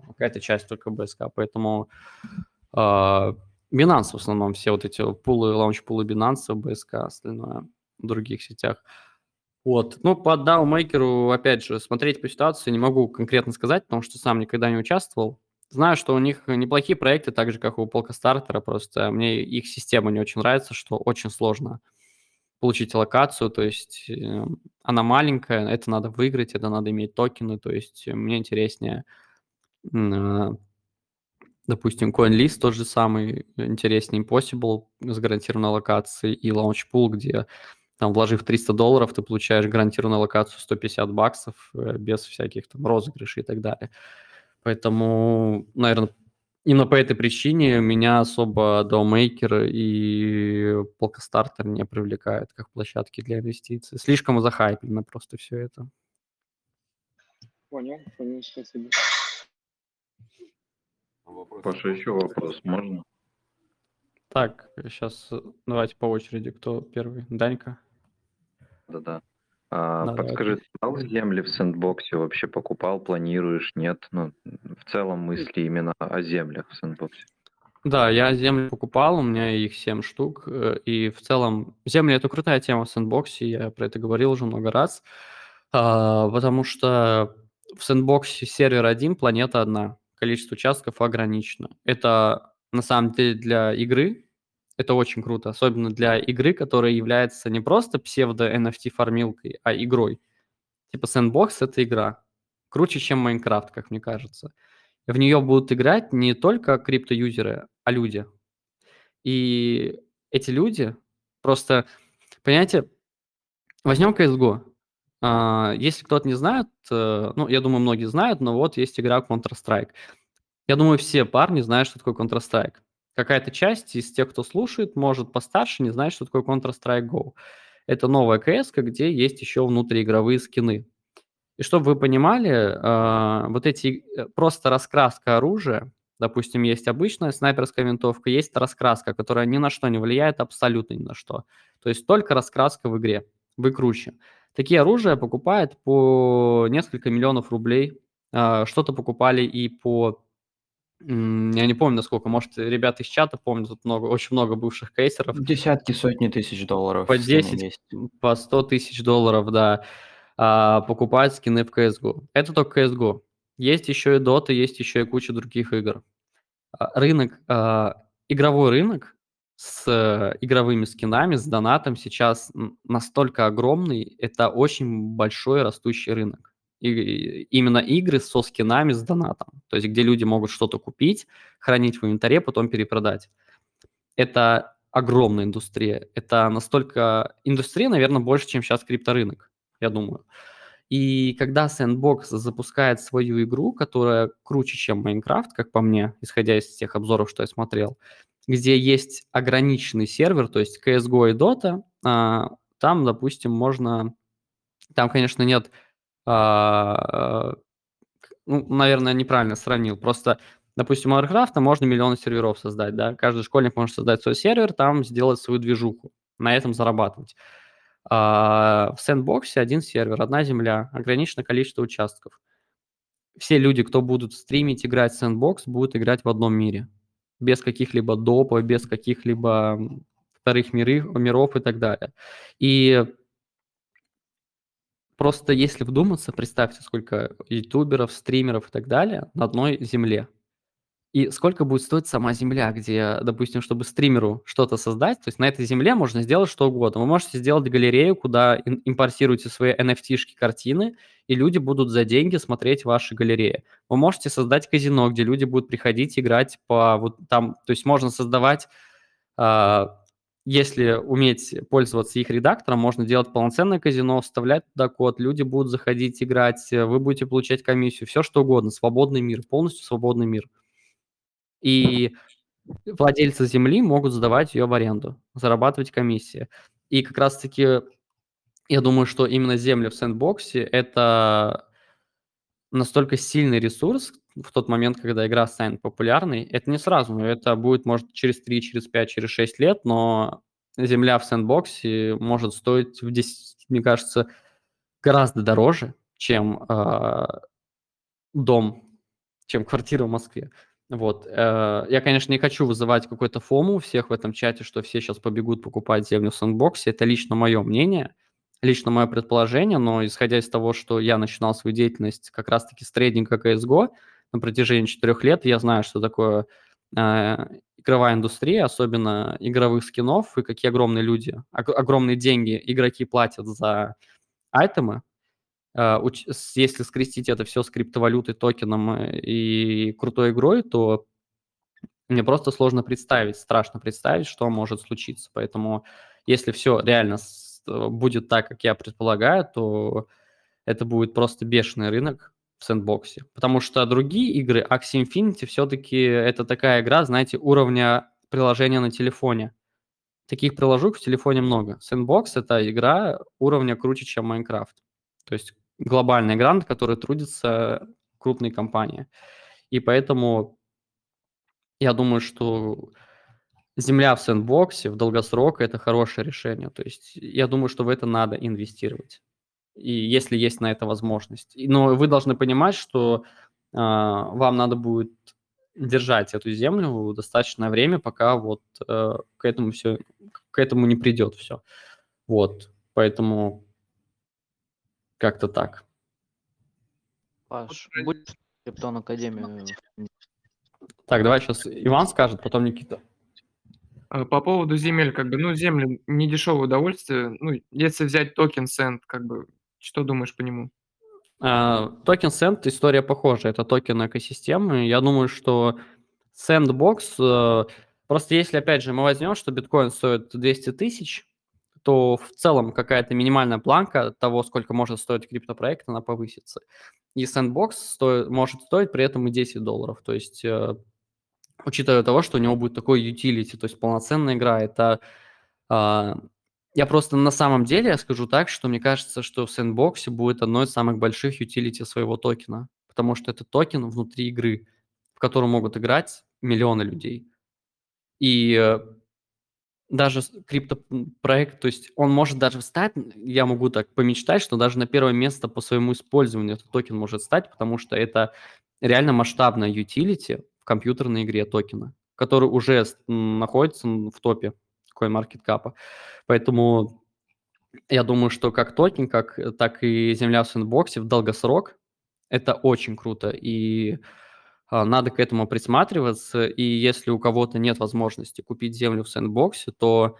Какая-то часть только BSK. Поэтому Binance в основном, все вот эти пулы, лаунч-пулы Binance, BSK, остальное в других сетях. Вот. Ну, по DAO-мейкеру, опять же, смотреть по ситуации не могу конкретно сказать, потому что сам никогда не участвовал. Знаю, что у них неплохие проекты, так же, как у Полка Стартера, просто мне их система не очень нравится, что очень сложно получить локацию, то есть э, она маленькая, это надо выиграть, это надо иметь токены, то есть мне интереснее, э, допустим, CoinList тот же самый, интереснее Impossible с гарантированной локацией и Launchpool, где там, вложив 300 долларов, ты получаешь гарантированную локацию 150 баксов э, без всяких там розыгрышей и так далее. Поэтому, наверное, именно по этой причине меня особо DAO-мейкер и Polkastarter не привлекают как площадки для инвестиций. Слишком захайплено просто все это. Понял, понял, спасибо. Паша, еще вопрос можно? Так, сейчас давайте по очереди, кто первый. Данька? Да-да. А, Давай. подскажи, ты брал земли в сэндбоксе вообще покупал, планируешь, нет? Ну, в целом мысли именно о землях в сэндбоксе. Да, я земли покупал, у меня их 7 штук, э, и в целом земли это крутая тема в сэндбоксе, я про это говорил уже много раз, а, потому что в сэндбоксе сервер один, планета одна, количество участков ограничено. Это на самом деле для игры, это очень круто, особенно для игры, которая является не просто псевдо-NFT-фармилкой, а игрой. Типа сэндбокс — это игра. Круче, чем Майнкрафт, как мне кажется. В нее будут играть не только криптоюзеры, а люди. И эти люди просто, понимаете, возьмем CSGO. А, Если кто-то не знает, э, ну, я думаю, многие знают, но вот есть игра Counter-Strike. Я думаю, все парни знают, что такое Counter-Strike. Какая-то часть из тех, кто слушает, может постарше, не знает, что такое Counter-Strike Go. Это новая CS, где есть еще внутриигровые скины. И чтобы вы понимали, а, вот эти э, просто раскраска оружия, допустим, есть обычная снайперская винтовка, есть раскраска, которая ни на что не влияет, абсолютно ни на что. То есть только раскраска в игре, вы круче. Такие оружия покупают по несколько миллионов рублей. А, Что-то покупали и по, я не помню насколько, может, ребята из чата помнят, тут много, очень много бывших кейсеров. Десятки, сотни тысяч долларов. По в скины 10, есть. по 100 тысяч долларов, да, а, покупать скины в CSGO. Это только CSGO. Есть еще и Dota, есть еще и куча других игр. А, Рынок, игровой рынок с э, игровыми скинами, с донатом сейчас настолько огромный, это очень большой растущий рынок. И именно игры со скинами, с донатом, то есть где люди могут что-то купить, хранить в инвентаре, потом перепродать это огромная индустрия. Это настолько... Индустрия, наверное, больше, чем сейчас крипторынок, я думаю. И когда Sandbox запускает свою игру, которая круче, чем Майнкрафт, как по мне, исходя из тех обзоров, что я смотрел, где есть ограниченный сервер, то есть CSGO и Dota, а, там, допустим, можно... Там, конечно, нет... а, ну, наверное, неправильно сравнил. Просто Допустим, у Warcraft можно миллионы серверов создать, да, каждый школьник может создать свой сервер, там сделать свою движуху, на этом зарабатывать. А в сэндбоксе один сервер, одна земля, ограниченное количество участков. Все люди, кто будут стримить, играть в сэндбокс, будут играть в одном мире. Без каких-либо допов, без каких-либо вторых миры, миров и так далее. И просто если вдуматься, представьте, сколько ютуберов, стримеров и так далее на одной земле – и сколько будет стоить сама земля, где, допустим, чтобы стримеру что-то создать, то есть на этой земле можно сделать что угодно. Вы можете сделать галерею, куда импортируете свои NFT-шки, картины, и люди будут за деньги смотреть ваши галереи. Вы можете создать казино, где люди будут приходить играть по вот там, то есть можно создавать, э, если уметь пользоваться их редактором, можно делать полноценное казино, вставлять туда код, люди будут заходить играть, вы будете получать комиссию, все что угодно, свободный мир, полностью свободный мир и владельцы земли могут сдавать ее в аренду, зарабатывать комиссии. И как раз-таки я думаю, что именно земли в сэндбоксе – это настолько сильный ресурс в тот момент, когда игра станет популярной. Это не сразу, это будет, может, через 3, через 5, через 6 лет, но земля в сэндбоксе может стоить, в 10, мне кажется, гораздо дороже, чем э, дом, чем квартира в Москве. Вот. Э, я, конечно, не хочу вызывать какой-то фому всех в этом чате, что все сейчас побегут покупать землю в сэндбоксе. Это лично мое мнение, лично мое предположение, но исходя из того, что я начинал свою деятельность как раз-таки с трейдинга CSGO на протяжении четырех лет, я знаю, что такое э, игровая индустрия, особенно игровых скинов, и какие огромные люди, огромные деньги игроки платят за айтемы, а, если скрестить это все с криптовалютой, токеном э, и крутой игрой, то мне просто сложно представить, страшно представить, что может случиться. Поэтому если все реально э, будет так, как я предполагаю, то это будет просто бешеный рынок в сэндбоксе. Потому что другие игры, Axie Infinity, все-таки это такая игра, знаете, уровня приложения на телефоне. Таких приложух в телефоне много. Sandbox — это игра уровня круче, чем Minecraft. То есть глобальный грант, который трудится крупные компании. И поэтому я думаю, что земля в сэндбоксе в долгосрок – это хорошее решение. То есть я думаю, что в это надо инвестировать. И если есть на это возможность. Но вы должны понимать, что э, вам надо будет держать эту землю достаточное время, пока вот э, к этому все, к этому не придет все. Вот, поэтому как-то так. Паш, будешь Криптон Академию? Так, давай сейчас Иван скажет, потом Никита. А, по поводу земель, как бы, ну, земли не дешевое удовольствие. Ну, если взять токен Сент, как бы, что думаешь по нему? А, токен SAND история похожая. Это токен экосистемы. Я думаю, что Sandbox, э, просто если, опять же, мы возьмем, что биткоин стоит 200 тысяч, то в целом какая-то минимальная планка того, сколько может стоить криптопроект, она повысится. И Sandbox стоит, может стоить при этом и 10 долларов. То есть, э, учитывая того, что у него будет такой utility, то есть полноценная игра, это... Э, я просто на самом деле я скажу так, что мне кажется, что в Sandbox будет одной из самых больших utility своего токена, потому что это токен внутри игры, в котором могут играть миллионы людей. И э, даже криптопроект, то есть он может даже встать, я могу так помечтать, что даже на первое место по своему использованию этот токен может стать, потому что это реально масштабная utility в компьютерной игре токена, который уже находится в топе CoinMarketCap. Поэтому я думаю, что как токен, как, так и земля в сэндбоксе в долгосрок это очень круто. И надо к этому присматриваться, и если у кого-то нет возможности купить землю в сэндбоксе, то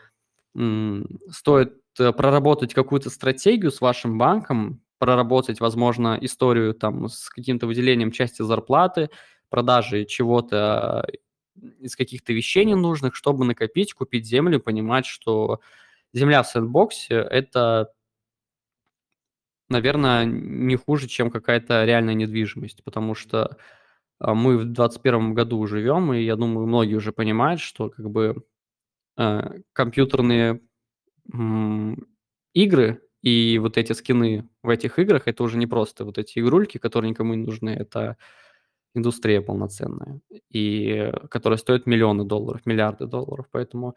стоит э, проработать какую-то стратегию с вашим банком, проработать, возможно, историю там с каким-то выделением части зарплаты, продажи чего-то из каких-то вещей ненужных, чтобы накопить, купить землю, понимать, что земля в сэндбоксе – это, наверное, не хуже, чем какая-то реальная недвижимость, потому что а, мы в 2021 году живем, и я думаю, многие уже понимают, что как бы э, компьютерные м, игры и вот эти скины в этих играх, это уже не просто вот эти игрульки, которые никому не нужны, это индустрия полноценная, и которая стоит миллионы долларов, миллиарды долларов. Поэтому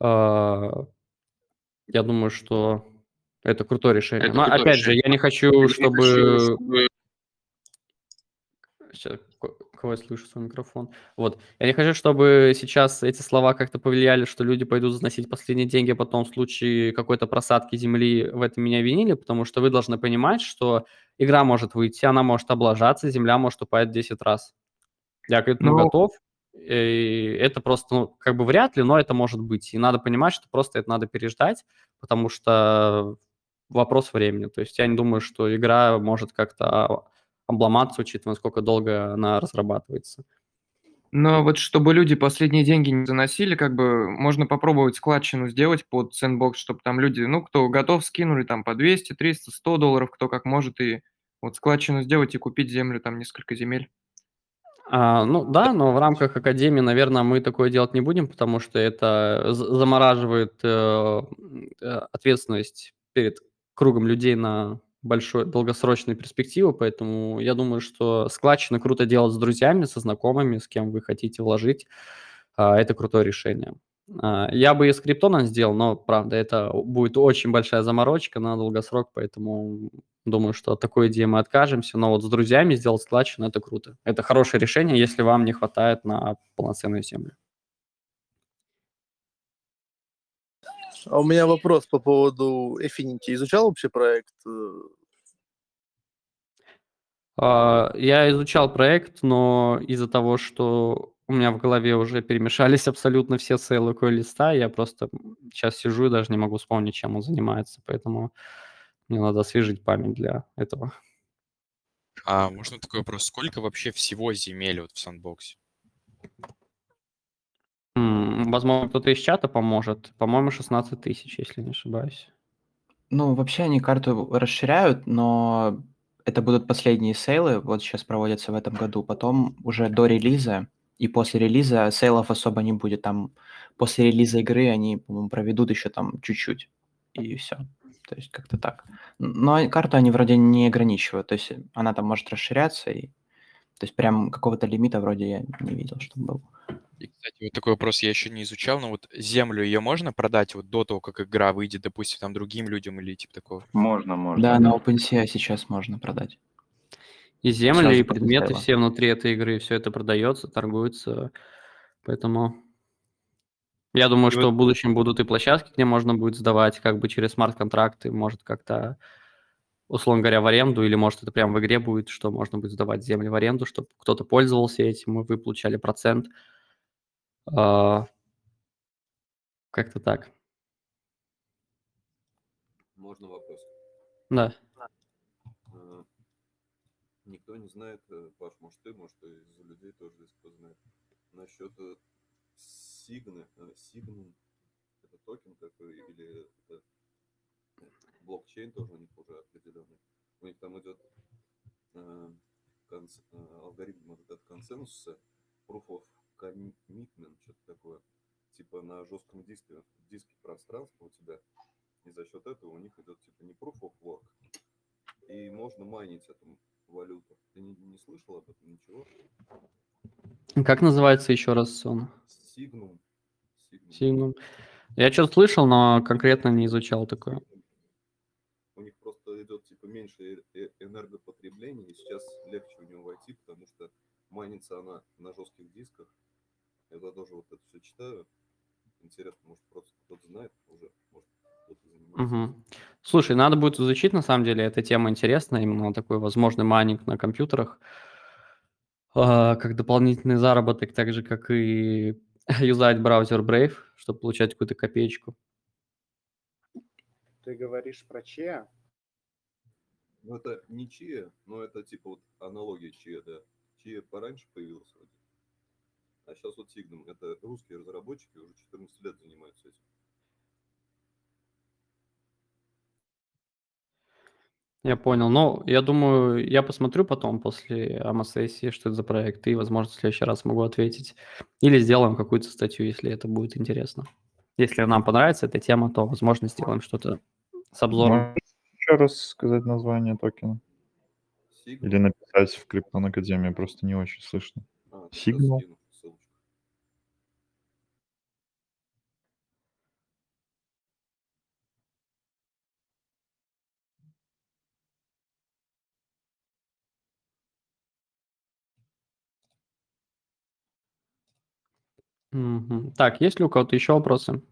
а, я думаю, что это крутое решение. Это Но опять же, решение. я не хочу, Я не чтобы... хочу, чтобы- Ко- кого я слышу свой микрофон? Вот. Я не хочу, чтобы сейчас эти слова как-то повлияли, что люди пойдут заносить последние деньги, а потом в случае какой-то просадки земли в этом меня винили, потому что вы должны понимать, что игра может выйти, она может облажаться, земля может упасть в 10 раз. Я к этому Ну, готов. И это просто, ну, как бы вряд ли, но это может быть. И надо понимать, что просто это надо переждать, потому что вопрос времени. То есть я не думаю, что игра может как-то обломаться, учитывая, насколько долго она разрабатывается. Но вот чтобы люди последние деньги не заносили, как бы можно попробовать складчину сделать под сэндбокс, чтобы там люди, ну, кто готов, скинули там по 200, 300, 100 долларов, кто как может, и вот складчину сделать и купить землю, там несколько земель. А, ну да, но в рамках академии, наверное, мы такое делать не будем, потому что это замораживает э, э, ответственность перед кругом людей на большой долгосрочной перспективу, поэтому я думаю, что складчины круто делать с друзьями, со знакомыми, с кем вы хотите вложить. А, Это крутое решение. А, Я бы и с криптоном сделал, но, правда, это будет очень большая заморочка на долгосрок, поэтому думаю, что от такой идеи мы откажемся. Но вот с друзьями сделать складчину – это круто. Это хорошее решение, если вам не хватает на полноценную землю. А у меня вопрос по поводу Affinity. Изучал вообще проект? А, Я изучал проект, но из-за того, что у меня в голове уже перемешались абсолютно все целые листа, я просто сейчас сижу и даже не могу вспомнить, чем он занимается, поэтому мне надо освежить память для этого. А можно такой вопрос? Сколько вообще всего земель вот в сандбоксе? Возможно, кто-то из чата поможет. По-моему, 16 тысяч, если не ошибаюсь. Ну, вообще они карту расширяют, но это будут последние сейлы, вот сейчас проводятся в этом году. Потом уже до релиза и после релиза сейлов особо не будет. Там после релиза игры они, по-моему, проведут еще там чуть-чуть, и все. То есть как-то так. Но карту они вроде не ограничивают, то есть она там может расширяться, и то есть прям какого-то лимита вроде я не видел, чтобы был. И, кстати, вот такой вопрос я еще не изучал, но вот землю ее можно продать вот до того, как игра выйдет, допустим, там другим людям или типа такого? Можно, можно. Да, на OpenSea сейчас можно продать. И земли, Сразу и предметы все внутри этой игры, все это продается, торгуется. Поэтому я думаю, И что вот- в будущем будут и площадки, где можно будет сдавать как бы через смарт-контракты, может как-то, условно говоря, в аренду, или может это прямо в игре будет, что можно будет сдавать земли в аренду, чтобы кто-то пользовался этим, и вы получали процент. А, Как-то так. Можно вопрос? Да. Э, Никто не знает, э, Паш, может ты, может из людей тоже здесь кто знает, насчет э, Сигны, Сигнум, это токен такой, или это блокчейн тоже у них уже определенный. У них там идет э, конс- э, алгоритм вот этот консенсуса, proof of commitment, что-то такое, типа на жестком диске, диске пространства у тебя, и за счет этого у них идет типа не proof of work, и можно майнить эту валюту. Ты не, не слышал об этом ничего? Как называется еще раз он? Сигнум. Сигнум. Я что-то слышал, но конкретно не изучал такое. У них просто идет типа меньше э- э- энергопотребления, и сейчас легче в него войти, потому что майнится она на жестких дисках. Я тоже вот это все читаю. Интересно, может просто кто-то знает уже, может кто-то занимается. Мгм. Слушай, надо будет изучить, на самом деле, эта тема интересна, именно такой возможный майнинг на компьютерах, а, как дополнительный заработок, так же, как и юзать браузер Brave, чтобы получать какую-то копеечку. Ты говоришь про чья? Ну это не чья, но это типа вот аналогия чья, да. Чья пораньше появилась вроде. А сейчас вот Signum. Это русские разработчики уже 14 лет занимаются этим. Я понял. Ну, я думаю, я посмотрю потом после АМА-сессии, что это за проект, и, возможно, в следующий раз могу ответить. Или сделаем какую-то статью, если это будет интересно. Если нам понравится эта тема, то, возможно, сделаем что-то с обзором. Можешь еще раз сказать название токена? Signal. Или написать в Криптон Академии, просто не очень слышно. А, Сигнал. Мгм. Так, есть ли у кого-то еще вопросы?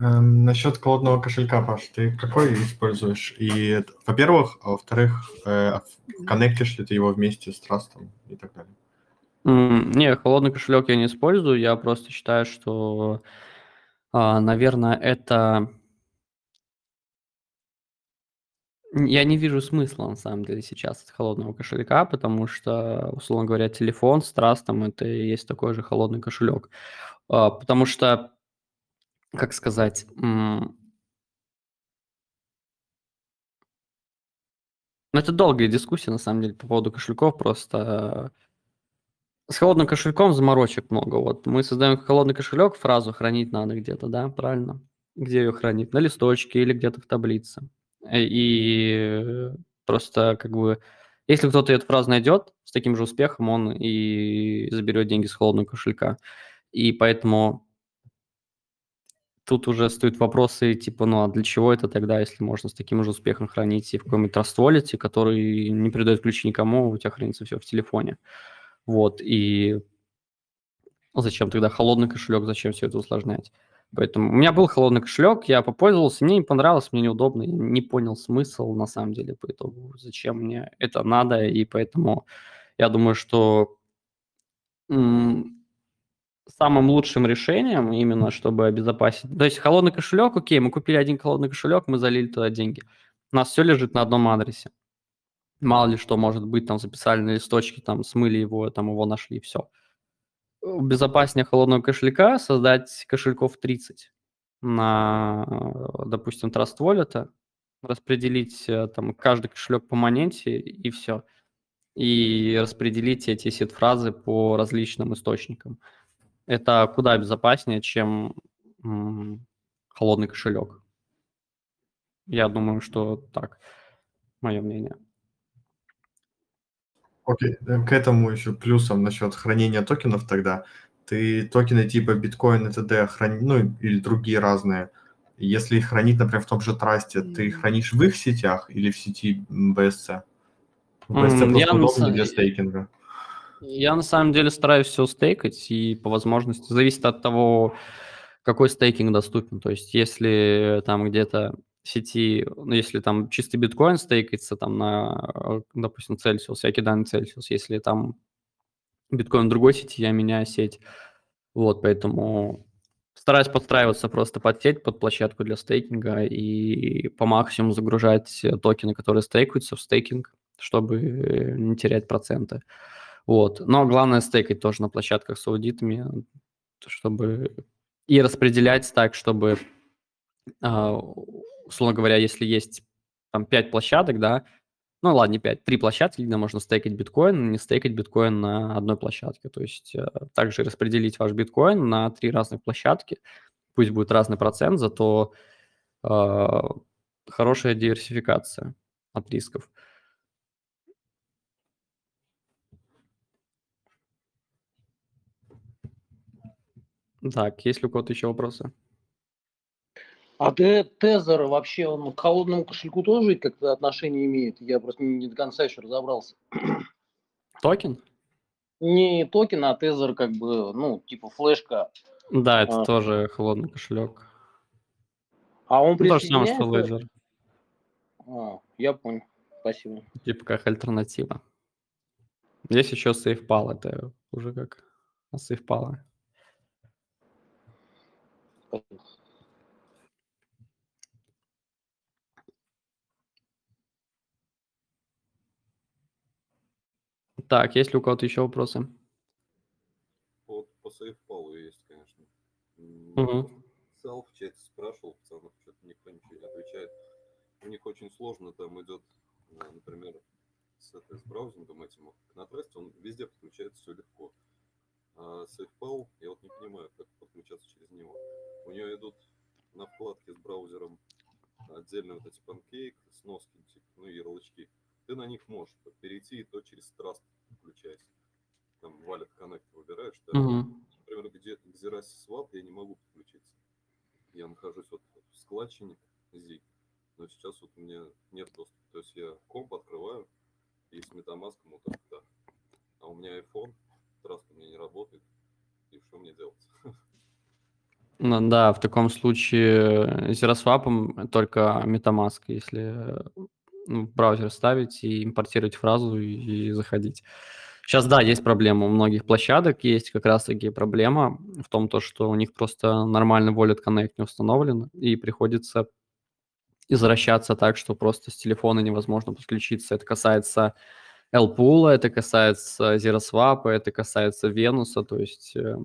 Эм, насчет холодного кошелька, Паш, ты какой используешь? И, это, во-первых, а во-вторых, э, в- коннектишь ли ты его вместе с трастом и так далее? М, Не, холодный кошелек я не использую, я просто считаю, что, а, наверное, это... Я не вижу смысла, на самом деле, сейчас от холодного кошелька, потому что, условно говоря, телефон с трастом– это и есть такой же холодный кошелек. А, Потому что, как сказать, ну, это долгая дискуссия, на самом деле, по поводу кошельков, просто С холодным кошельком заморочек много. Вот мы создаем холодный кошелек, фразу хранить надо где-то, да, правильно? Где ее хранить? На листочке или где-то в таблице. И просто как бы, если кто-то эту фразу найдет с таким же успехом, он и заберет деньги с холодного кошелька. И поэтому тут уже стоят вопросы типа, ну а для чего это тогда, если можно с таким же успехом хранить и в каком-нибудь Wallet, который не передает ключи никому, у тебя хранится все в телефоне. Вот, и зачем тогда холодный кошелек, зачем все это усложнять? Поэтому у меня был холодный кошелек, я попользовался, мне не понравилось, мне неудобно, не понял смысл на самом деле по итогу, зачем мне это надо, и поэтому я думаю, что самым лучшим решением именно, чтобы обезопасить... То есть холодный кошелек, окей, мы купили один холодный кошелек, мы залили туда деньги. У нас все лежит на одном адресе. Мало ли что может быть, там записали на листочке, там смыли его, там его нашли, все. Безопаснее холодного кошелька создать кошельков 30 на, э, допустим, Trust Wallet, распределить э, там каждый кошелек по монете и все. И распределить эти сет-фразы по различным источникам. Это куда безопаснее, чем м, холодный кошелек. Я думаю, что так, мое мнение. Окей, э, к этому еще плюсом насчет хранения токенов тогда. Ты токены типа биткоин и т.д. храни, ну или другие разные. Если их хранить, например, в том же трасте, ты хранишь в их сетях или в сети BSC? В BSC просто Я на, удобнее са- для стейкинга. я на самом деле стараюсь все стейкать, и по возможности зависит от того, какой стейкинг доступен. То есть если там где-то сети, ну, если там чистый биткоин стейкается там на, э, допустим, Celsius, я кидаю на Celsius, если там биткоин другой сети, я меняю сеть. Вот, поэтому стараюсь подстраиваться просто под сеть, под площадку для стейкинга и по максимуму загружать э, токены, которые стейкаются в стейкинг, чтобы не терять проценты. Вот. Но главное стейкать тоже на площадках с аудитами, чтобы и распределять так, чтобы, а, условно говоря, если есть там 5 площадок, да, ну ладно, не 5, 3 площадки, где можно стейкать биткоин, не стейкать биткоин на одной площадке. То есть э, также распределить ваш биткоин на три разных площадки, пусть будет разный процент, зато э, хорошая диверсификация от рисков. Так, есть ли у кого-то еще вопросы? А Те- Тезер вообще, он к холодному кошельку тоже как-то отношение имеет? Я просто не, до конца еще разобрался. Токен? Не токен, а Trezor как бы, ну, типа флешка. Да, это А, тоже холодный кошелек. а он Ну, то же самое, что присоединяется? Ledger. А, я понял. Спасибо. Типа как альтернатива. Есть еще SafePal, это уже как SafePal. Спасибо. Так, есть ли у кого-то еще вопросы? По, по SafePal есть, конечно. Мгм. Сал в чате спрашивал, пацанов, что-то никто ничего не отвечает. У них очень сложно, там идет, э, например, с, этой, с браузингом этим, на трасте он везде подключается все легко. А SafePal, я вот не понимаю, как подключаться через него. У нее идут на вкладке с браузером отдельно вот эти панкейк, сноски, типа, ну ярлычки. ты на них можешь перейти, и то через Trust включайся. Там Wallet Connect выбираешь, да? Мгм. Например, где Xerasi Swap я не могу подключиться. Я нахожусь вот в складчине ZIG, но сейчас вот у меня нет доступа. То есть я комп открываю, и с MetaMask вот так, да. А у меня iPhone, Trust у меня не работает, и что мне делать? Ну да, в таком случае Zeroswap только MetaMask, если браузер ставить и импортировать фразу и, и заходить. Сейчас, да, есть проблема. У многих площадок есть как раз-таки проблема в том, то, что у них просто нормальный Wallet Connect не установлен, и приходится извращаться так, что просто с телефона невозможно подключиться. Это касается LPool, это касается ZeroSwap, это касается Venus, то есть э,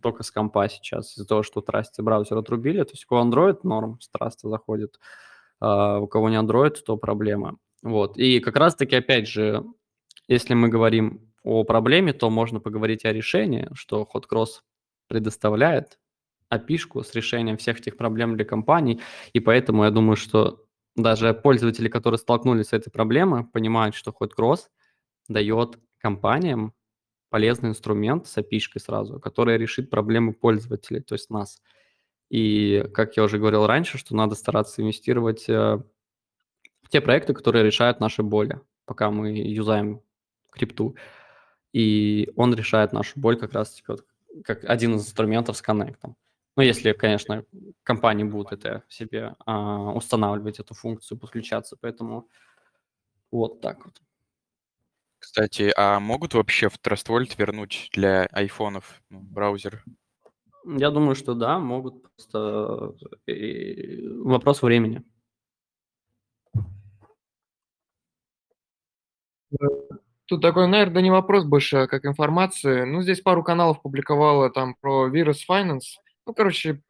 только с компа сейчас из-за того, что Trust браузер отрубили. То есть у Android норм с Trust заходит, у кого не Android, то проблема. Вот. И как раз-таки, опять же, если мы говорим о проблеме, то можно поговорить о решении, что HotCross предоставляет api с решением всех этих проблем для компаний, и поэтому я думаю, что даже пользователи, которые столкнулись с этой проблемой, понимают, что HotCross дает компаниям полезный инструмент с api сразу, который решит проблемы пользователей, то есть нас. И, как я уже говорил раньше, что надо стараться инвестировать э, в те проекты, которые решают наши боли, пока мы юзаем крипту. И он решает нашу боль как раз вот, как один из инструментов с коннектом. Ну, если, конечно, компании будут это себе а, устанавливать, эту функцию, подключаться. Поэтому вот так вот. Кстати, а могут вообще в Trust Wallet вернуть для айфонов ну, браузер? Я думаю, что да, могут. Просто э, вопрос времени. Тут такой, наверное, не вопрос больше, а как информация. Ну, здесь пару каналов публиковало там про Virus Finance. Ну, короче,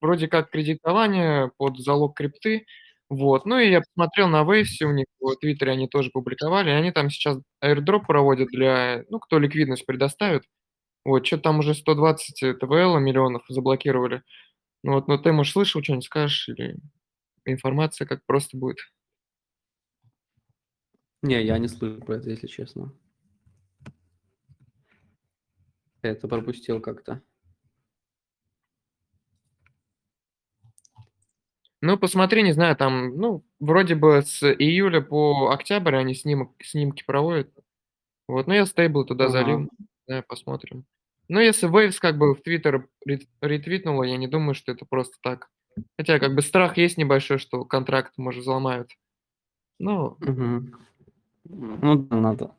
вроде как кредитование под залог крипты. Вот. Ну, и я посмотрел на Waves, у них в Твиттере они тоже публиковали. Они там сейчас airdrop проводят для, ну, кто ликвидность предоставит. Вот, что там уже 120 ТВЛ миллионов заблокировали. Ну, вот, но ты, может, слышал что-нибудь, скажешь, или информация как просто будет? Не, я не слышу про это, если честно. Я это пропустил как-то. Ну, посмотри, не знаю, там, ну, вроде бы с июля по октябрь они снимок, снимки проводят. Вот, ну, я стейбл туда Ага. залил, да, посмотрим. Ну, если Waves как бы в Твиттер рет- ретвитнула, я не думаю, что это просто так. Хотя, как бы, страх есть небольшой, что контракт, может, взломают. Ну, Мгм. Ну, надо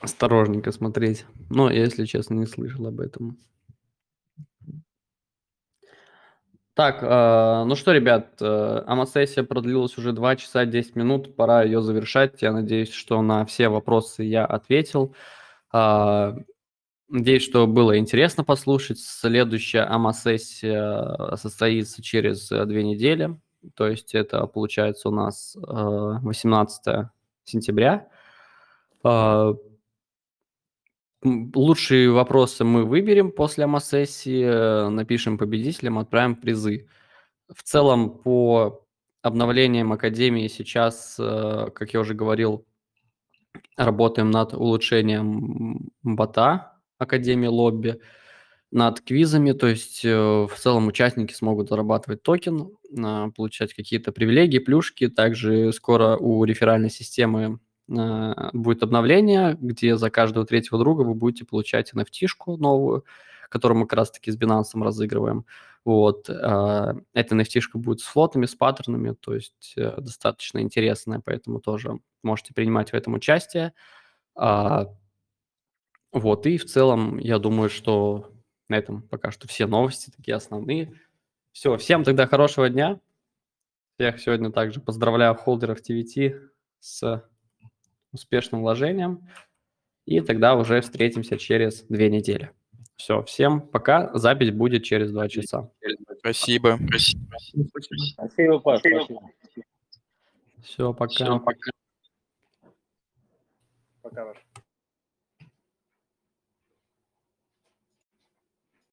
осторожненько смотреть. Но я, если честно, не слышал об этом. Так, э, ну что, ребят, э, АМА-сессия продлилась уже 2 часа 10 минут, пора ее завершать. Я надеюсь, что на все вопросы я ответил. А, Надеюсь, что было интересно послушать. Следующая АМА-сессия состоится через э, две недели. То есть это получается у нас э, 18 сентября. А, Лучшие вопросы мы выберем после АМА-сессии, э, напишем победителям, отправим призы. В целом по обновлениям Академии сейчас, э, как я уже говорил, работаем над улучшением бота Академии Лобби, над квизами, то есть э, в целом участники смогут зарабатывать токен, а, получать какие-то привилегии, плюшки. Также скоро у реферальной системы а, будет обновление, где за каждого третьего друга вы будете получать NFT-шку новую, которую мы как раз-таки с Binance разыгрываем. Вот. а, Эта nft будет с флотами, с паттернами, то есть э, достаточно интересная, поэтому тоже можете принимать в этом участие. Вот, и в целом, я думаю, что на этом пока что все новости такие основные. Все, всем тогда хорошего дня. Всех сегодня также поздравляю холдеров TVT с успешным вложением. И тогда уже встретимся через две недели. Все, всем пока. Запись будет через два часа. Спасибо. Спасибо, Паш. Спасибо. Все, пока. Всё, пока. Пока, Паш.